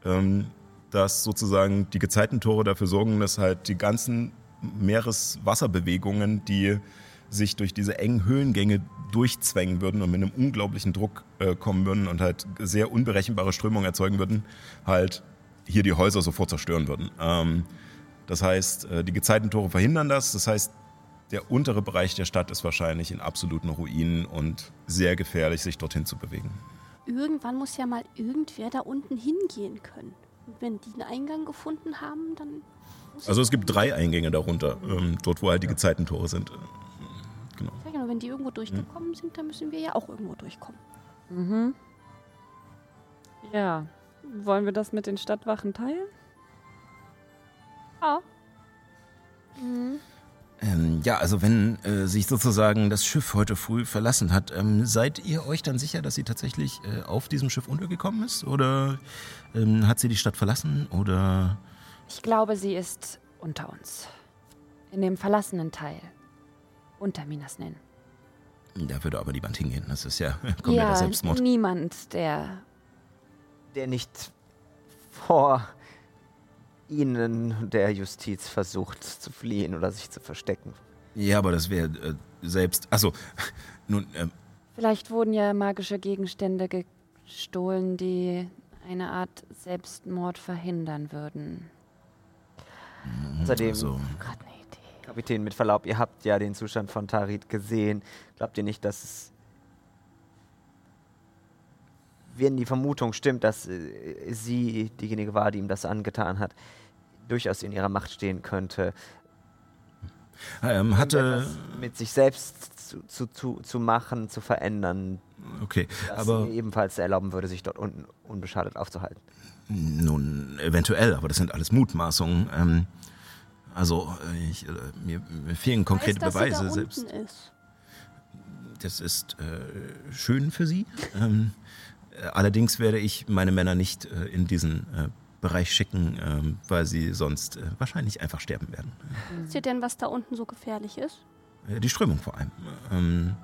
ähm, dass sozusagen die Gezeitentore dafür sorgen, dass halt die ganzen Meereswasserbewegungen, die sich durch diese engen Höhlengänge durchzwängen würden und mit einem unglaublichen Druck äh, kommen würden und halt sehr unberechenbare Strömungen erzeugen würden, halt hier die Häuser sofort zerstören würden. Ähm, das heißt, äh, die Gezeitentore verhindern das. Das heißt, der untere Bereich der Stadt ist wahrscheinlich in absoluten Ruinen und sehr gefährlich, sich dorthin zu bewegen. Irgendwann muss ja mal irgendwer da unten hingehen können. Und wenn die einen Eingang gefunden haben, dann. Also es gibt drei Eingänge darunter, ähm, dort wo halt die Gezeitentore sind. Genau. Ja nur, wenn die irgendwo durchgekommen sind, dann müssen wir ja auch irgendwo durchkommen. Mhm. Ja. Wollen wir das mit den Stadtwachen teilen? Ja. Ähm, ja, also wenn äh, sich sozusagen das Schiff heute früh verlassen hat, ähm, seid ihr euch dann sicher, dass sie tatsächlich äh, auf diesem Schiff untergekommen ist? Oder ähm, hat sie die Stadt verlassen? Oder Ich glaube, sie ist unter uns. In dem verlassenen Teil. Unter Minas nennen. da würde aber niemand hingehen. Das ist ja kompletter Ja, Selbstmord. niemand, der. Der nicht vor Ihnen der Justiz versucht zu fliehen oder sich zu verstecken. Ja, aber das wäre äh, selbst. Also, nun, ähm, Vielleicht wurden ja magische Gegenstände gestohlen, die eine Art Selbstmord verhindern würden. Außerdem, also, Idee. Kapitän, mit Verlaub, ihr habt ja den Zustand von Tarit gesehen. Glaubt ihr nicht, dass es. Wenn die Vermutung stimmt, dass äh, sie diejenige war, die ihm das angetan hat, durchaus in ihrer Macht stehen könnte, ähm, hatte. etwas mit sich selbst zu, zu, zu, zu machen, zu verändern, Okay, aber. ebenfalls erlauben würde, sich dort unten unbeschadet aufzuhalten. Nun, eventuell, aber das sind alles Mutmaßungen. Ähm, also, äh, ich, äh, mir, mir fehlen konkrete weiß, dass Beweise. sie da Selbst unten ist. das ist äh, schön für Sie. Ähm, äh, allerdings werde ich meine Männer nicht äh, in diesen äh, Bereich schicken, ähm, weil sie sonst äh, wahrscheinlich einfach sterben werden. Wisst ihr denn, was da unten so gefährlich ist? Die Strömung vor allem. Ähm,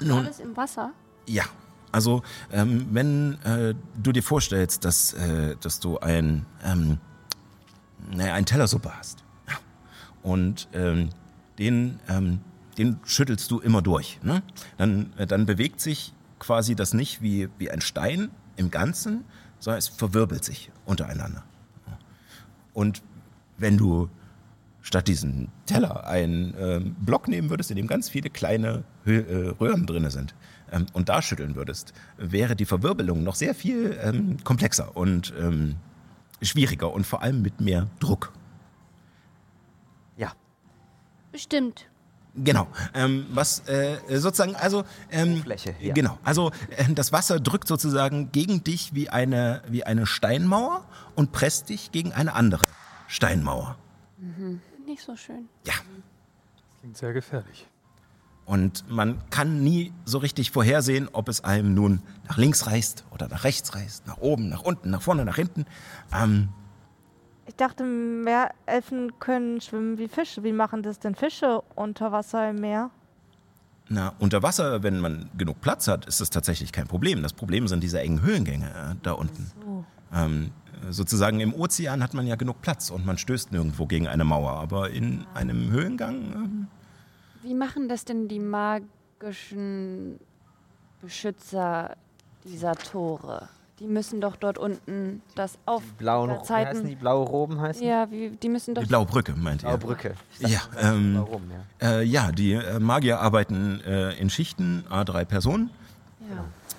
nun, Alles im Wasser? Ja, also ähm, wenn äh, du dir vorstellst, dass, äh, dass du ein, ähm, naja, einen Teller Suppe hast und ähm, den, ähm, den schüttelst du immer durch, ne? dann, äh, dann bewegt sich quasi das nicht wie, wie ein Stein im Ganzen, sondern es verwirbelt sich untereinander. Und wenn du statt diesem Teller einen ähm, Block nehmen würdest, in dem ganz viele kleine Hö äh, Röhren drin sind ähm, und da schütteln würdest, wäre die Verwirbelung noch sehr viel ähm, komplexer und ähm, schwieriger und vor allem mit mehr Druck. Ja, Bestimmt. Genau. Ähm, was äh, sozusagen, also ähm, Fläche, ja. genau. Also äh, das Wasser drückt sozusagen gegen dich wie eine wie eine Steinmauer und presst dich gegen eine andere Steinmauer. Nicht so schön. Ja. Klingt sehr gefährlich. Und man kann nie so richtig vorhersehen, ob es einem nun nach links reißt oder nach rechts reißt, nach oben, nach unten, nach vorne, nach hinten. Ähm, Ich dachte, Meerelfen können schwimmen wie Fische. Wie machen das denn Fische unter Wasser im Meer? na, unter Wasser, wenn man genug Platz hat, ist das tatsächlich kein Problem. Das Problem sind diese engen Höhlengänge äh, da unten. Ähm, sozusagen im Ozean hat man ja genug Platz und man stößt nirgendwo gegen eine Mauer. Aber in einem Höhlengang, ähm, Wie machen das denn die magischen Beschützer dieser Tore? Die müssen doch dort unten das auf blauen der wie heißen Zeiten. die blaue Roben heißen? Ja, wie, die müssen doch. die blaue Brücke, meint ihr? Blaue Brücke. Ja, ähm, Roben, ja. äh, ja, die äh, Magier arbeiten äh, in Schichten, A3 Personen.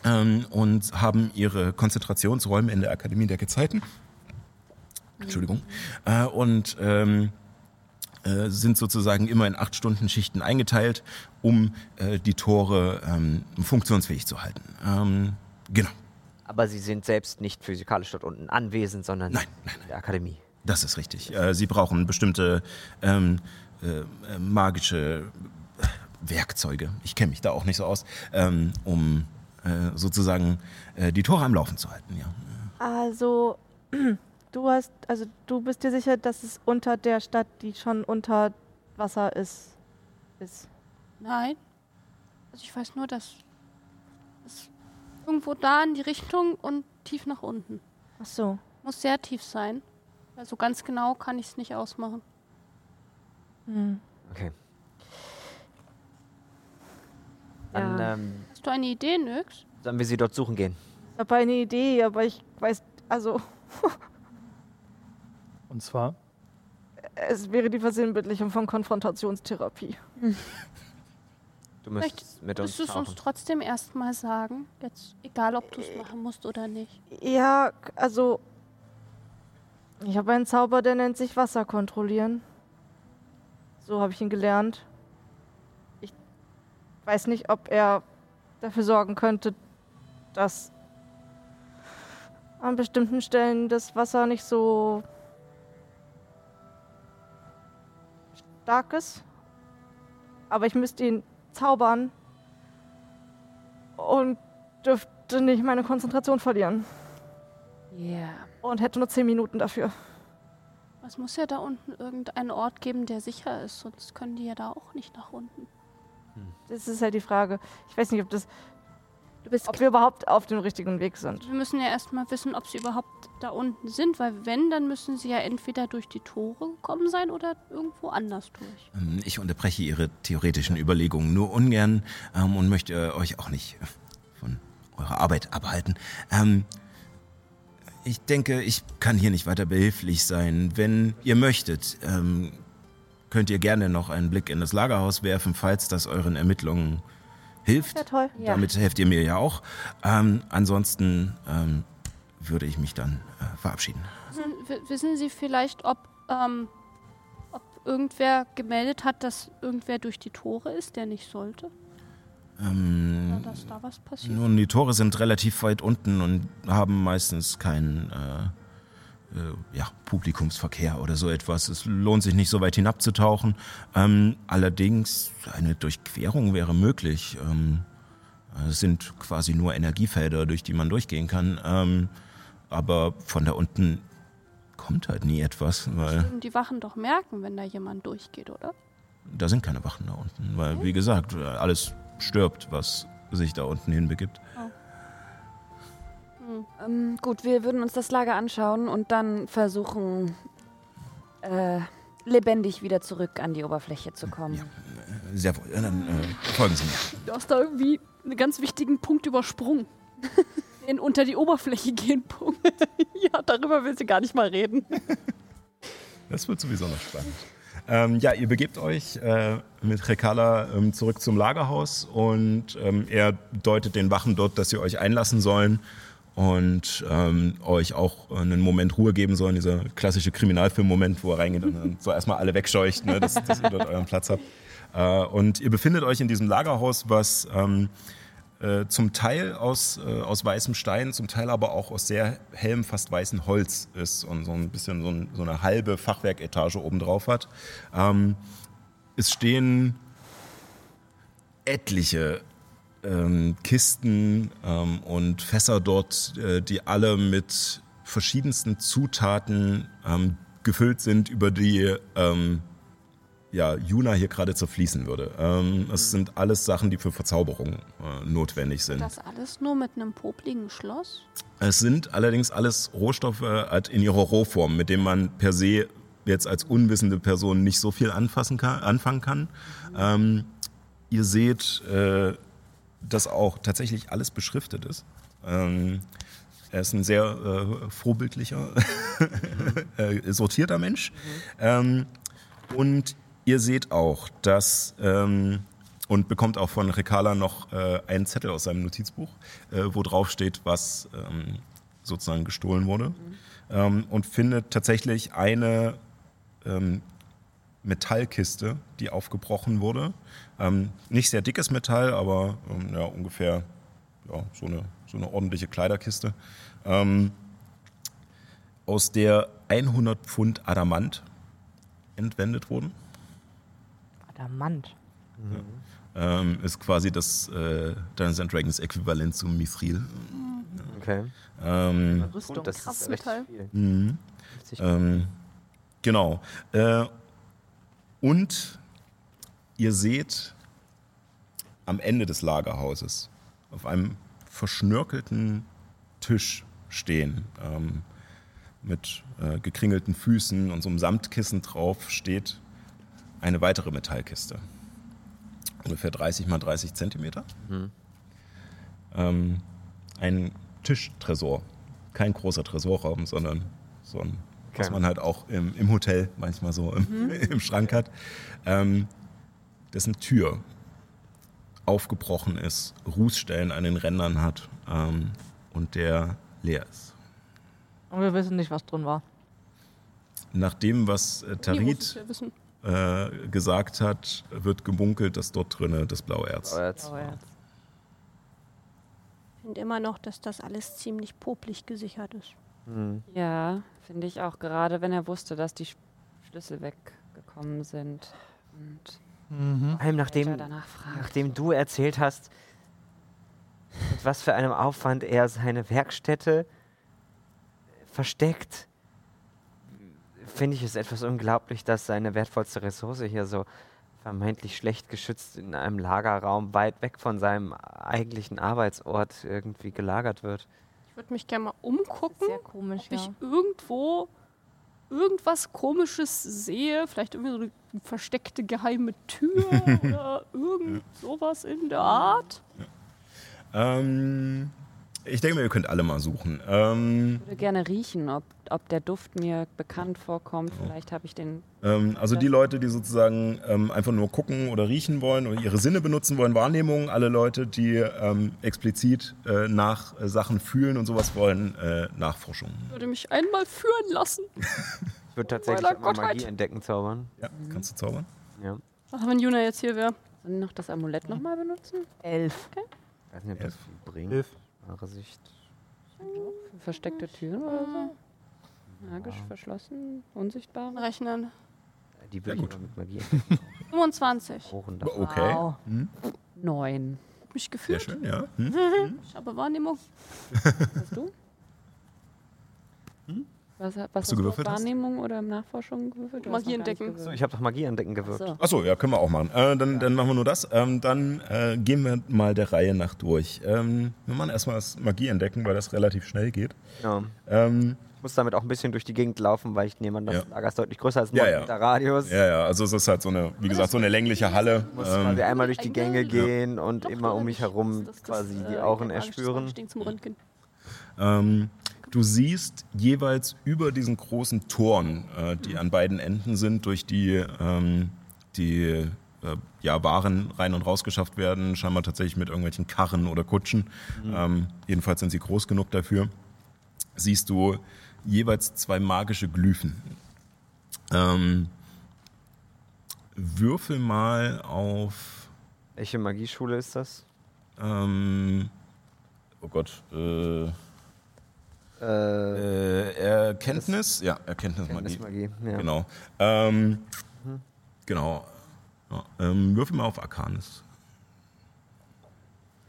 Ja. ähm, und haben ihre Konzentrationsräume in der Akademie der Gezeiten. Entschuldigung. Äh, und ähm, äh, sind sozusagen immer in acht Stunden Schichten eingeteilt, um äh, die Tore ähm, funktionsfähig zu halten. Ähm, genau, Aber sie sind selbst nicht physikalisch dort unten anwesend, sondern Nein, nein, in der Akademie. das ist richtig. Äh, sie brauchen bestimmte ähm, äh, äh, magische äh, Werkzeuge, ich kenne mich da auch nicht so aus, ähm, um äh, sozusagen äh, die Tore am Laufen zu halten. Ja. Also, du hast, also du bist dir sicher, dass es unter der Stadt, die schon unter Wasser ist, ist. Nein. Also ich weiß nur, dass es irgendwo da in die Richtung und tief nach unten. Ach so. Muss sehr tief sein. Also ganz genau kann ich es nicht ausmachen. Hm. Okay. Dann Ja. ähm, Hast du eine Idee, Nyx? sollen wir sie dort suchen gehen. Ich habe eine Idee, aber ich weiß, also Und zwar, Es wäre die Versinnbildlichung von Konfrontationstherapie. Du müsstest mit uns Müsstest du uns tauchen. trotzdem erstmal sagen? Jetzt, egal ob du es machen musst oder nicht. Ja, also. Ich habe einen Zauber, der nennt sich Wasser kontrollieren. So habe ich ihn gelernt. Ich weiß nicht, ob er dafür sorgen könnte, dass an bestimmten Stellen das Wasser nicht so stark ist. Aber ich müsste ihn zaubern und dürfte nicht meine Konzentration verlieren. Ja. Und hätte nur 10 Minuten dafür. Es muss ja da unten irgendeinen Ort geben, der sicher ist, sonst können die ja da auch nicht nach unten. Das ist halt die Frage. Ich weiß nicht, ob, das, ob wir überhaupt auf dem richtigen Weg sind. Wir müssen ja erstmal wissen, ob sie überhaupt da unten sind, weil wenn, dann müssen sie ja entweder durch die Tore gekommen sein oder irgendwo anders durch. Ähm, Ich unterbreche Ihre theoretischen Überlegungen nur ungern ähm, und möchte euch auch nicht von eurer Arbeit abhalten. Ähm, ich denke, ich kann hier nicht weiter behilflich sein. Wenn ihr möchtet, ähm, könnt ihr gerne noch einen Blick in das Lagerhaus werfen, falls das euren Ermittlungen hilft. Ja, toll. Ja. Damit helft ihr mir ja auch. Ähm, ansonsten ähm, würde ich mich dann äh, verabschieden. Wissen, Sie vielleicht, ob, ähm, ob irgendwer gemeldet hat, dass irgendwer durch die Tore ist, der nicht sollte? Ähm, Oder dass da was passiert? Nun, die Tore sind relativ weit unten und haben meistens keinen äh, äh, ja, Publikumsverkehr oder so etwas. Es lohnt sich nicht so weit hinabzutauchen. Ähm, allerdings, eine Durchquerung wäre möglich. Ähm, es sind quasi nur Energiefelder, durch die man durchgehen kann. Ähm, aber von da unten kommt halt nie etwas, weil Würden die Wachen doch merken, wenn da jemand durchgeht, oder? da sind keine Wachen da unten. Weil, wie gesagt, alles stirbt, was sich da unten hinbegibt. Ähm, gut, wir würden uns das Lager anschauen und dann versuchen, äh, lebendig wieder zurück an die Oberfläche zu kommen. Sehr wohl. Ja, Dann äh, folgen Sie mir. Du hast da irgendwie einen ganz wichtigen Punkt übersprungen. Den unter die Oberfläche gehen Punkt. Ja, darüber will sie gar nicht mal reden. Das wird sowieso noch spannend. Ähm, ja, ihr begebt euch äh, mit Rekala ähm, zurück zum Lagerhaus und ähm, er deutet den Wachen dort, dass sie euch einlassen sollen und ähm, euch auch einen Moment Ruhe geben sollen. Dieser klassische Kriminalfilm-Moment, wo er reingeht und dann so erstmal alle wegscheucht, ne, dass, dass ihr dort euren Platz habt. Äh, und ihr befindet euch in diesem Lagerhaus, was ähm, äh, zum Teil aus, äh, aus weißem Stein, zum Teil aber auch aus sehr hellem, fast weißem Holz ist und so ein bisschen so, ein, so eine halbe Fachwerketage oben drauf hat. Ähm, es stehen etliche ähm, Kisten ähm, und Fässer dort, äh, die alle mit verschiedensten Zutaten ähm, gefüllt sind, über die ähm, ja, Juna hier gerade zerfließen würde. Ähm, es sind alles Sachen, die für Verzauberung äh, notwendig sind. Das alles nur mit einem popligen Schloss? Es sind allerdings alles Rohstoffe halt in ihrer Rohform, mit denen man per se jetzt als unwissende Person nicht so viel anfassen kann, anfangen kann. Ähm, ihr seht, äh, dass auch tatsächlich alles beschriftet ist. Ähm, er ist ein sehr äh, vorbildlicher, äh, sortierter Mensch. Ähm, und ihr seht auch, dass ähm, und bekommt auch von Rekala noch äh, einen Zettel aus seinem Notizbuch, äh, wo drauf steht, was ähm, sozusagen gestohlen wurde. Ähm, und findet tatsächlich eine ähm, Metallkiste, die aufgebrochen wurde. Ähm, nicht sehr dickes Metall, aber ähm, ja, ungefähr ja, so, eine, so eine ordentliche Kleiderkiste, ähm, aus der 100 Pfund Adamant entwendet wurden. Adamant. Ähm, ist quasi das äh, Dungeons and Dragons Äquivalent zum Mithril. Okay. Ähm, Rüstung. Das ist recht viel. mhm. 50 ähm, genau. Äh, und ihr seht am Ende des Lagerhauses auf einem verschnörkelten Tisch stehen, ähm, mit äh, gekringelten Füßen und so einem Samtkissen drauf steht eine weitere Metallkiste. Ungefähr 30 mal 30 Zentimeter. Mhm. Ähm, ein Tischtresor. Kein großer Tresorraum, sondern so ein was man halt auch im, im Hotel manchmal so im, im Schrank hat, ähm, dessen Tür aufgebrochen ist, Rußstellen an den Rändern hat ähm, und der leer ist. Und wir wissen nicht, was drin war. Nach dem, was äh, Tarit äh, gesagt hat, wird gemunkelt, dass dort drinnen das blaue Erz. Aber jetzt, Oh, jetzt. Ich finde immer noch, dass das alles ziemlich popelig gesichert ist. hm. Ja, finde ich auch. Gerade wenn er wusste, dass die Sch- Schlüssel weggekommen sind. Und Mhm. Vor allem nachdem, nachdem du erzählt hast, mit was für einem Aufwand er seine Werkstätte versteckt, finde ich es etwas unglaublich, dass seine wertvollste Ressource hier so vermeintlich schlecht geschützt in einem Lagerraum weit weg von seinem eigentlichen Arbeitsort irgendwie gelagert wird. Ich würde mich gerne mal umgucken, Sehr komisch, ob ich irgendwo irgendwas Komisches sehe. Vielleicht irgendwie so eine versteckte geheime Tür oder irgend sowas in der Art. Ähm, ich denke mir, ihr könnt alle mal suchen. Ähm, Ich würde gerne riechen, ob, ob der Duft mir bekannt vorkommt. Vielleicht habe ich den. ähm, also die Leute, die sozusagen ähm, einfach nur gucken oder riechen wollen oder ihre Sinne benutzen wollen, Wahrnehmung, alle Leute, die ähm, explizit äh, nach äh, Sachen fühlen und sowas wollen, äh, Nachforschung. Würde mich einmal führen lassen. Ich würde tatsächlich Gottheit. Magie entdecken zaubern. Ja, kannst du zaubern? Ja. Ach, wenn Juna jetzt hier wäre. Sollen wir noch das Amulett nochmal benutzen? Elf. Ich weiß nicht, ob das viel bringt. Hilf. Wahre Sicht. Versteckte Türen oder so? Magisch verschlossen, unsichtbar. Rechnen. Die würde Ja, ich gut. mit Magie 25. hochen. Okay. Wow. Hm, Neun. Hab mich sehr geführt. schön, ja. Hm? Ich habe Wahrnehmung. Hast du? Was, was hast du gewürfelt hast? Wahrnehmung oder Nachforschung gewürfelt? Magie entdecken. So, gewürfelt. ich habe doch Magie entdecken gewirkt. So. Achso, ja, können wir auch machen. Äh, dann, dann machen wir nur das. Ähm, dann äh, gehen wir mal der Reihe nach durch. Ähm, wir machen erstmal das Magie entdecken, weil das relativ schnell geht. Ja. Ähm, Ich muss damit auch ein bisschen durch die Gegend laufen, weil ich nehme an, das Ja. Lager ist deutlich größer als ein Ja, ja. Radius. ja, ja, also es ist halt so eine, wie gesagt, so eine längliche Halle. muss Ähm, quasi einmal durch die Gänge gehen und Doch, immer um mich herum Das- das- quasi das, die äh, Augen erspüren. Instinkt zum Röntgen. Ähm, du siehst jeweils über diesen großen Toren, äh, die an beiden Enden sind, durch die ähm, die äh, ja, Waren rein und raus geschafft werden, scheinbar tatsächlich mit irgendwelchen Karren oder Kutschen. Ähm, jedenfalls sind sie groß genug dafür. Siehst du jeweils zwei magische Glyphen. Ähm, würfel mal auf Welche Magieschule ist das? ähm, oh Gott, äh, Äh, Äh, Erkenntnis? Ja, Erkenntnismagie. Kenntnismagie. Ja. Genau. Ähm, Mhm. Genau. Ja, ähm, würfel mal auf Arcanis.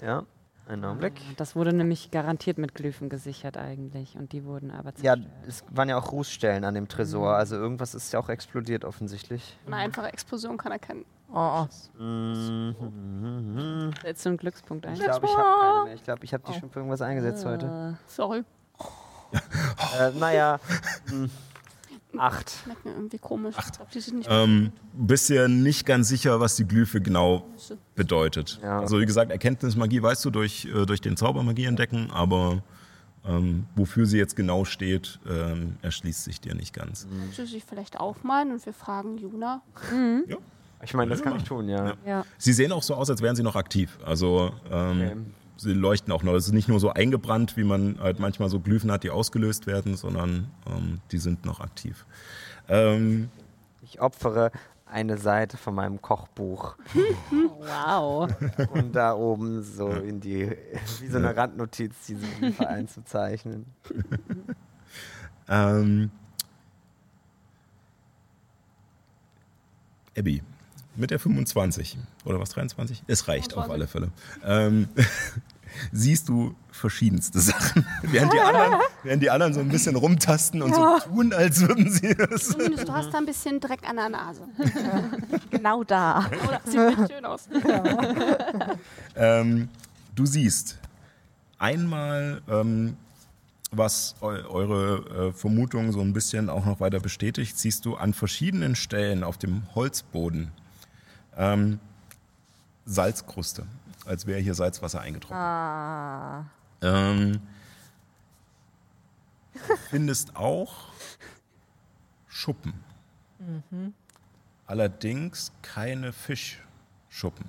ja, einen Augenblick. Das wurde nämlich garantiert mit Glyphen gesichert eigentlich und die wurden aber Ja, zerstört. es waren ja auch Rußstellen an dem Tresor, also irgendwas ist ja auch explodiert offensichtlich. Eine einfache Explosion kann erkennen. Oh, Mhm. Setzt du einen Glückspunkt ein? Ich glaube, ich habe keine mehr. Ich glaube, ich habe die schon für irgendwas eingesetzt heute. Sorry. Äh, naja, mh, acht. Schmecken irgendwie komisch. Ich glaube, die sind nicht Ähm, bist dir nicht ganz sicher, was die Glyphe genau bedeutet. Ja. Also wie gesagt, Erkenntnismagie weißt du durch, äh, durch den Zaubermagie entdecken, aber ähm, wofür sie jetzt genau steht, ähm, erschließt sich dir nicht ganz. Mhm. Willst du sie vielleicht aufmalen und wir fragen Juna? Ich meine, das kann ich tun, ja. Ja. Sie sehen auch so aus, als wären sie noch aktiv. Also ähm, Okay. Sie leuchten auch noch. Es ist nicht nur so eingebrannt, wie man halt manchmal so Glyphen hat, die ausgelöst werden, sondern ähm, die sind noch aktiv. Ähm, Ich opfere eine Seite von meinem Kochbuch Wow. um da oben so in die, wie so eine Randnotiz, diese Glyphe einzuzeichnen. ähm, Abby, mit der 25 oder was 23? Es reicht auf 25. alle Fälle. Ähm, siehst du verschiedenste Sachen, während die, anderen, während die anderen so ein bisschen rumtasten und so tun, als würden sie es. Zumindest du hast da ein bisschen Dreck an der Nase. genau da. Oder sieht nicht schön aus. Ähm, du siehst einmal, ähm, was eu eure äh, Vermutung so ein bisschen auch noch weiter bestätigt, siehst du an verschiedenen Stellen auf dem Holzboden ähm, Salzkruste, als wäre hier Salzwasser eingetrocknet. Ah. Ähm, du findest auch Schuppen. Allerdings keine Fischschuppen.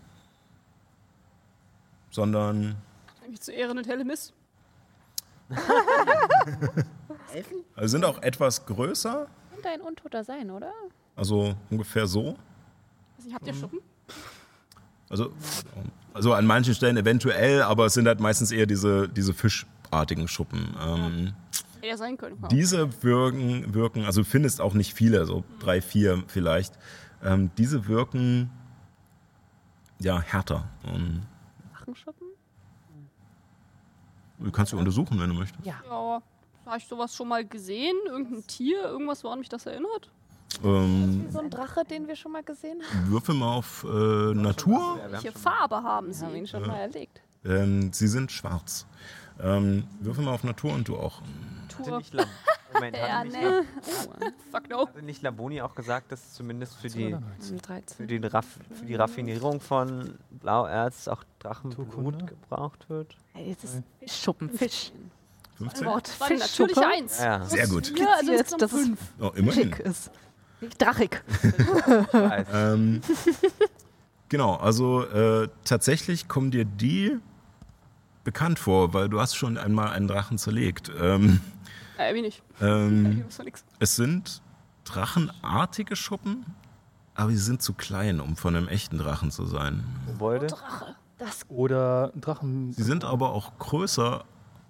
Sondern Eigentlich zu Ehren und Hellemis. also sind auch etwas größer, Könnte ein Untoter sein, oder? also ungefähr so. Weiß nicht, habt ihr Schuppen? Also, also an manchen Stellen eventuell, aber es sind halt meistens eher diese, diese fischartigen Schuppen. Ähm, Hätte ja sein können. diese wirken, wirken, also du findest auch nicht viele, so drei, vier vielleicht. Ähm, diese wirken ja härter. Ähm, Drachenschuppen? du kannst sie untersuchen, wenn du möchtest. Ja. Ja, habe ich sowas schon mal gesehen? Irgendein Tier? Irgendwas, woran mich das erinnert? Ähm, So ein Drache, den wir schon mal gesehen haben. würfel mal auf äh, Natur. Welche Farbe haben Wir haben sie? ihn schon mal erlegt. Ähm, sie sind schwarz. Ähm, würfel mal auf Natur und du auch. Lab Moment, Ja, hatte, nicht, nee. Fuck no. hatte nicht Laboni auch gesagt, dass zumindest für die, Um für 13. die, Raff, für die Raffinierung von Blauerz auch Drachenblut gebraucht wird? Ey, das ist Fischschuppen, Fisch. 15? Wort Das Fischschuppe. natürliche Eins. Ja, Sehr gut. Ja, also dass es fünf. Oh, immerhin. schick ist. Nicht drachig. weiß. Ähm, genau, also äh, tatsächlich kommen dir die bekannt vor, weil du hast schon einmal einen Drachen zerlegt. Ähm, Ja, irgendwie nicht. ähm, Das es sind drachenartige Schuppen, aber sie sind zu klein, um von einem echten Drachen zu sein. Gebäude. Oder Drachen. Sie sind aber auch größer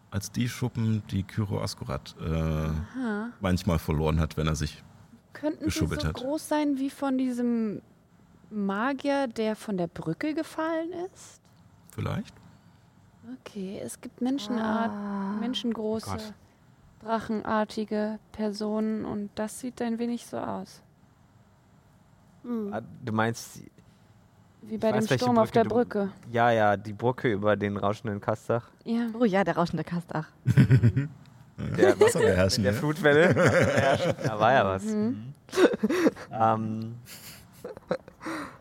als die Schuppen, die Kyro Askurat äh, manchmal verloren hat, wenn er sich. Könnten sie so hat. groß sein wie von diesem Magier, der von der Brücke gefallen ist? Vielleicht? Okay, es gibt Menschenart, menschengroße, Gott. drachenartige Personen und das sieht ein wenig so aus. Hm. Ah, Du meinst, Wie bei dem Sturm auf der Brücke Brücke. ja, ja, die Brücke über den rauschenden Kastach. Ja. Oh ja, der rauschende Kastach. Der Wasser beherrschen, der ja. Flutwelle. Da war ja was. Mhm. Ähm,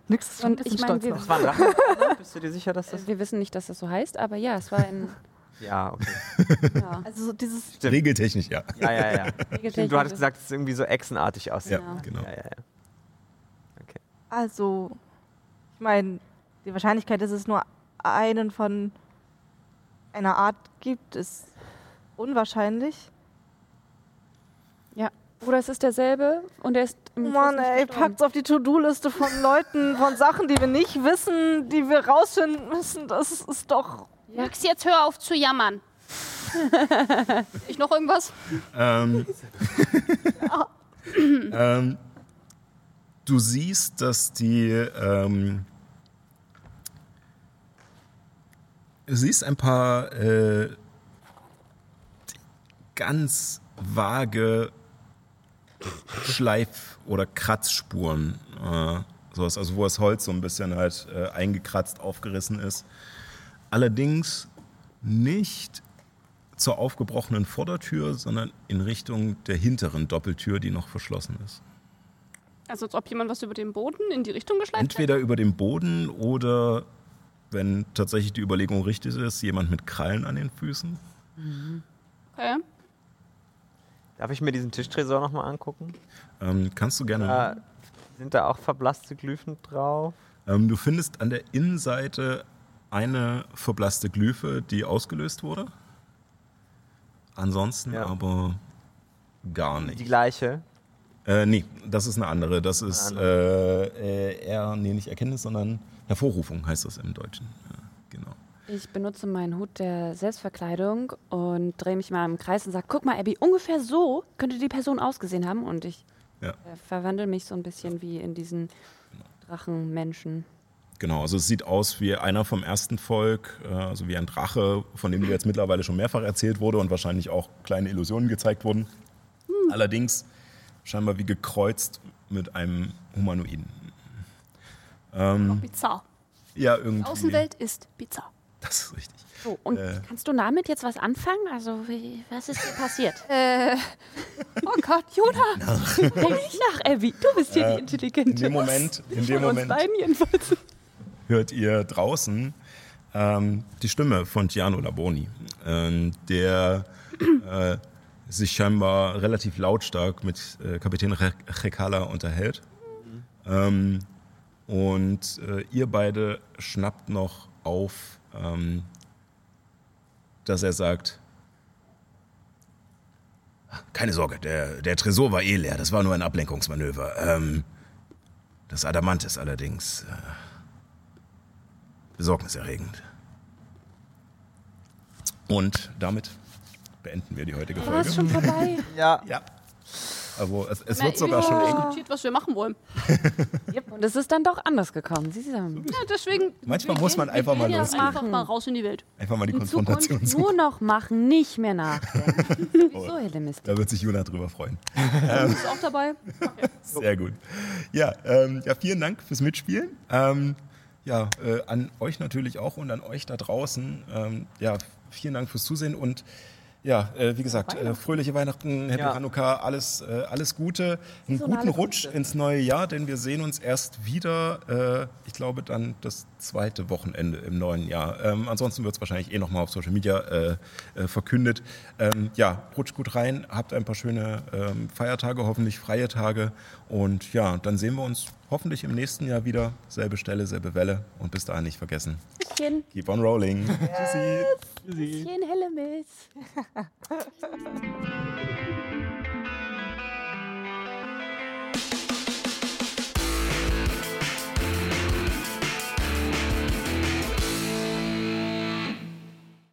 Nix ist schon ein Und ich bisschen meine, stolz wir, noch. das war ein Drachen. Bist du dir sicher, dass das. wir wissen nicht, dass das so heißt, aber ja, es war ein. Ja, okay. ja, Also so dieses Stimmt. Regeltechnisch, ja. Ja, ja, ja. Stimmt, du hattest gesagt, dass es irgendwie so echsenartig aussieht. Ja, genau. Ja, ja, ja. Also, ich meine, die Wahrscheinlichkeit, dass es nur einen von einer Art gibt, ist unwahrscheinlich. Oder es ist derselbe und er ist im Mann, ey, packt's auf die To-Do-Liste von Leuten, von Sachen, die wir nicht wissen, die wir rausfinden müssen. Das ist doch. Ja. Nix, jetzt hör auf zu jammern. ich noch irgendwas? Ähm, ähm, du siehst, dass die. Ähm, du siehst ein paar äh, ganz vage Schleif- oder Kratzspuren. Äh, sowas, also wo das Holz so ein bisschen halt äh, eingekratzt, aufgerissen ist. Allerdings nicht zur aufgebrochenen Vordertür, sondern in Richtung der hinteren Doppeltür, die noch verschlossen ist. Also als ob jemand was über den Boden in die Richtung geschleift hätte. Entweder über dem Boden oder, wenn tatsächlich die Überlegung richtig ist, jemand mit Krallen an den Füßen. Okay. Darf ich mir diesen Tischtresor nochmal angucken? Ähm, kannst du gerne. Da sind da auch verblasste Glyphen drauf. Ähm, du findest an der Innenseite eine verblasste Glyphe, die ausgelöst wurde. Ansonsten Ja. aber gar Die nicht. gleiche. Äh, nee, das ist eine andere. Das ist äh, äh, eher, nee, nicht Erkenntnis, sondern Hervorrufung heißt das im Deutschen. Ich benutze meinen Hut der Selbstverkleidung und drehe mich mal im Kreis und sage, guck mal, Abby, ungefähr so könnte die Person ausgesehen haben. Und ich Ja. äh, verwandle mich so ein bisschen wie in diesen Drachenmenschen. Genau, also es sieht aus wie einer vom ersten Volk, äh, also wie ein Drache, von dem dir jetzt mittlerweile schon mehrfach erzählt wurde und wahrscheinlich auch kleine Illusionen gezeigt wurden. Allerdings scheinbar wie gekreuzt mit einem Humanoiden. Ähm, Bizarr. ja, Die irgendwie. Außenwelt ist bizarr. Das ist richtig. So, und Äh. kannst du damit jetzt was anfangen? Also, wie, was ist hier passiert? Äh. Oh Gott, Jona! Denk nicht nach, Abby. Du bist hier die In Intelligente. dem Moment, in dem Moment hört ihr draußen ähm, die Stimme von Giano Laboni, ähm, der äh, sich scheinbar relativ lautstark mit äh, Kapitän Re Rekala unterhält. Ähm, und äh, ihr beide schnappt noch auf, ähm, dass er sagt, keine Sorge, der, der Tresor war eh leer, das war nur ein Ablenkungsmanöver. Ähm, das Adamant ist allerdings äh, besorgniserregend. Und damit beenden wir die heutige War es Folge. schon vorbei? Ja. Ja. Also es, es Na, wird sogar schon eng. diskutiert, was wir machen wollen. Yep. Und es ist dann doch anders gekommen. Sie sagen, Ja, deswegen. Manchmal wir muss man einfach wir mal gehen jetzt losgehen. Einfach mal raus in die Welt. Einfach mal die in Konfrontation Zukunft suchen. nur noch machen, nicht mehr nachdenken. so, Hellemistik. Da wird sich Juna drüber freuen. Du bist auch dabei. Sehr gut. Ja, ähm, ja, vielen Dank fürs Mitspielen. Ähm, ja, äh, an euch natürlich auch und an euch da draußen. Ähm, ja, vielen Dank fürs Zusehen und ja, äh, wie gesagt, äh, fröhliche Weihnachten, Happy Ja. Hanukkah, alles, äh, alles Gute, einen Saisonale guten Rutsch Früchte. ins neue Jahr, denn wir sehen uns erst wieder, äh, ich glaube dann das zweite Wochenende im neuen Jahr. Ähm, ansonsten wird es wahrscheinlich eh nochmal auf Social Media äh, äh, verkündet. Ähm, ja, rutscht gut rein, habt ein paar schöne ähm, Feiertage, hoffentlich freie Tage und ja, dann sehen wir uns hoffentlich im nächsten Jahr wieder. Selbe Stelle, selbe Welle und bis dahin nicht vergessen. Bisschen, Keep on rolling. Tschüssi. bisschen Hellemis.